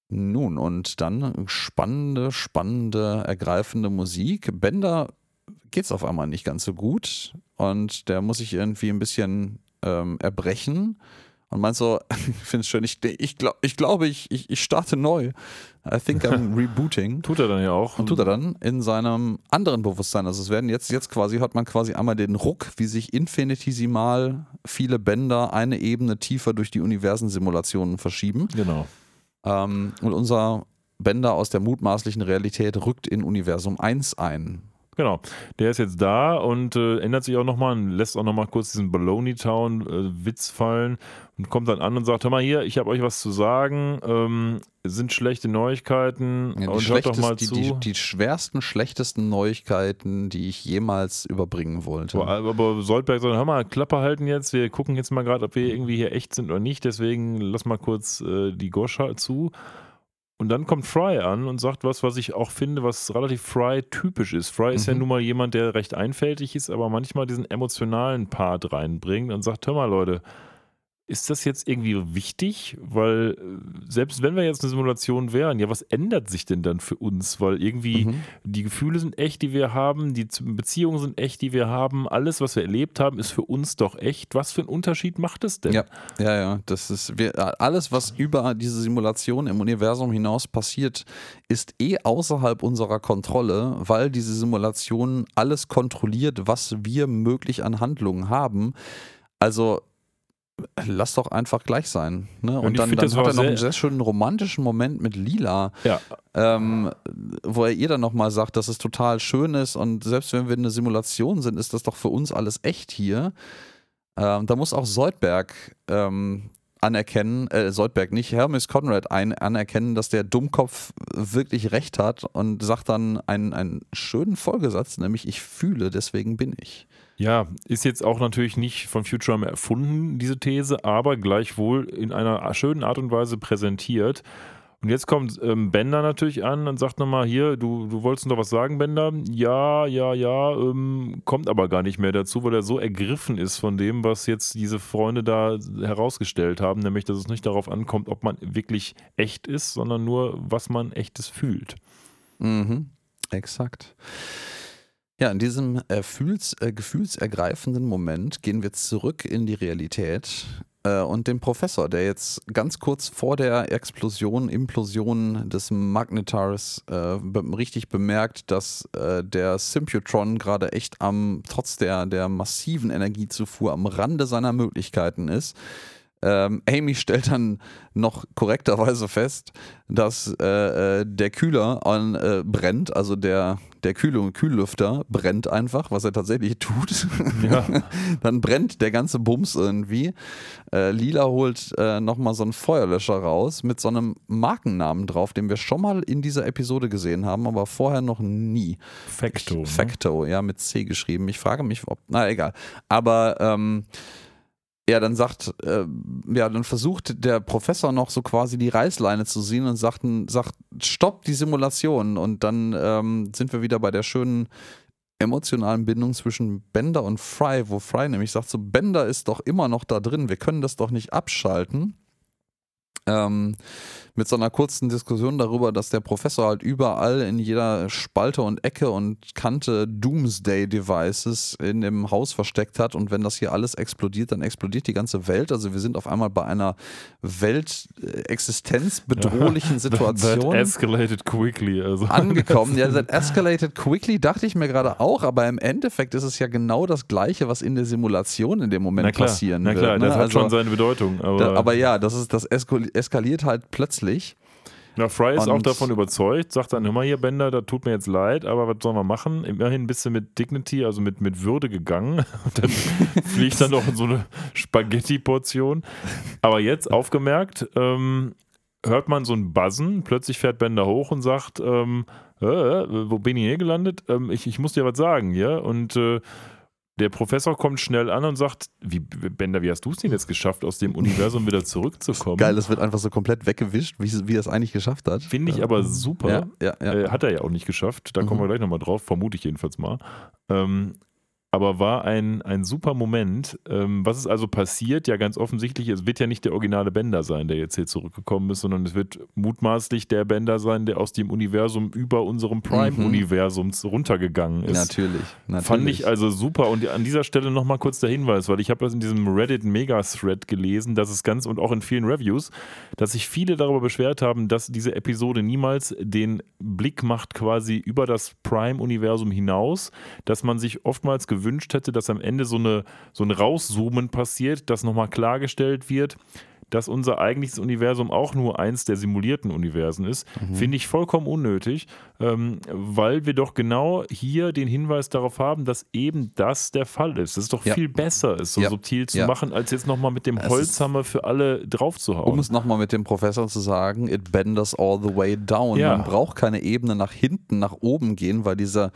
Nun, und dann spannende, spannende, ergreifende Musik. Bender geht's auf einmal nicht ganz so gut und der muss sich irgendwie ein bisschen ähm, erbrechen und meint so, ich finde es schön, ich, ich, glaub, ich glaube, ich, ich, ich starte neu. I think I'm rebooting. Tut er dann ja auch. Und tut er dann in seinem anderen Bewusstsein. Also es werden jetzt, jetzt quasi, hört man quasi einmal den Ruck, wie sich infinitesimal viele Bänder eine Ebene tiefer durch die Universensimulationen verschieben. Genau. Ähm, und unser Bender aus der mutmaßlichen Realität rückt in Universum 1 ein. Genau, der ist jetzt da und äh, ändert sich auch nochmal und lässt auch nochmal kurz diesen Baloney Town äh, Witz fallen und kommt dann an und sagt, hör mal hier, ich habe euch was zu sagen, ähm, sind schlechte Neuigkeiten Ja, die, und hört doch mal die, zu. die, die schwersten, schlechtesten Neuigkeiten, die ich jemals überbringen wollte. aber, aber Soldberg sagt, hör mal, Klappe halten jetzt, wir gucken jetzt mal gerade, ob wir irgendwie hier echt sind oder nicht, deswegen lass mal kurz äh, die Goscha zu. Und dann kommt Fry an und sagt was, was ich auch finde, was relativ Fry-typisch ist. Fry ist ja Mhm. nun mal jemand, der recht einfältig ist, aber manchmal diesen emotionalen Part reinbringt und sagt, hör mal Leute, ist das jetzt irgendwie wichtig? Weil äh, selbst wenn wir jetzt eine Simulation wären, ja, was ändert sich denn dann für uns? Weil irgendwie Mhm. die Gefühle sind echt, die wir haben, die Beziehungen sind echt, die wir haben, alles, was wir erlebt haben, ist für uns doch echt. Was für einen Unterschied macht es denn? Ja, ja, ja. Das ist wir, alles, was über diese Simulation im Universum hinaus passiert, ist eh außerhalb unserer Kontrolle, weil diese Simulation alles kontrolliert, was wir möglich an Handlungen haben. Also lass doch einfach gleich sein. Ne? Und Und dann, dann hat er noch einen sehr- schönen romantischen Moment mit Lila, Ja, ähm, wo er ihr dann nochmal sagt, dass es total schön ist und selbst wenn wir eine Simulation sind, ist das doch für uns alles echt hier. Ähm, da muss auch Soldberg ähm, anerkennen, äh, Soldberg nicht, Hermes Conrad ein, anerkennen, dass der Dummkopf wirklich recht hat und sagt dann einen, einen schönen Folgesatz, nämlich ich fühle, deswegen bin ich. Ja, ist jetzt auch natürlich nicht von Futurama erfunden, diese These, aber gleichwohl in einer schönen Art und Weise präsentiert. Und jetzt kommt ähm, Bender natürlich an und sagt nochmal, hier, du, du wolltest noch was sagen, Bender? Ja, ja, ja, ähm, kommt aber gar nicht mehr dazu, weil er so ergriffen ist von dem, was jetzt diese Freunde da herausgestellt haben, nämlich, dass es nicht darauf ankommt, ob man wirklich echt ist, sondern nur, was man echtes fühlt. Mhm, exakt. Ja, in diesem äh, äh, gefühlsergreifenden Moment gehen wir zurück in die Realität äh, und den Professor, der jetzt ganz kurz vor der Explosion, Implosion des Magnetars äh, be richtig bemerkt, dass äh, der Symputron gerade echt am, trotz der, der massiven Energiezufuhr am Rande seiner Möglichkeiten ist. Ähm, Amy stellt dann noch korrekterweise fest, dass äh, äh, der Kühler an, äh, brennt, also der, der Kühl Kühllüfter brennt einfach, was er tatsächlich tut. Ja. dann brennt der ganze Bums irgendwie. Äh, Lila holt äh, nochmal so einen Feuerlöscher raus mit so einem Markennamen drauf, den wir schon mal in dieser Episode gesehen haben, aber vorher noch nie. Facto. Ne? Facto, ja, mit C geschrieben. Ich frage mich, ob. Na, egal. Aber ähm, ja, dann sagt, äh, ja, dann versucht der Professor noch so quasi die Reißleine zu ziehen und sagt, sagt stopp die Simulation. Und dann ähm, sind wir wieder bei der schönen emotionalen Bindung zwischen Bender und Fry, wo Fry nämlich sagt, so Bender ist doch immer noch da drin, wir können das doch nicht abschalten. Ähm, mit so einer kurzen Diskussion darüber, dass der Professor halt überall in jeder Spalte und Ecke und Kante Doomsday-Devices in dem Haus versteckt hat und wenn das hier alles explodiert, dann explodiert die ganze Welt. Also wir sind auf einmal bei einer weltexistenzbedrohlichen Situation That escalated quickly. Also. angekommen. Ja, that escalated quickly, dachte ich mir gerade auch, aber im Endeffekt ist es ja genau das Gleiche, was in der Simulation in dem Moment Na klar, passieren na klar, wird. ne? das hat Also, schon seine Bedeutung. Aber, da, aber ja, das, ist, das eskal- eskaliert halt plötzlich. Na, Fry ist auch Und- davon überzeugt, sagt dann, mal hier, Bender, das tut mir jetzt leid, aber was sollen wir machen? Immerhin bist du mit Dignity, also mit, mit Würde gegangen. Und dann fliegt dann noch so eine Spaghetti-Portion. Aber jetzt aufgemerkt, ähm, hört man so ein Buzzen, plötzlich fährt Bender hoch und sagt, ähm, äh, äh, wo bin ich hier gelandet? Ähm, ich, ich muss dir was sagen, ja? Und äh, der Professor kommt schnell an und sagt, wie, Bender, wie hast du es denn jetzt geschafft, aus dem Universum wieder zurückzukommen? Geil, es wird einfach so komplett weggewischt, wie, wie er es eigentlich geschafft hat. Finde ich aber super. Ja, ja, ja. Äh, hat er ja auch nicht geschafft. Da kommen Mhm. wir gleich nochmal drauf, vermute ich jedenfalls mal. Ähm, aber war ein, ein super Moment. Ähm, was ist also passiert? Ja, ganz offensichtlich, es wird ja nicht der originale Bender sein, der jetzt hier zurückgekommen ist, sondern es wird mutmaßlich der Bender sein, der aus dem Universum über unserem Prime-Universum runtergegangen ist. natürlich, natürlich. Fand ich also super. Und an dieser Stelle nochmal kurz der Hinweis, weil ich habe das in diesem Reddit Mega-Thread gelesen, dass es ganz und auch in vielen Reviews, dass sich viele darüber beschwert haben, dass diese Episode niemals den Blick macht quasi über das Prime-Universum hinaus, dass man sich oftmals gewünscht hätte, dass am Ende so, eine, so ein Rauszoomen passiert, dass nochmal klargestellt wird, dass unser eigentliches Universum auch nur eins der simulierten Universen ist, Mhm. finde ich vollkommen unnötig, ähm, weil wir doch genau hier den Hinweis darauf haben, dass eben das der Fall ist. Es ist doch Ja. viel besser, es so Ja. subtil zu Ja. machen, als jetzt nochmal mit dem Holzhammer für alle draufzuhauen. Um es nochmal mit dem Professor zu sagen, it benders all the way down. Man braucht keine Ebene nach hinten, nach oben gehen, weil dieser,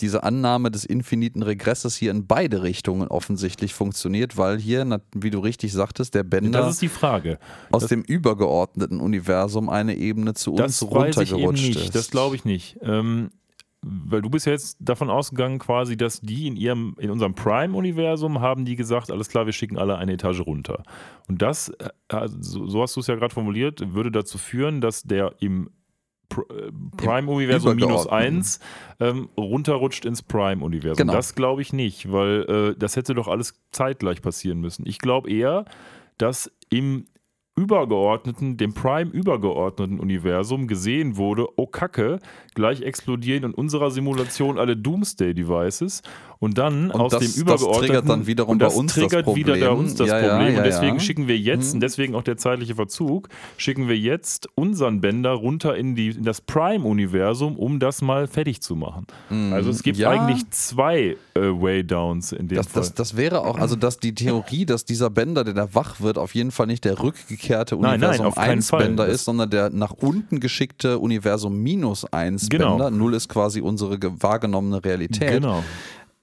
diese Annahme des infiniten Regresses hier in beide Richtungen offensichtlich funktioniert, weil hier, wie du richtig sagtest, der Bender das ist die Frage. aus das- dem übergeordneten Universum eine Ebene zu uns runtergerutscht nicht. ist. Das glaube ich nicht. Ähm, weil du bist ja jetzt davon ausgegangen, quasi, dass die in ihrem, in unserem Prime-Universum haben die gesagt, alles klar, wir schicken alle eine Etage runter. Und das, äh, also so hast du es ja gerade formuliert, würde dazu führen, dass der im Prime-Universum minus Übergeordneten. 1 ähm, runterrutscht ins Prime-Universum. Genau. Das glaube ich nicht, weil äh, das hätte doch alles zeitgleich passieren müssen. Ich glaube eher, dass im übergeordneten, dem Prime übergeordneten Universum gesehen wurde, oh Kacke, gleich explodieren in unserer Simulation alle Doomsday Devices und dann Und aus das- dem das übergeordneten triggert dann wiederum und das bei uns das triggert wieder Problem. uns das Ja, ja, Problem ja, und deswegen ja. schicken wir jetzt Mhm. und deswegen auch der zeitliche Verzug, schicken wir jetzt unseren Bänder runter in die in das Prime Universum, um das mal fertig zu machen. Also es gibt Mhm. Ja. eigentlich zwei äh, Waydowns in dem Das, Fall. das, das wäre auch, also dass die Theorie, dass dieser Bänder, der da wach wird, auf jeden Fall nicht der rückgekehrte Nein, Universum auf keinen 1 Fall. Bänder Das- ist, sondern der nach unten geschickte Universum minus 1 Genau. Bänder. Null ist quasi unsere ge- wahrgenommene Realität. genau.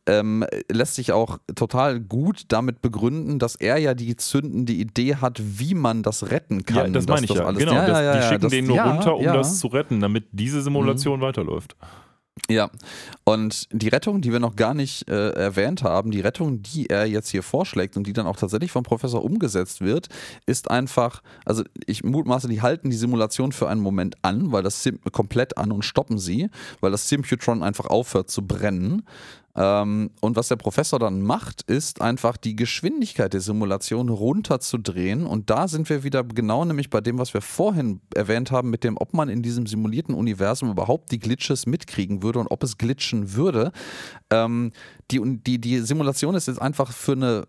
Ähm, lässt sich auch total gut damit begründen, dass er ja die zündende Idee hat, wie man das retten kann. Ja, das meine ich ja. alles- genau, das, ja, die ja, schicken das- den nur ja, runter, um ja. Mhm. das zu retten, damit diese Simulation weiterläuft. Ja, und die Rettung, die wir noch gar nicht äh, erwähnt haben, die Rettung, die er jetzt hier vorschlägt und die dann auch tatsächlich vom Professor umgesetzt wird, ist einfach, also ich mutmaße, die halten die Simulation für einen Moment an, weil das Sim komplett an und stoppen sie, weil das Symputron einfach aufhört zu brennen. Ähm, und was der Professor dann macht, ist einfach die Geschwindigkeit der Simulation runterzudrehen. Und da sind wir wieder genau nämlich bei dem, was wir vorhin erwähnt haben, mit dem, ob man in diesem simulierten Universum überhaupt die Glitches mitkriegen würde und ob es glitschen würde. Ähm, die, die, die Simulation ist jetzt einfach für eine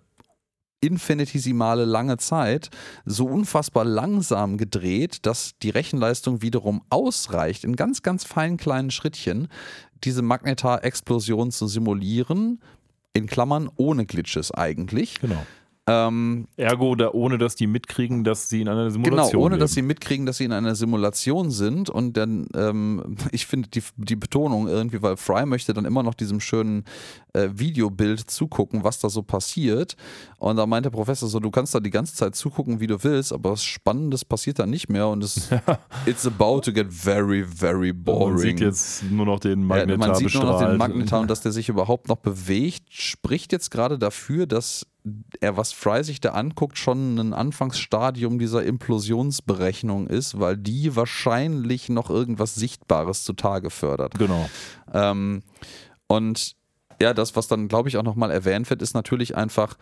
infinitesimale lange Zeit so unfassbar langsam gedreht, dass die Rechenleistung wiederum ausreicht, in ganz, ganz feinen kleinen Schrittchen diese Magnetar-Explosion zu simulieren, in Klammern ohne Glitches eigentlich. Genau. Ähm, Ergo, da, ohne dass die mitkriegen, dass sie in einer Genau, Simulation ohne leben. dass sie mitkriegen, dass sie in einer Simulation sind. Und dann, ähm, ich finde die, die Betonung irgendwie, weil Fry möchte dann immer noch diesem schönen äh, Videobild zugucken, was da so passiert. Und da meint der Professor so, du kannst da die ganze Zeit zugucken, wie du willst, aber was Spannendes passiert da nicht mehr und es it's about to get very, very boring. Man sieht jetzt nur noch den Ja, Magnetar man sieht nur noch den bestrahlt. Magnetar und dass der sich überhaupt noch bewegt, spricht jetzt gerade dafür, dass er, was Fry sich da anguckt, schon ein Anfangsstadium dieser Implosionsberechnung ist, weil die wahrscheinlich noch irgendwas Sichtbares zutage fördert. Genau. Ähm, und ja, das, was dann, glaube ich, auch nochmal erwähnt wird, ist natürlich einfach,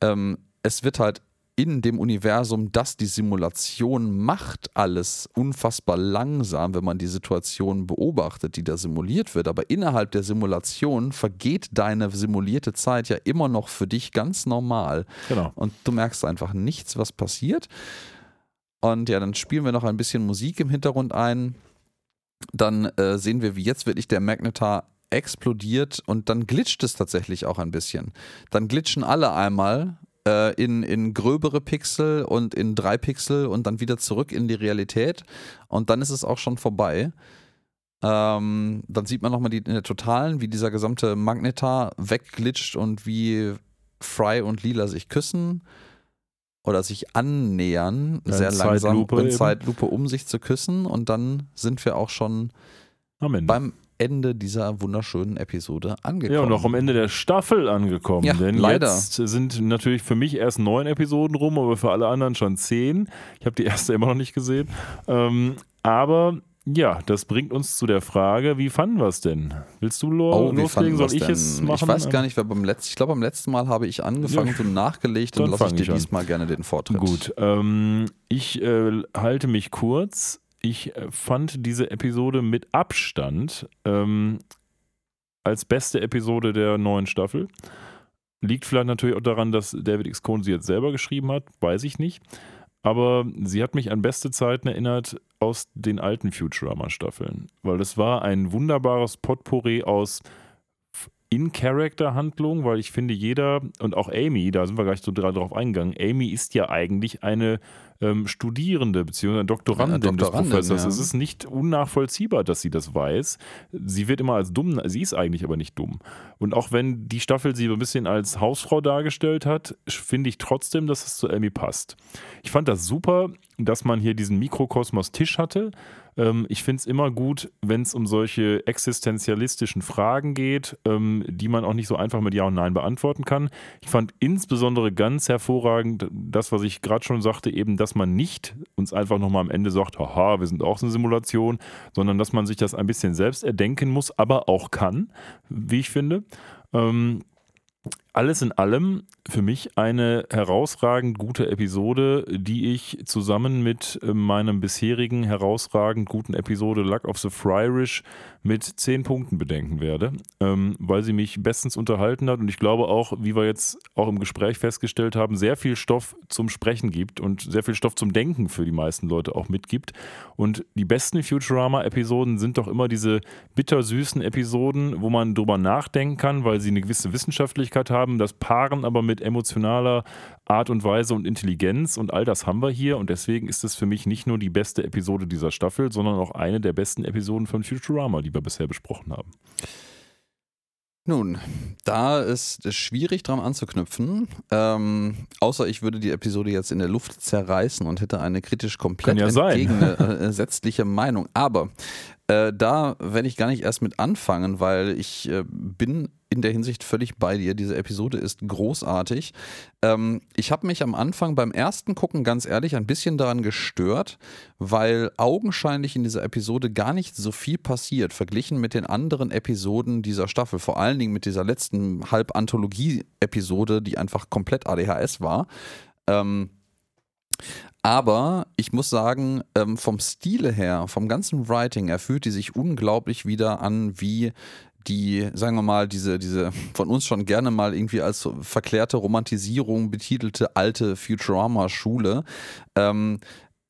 ähm, es wird halt in dem Universum, das die Simulation macht, alles unfassbar langsam, wenn man die Situation beobachtet, die da simuliert wird. Aber innerhalb der Simulation vergeht deine simulierte Zeit ja immer noch für dich ganz normal. Genau. Und du merkst einfach nichts, was passiert. Und ja, dann spielen wir noch ein bisschen Musik im Hintergrund ein. Dann äh, sehen wir, wie jetzt wirklich der Magnetar explodiert und dann glitscht es tatsächlich auch ein bisschen. Dann glitschen alle einmal äh, in, in gröbere Pixel und in drei Pixel und dann wieder zurück in die Realität und dann ist es auch schon vorbei. Ähm, dann sieht man nochmal die, in der Totalen, wie dieser gesamte Magnetar wegglitscht und wie Fry und Lila sich küssen oder sich annähern, Ja, sehr langsam Zeitlupe in eben. Zeitlupe, um sich zu küssen und dann sind wir auch schon beim Ende dieser wunderschönen Episode angekommen. Ja, und auch am Ende der Staffel angekommen. Ja, denn leider. jetzt sind natürlich für mich erst neun Episoden rum, aber für alle anderen schon zehn. Ich habe die erste immer noch nicht gesehen. Ähm, aber ja, das bringt uns zu der Frage, wie fanden wir es denn? Willst du lo Oh, loslegen? Soll ich denn? es machen? Ich weiß gar nicht, wer beim letzten, ich glaube, beim letzten Mal habe ich angefangen Ja, und nachgelegt dann und lasse ich dir ich diesmal gerne den Vortritt. Gut, ähm, ich äh, halte mich kurz. Ich äh, fand diese Episode mit Abstand ähm, als beste Episode der neuen Staffel. Liegt vielleicht natürlich auch daran, dass David X. Cohn sie jetzt selber geschrieben hat, weiß ich nicht. aber sie hat mich an beste Zeiten erinnert aus den alten Futurama-Staffeln, weil es war ein wunderbares Potpourri aus in-Character-Handlung, weil ich finde, jeder und auch Amy, da sind wir gleich so drauf eingegangen, Amy ist ja eigentlich eine ähm, Studierende bzw. Doktorandin, Ja, Doktorandin, des Professors. ja. Es ist nicht unnachvollziehbar, dass sie das weiß. Sie wird immer als dumm, sie ist eigentlich aber nicht dumm. Und auch wenn die Staffel sie so ein bisschen als Hausfrau dargestellt hat, finde ich trotzdem, dass es zu Amy passt. Ich fand das super, dass man hier diesen Mikrokosmos-Tisch hatte. Ähm, ich finde es immer gut, wenn es um solche existenzialistischen Fragen geht, ähm, die man auch nicht so einfach mit Ja und Nein beantworten kann. Ich fand insbesondere ganz hervorragend das, was ich gerade schon sagte, eben, dass man nicht uns einfach nochmal am Ende sagt, haha, wir sind auch so eine Simulation, sondern dass man sich das ein bisschen selbst erdenken muss, aber auch kann, wie ich finde. Ähm, alles in allem für mich eine herausragend gute Episode, die ich zusammen mit äh, meinem bisherigen herausragend guten Episode Luck of the Fryrish mit 10 Punkten bedenken werde, ähm, weil sie mich bestens unterhalten hat und ich glaube auch, wie wir jetzt auch im Gespräch festgestellt haben, sehr viel Stoff zum Sprechen gibt und sehr viel Stoff zum Denken für die meisten Leute auch mitgibt. Und die besten Futurama-Episoden sind doch immer diese bittersüßen Episoden, wo man drüber nachdenken kann, weil sie eine gewisse Wissenschaftlichkeit haben, das paaren aber mit emotionaler Art und Weise und Intelligenz und all das haben wir hier und deswegen ist es für mich nicht nur die beste Episode dieser Staffel, sondern auch eine der besten Episoden von Futurama, die wir bisher besprochen haben. Nun, da ist es schwierig dran anzuknüpfen. Ähm, außer ich würde die Episode jetzt in der Luft zerreißen und hätte eine kritisch komplett Kann ja entgegengesetzliche Meinung. Aber äh, da werde ich gar nicht erst mit anfangen, weil ich äh, bin in der Hinsicht völlig bei dir. Diese Episode ist großartig. Ähm, ich habe mich am Anfang beim ersten Gucken ganz ehrlich ein bisschen daran gestört, weil augenscheinlich in dieser Episode gar nicht so viel passiert, verglichen mit den anderen Episoden dieser Staffel. Vor allen Dingen mit dieser letzten Halb-Anthologie-Episode, die einfach komplett ADHS war. Ähm, aber ich muss sagen, ähm, vom Stile her, vom ganzen Writing, er fühlt die sich unglaublich wieder an wie die, sagen wir mal, diese, diese von uns schon gerne mal irgendwie als verklärte Romantisierung betitelte alte Futurama-Schule. Ähm,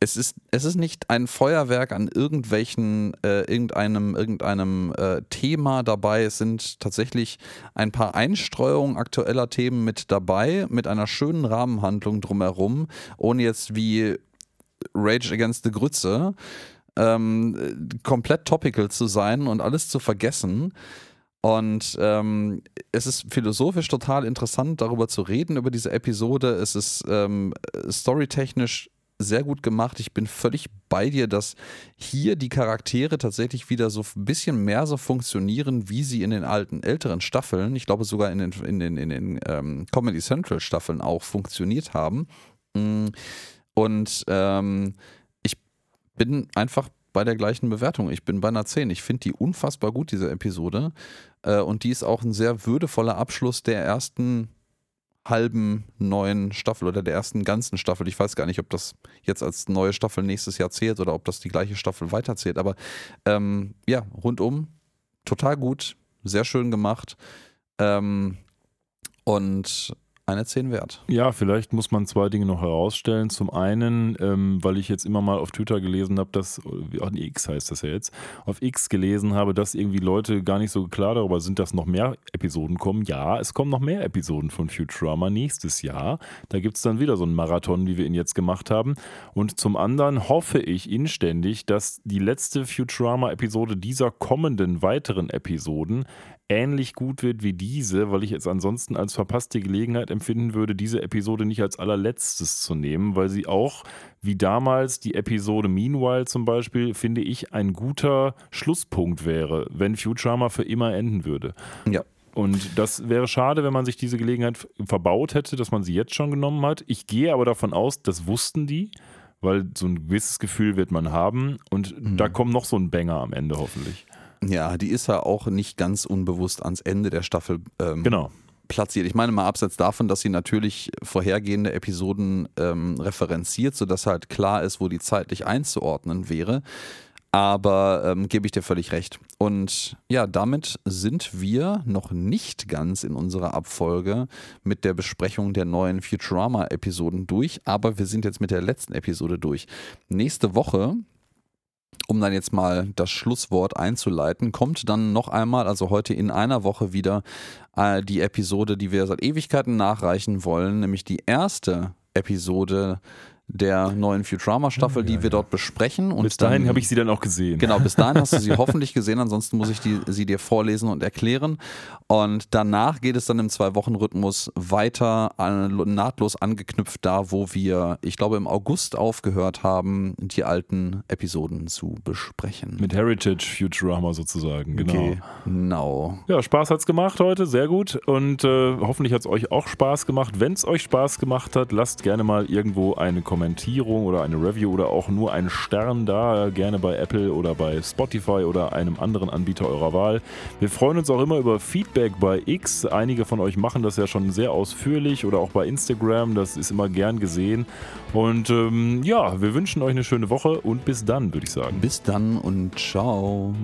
es ist, es ist nicht ein Feuerwerk an irgendwelchen, äh, irgendeinem, irgendeinem äh, Thema dabei. Es sind tatsächlich ein paar Einstreuungen aktueller Themen mit dabei, mit einer schönen Rahmenhandlung drumherum, ohne jetzt wie Rage Against the Grütze ähm, komplett topical zu sein und alles zu vergessen. Und ähm, es ist philosophisch total interessant, darüber zu reden, über diese Episode. Es ist ähm, storytechnisch sehr gut gemacht. Ich bin völlig bei dir, dass hier die Charaktere tatsächlich wieder so ein bisschen mehr so funktionieren, wie sie in den alten, älteren Staffeln, ich glaube sogar in den, in den, in den ähm, Comedy Central Staffeln auch funktioniert haben. Mm, Und ähm, ich bin einfach bei der gleichen Bewertung. Ich bin bei einer 10. Ich finde die unfassbar gut, diese Episode. Äh, und die ist auch ein sehr würdevoller Abschluss der ersten halben neuen Staffel oder der ersten ganzen Staffel. Ich weiß gar nicht, ob das jetzt als neue Staffel nächstes Jahr zählt oder ob das die gleiche Staffel weiterzählt. Aber ähm, ja, rundum total gut, sehr schön gemacht ähm, und eine 10 wert. Ja, vielleicht muss man zwei Dinge noch herausstellen. Zum einen, ähm, weil ich jetzt immer mal auf Twitter gelesen habe, dass, nee, X heißt das ja jetzt, auf X gelesen habe, dass irgendwie Leute gar nicht so klar darüber sind, dass noch mehr Episoden kommen. Ja, es kommen noch mehr Episoden von Futurama nächstes Jahr. Da gibt es dann wieder so einen Marathon, wie wir ihn jetzt gemacht haben. Und zum anderen hoffe ich inständig, dass die letzte Futurama-Episode dieser kommenden weiteren Episoden ähnlich gut wird wie diese, weil ich es ansonsten als verpasste Gelegenheit empfinden würde, diese Episode nicht als allerletztes zu nehmen, weil sie auch, wie damals die Episode Meanwhile zum Beispiel, finde ich, ein guter Schlusspunkt wäre, wenn Futurama für immer enden würde. Ja. Und das wäre schade, wenn man sich diese Gelegenheit verbaut hätte, dass man sie jetzt schon genommen hat. Ich gehe aber davon aus, das wussten die, weil so ein gewisses Gefühl wird man haben. Und da kommt noch so ein Banger am Ende hoffentlich. Ja, die ist ja auch nicht ganz unbewusst ans Ende der Staffel ähm, Genau. platziert. Ich meine mal abseits davon, dass sie natürlich vorhergehende Episoden ähm, referenziert, sodass halt klar ist, wo die zeitlich einzuordnen wäre. Aber ähm, gebe ich dir völlig recht. Und ja, damit sind wir noch nicht ganz in unserer Abfolge mit der Besprechung der neuen Futurama-Episoden durch, aber wir sind jetzt mit der letzten Episode durch. Nächste Woche um dann jetzt mal das Schlusswort einzuleiten, kommt dann noch einmal, also heute in einer Woche wieder, äh, die Episode, die wir seit Ewigkeiten nachreichen wollen, nämlich die erste Episode der neuen Futurama-Staffel, Ja, die ja, wir ja. dort besprechen. Und Bis dahin habe ich sie dann auch gesehen. Genau, bis dahin hast du sie hoffentlich gesehen, ansonsten muss ich die, sie dir vorlesen und erklären. Und danach geht es dann im Zwei-Wochen-Rhythmus weiter, an, nahtlos angeknüpft da, wo wir, ich glaube, im August aufgehört haben, die alten Episoden zu besprechen. Mit Heritage Futurama sozusagen, genau. Genau. Ja, Spaß hat's gemacht heute, sehr gut. Und äh, hoffentlich hat's euch auch Spaß gemacht. Wenn es euch Spaß gemacht hat, lasst gerne mal irgendwo eine Kommentierung oder eine Review oder auch nur einen Stern da. Gerne bei Apple oder bei Spotify oder einem anderen Anbieter eurer Wahl. Wir freuen uns auch immer über Feedback bei X. Einige von euch machen das ja schon sehr ausführlich oder auch bei Instagram. Das ist immer gern gesehen. Und ähm, ja, wir wünschen euch eine schöne Woche und bis dann, würde ich sagen. Bis dann und ciao.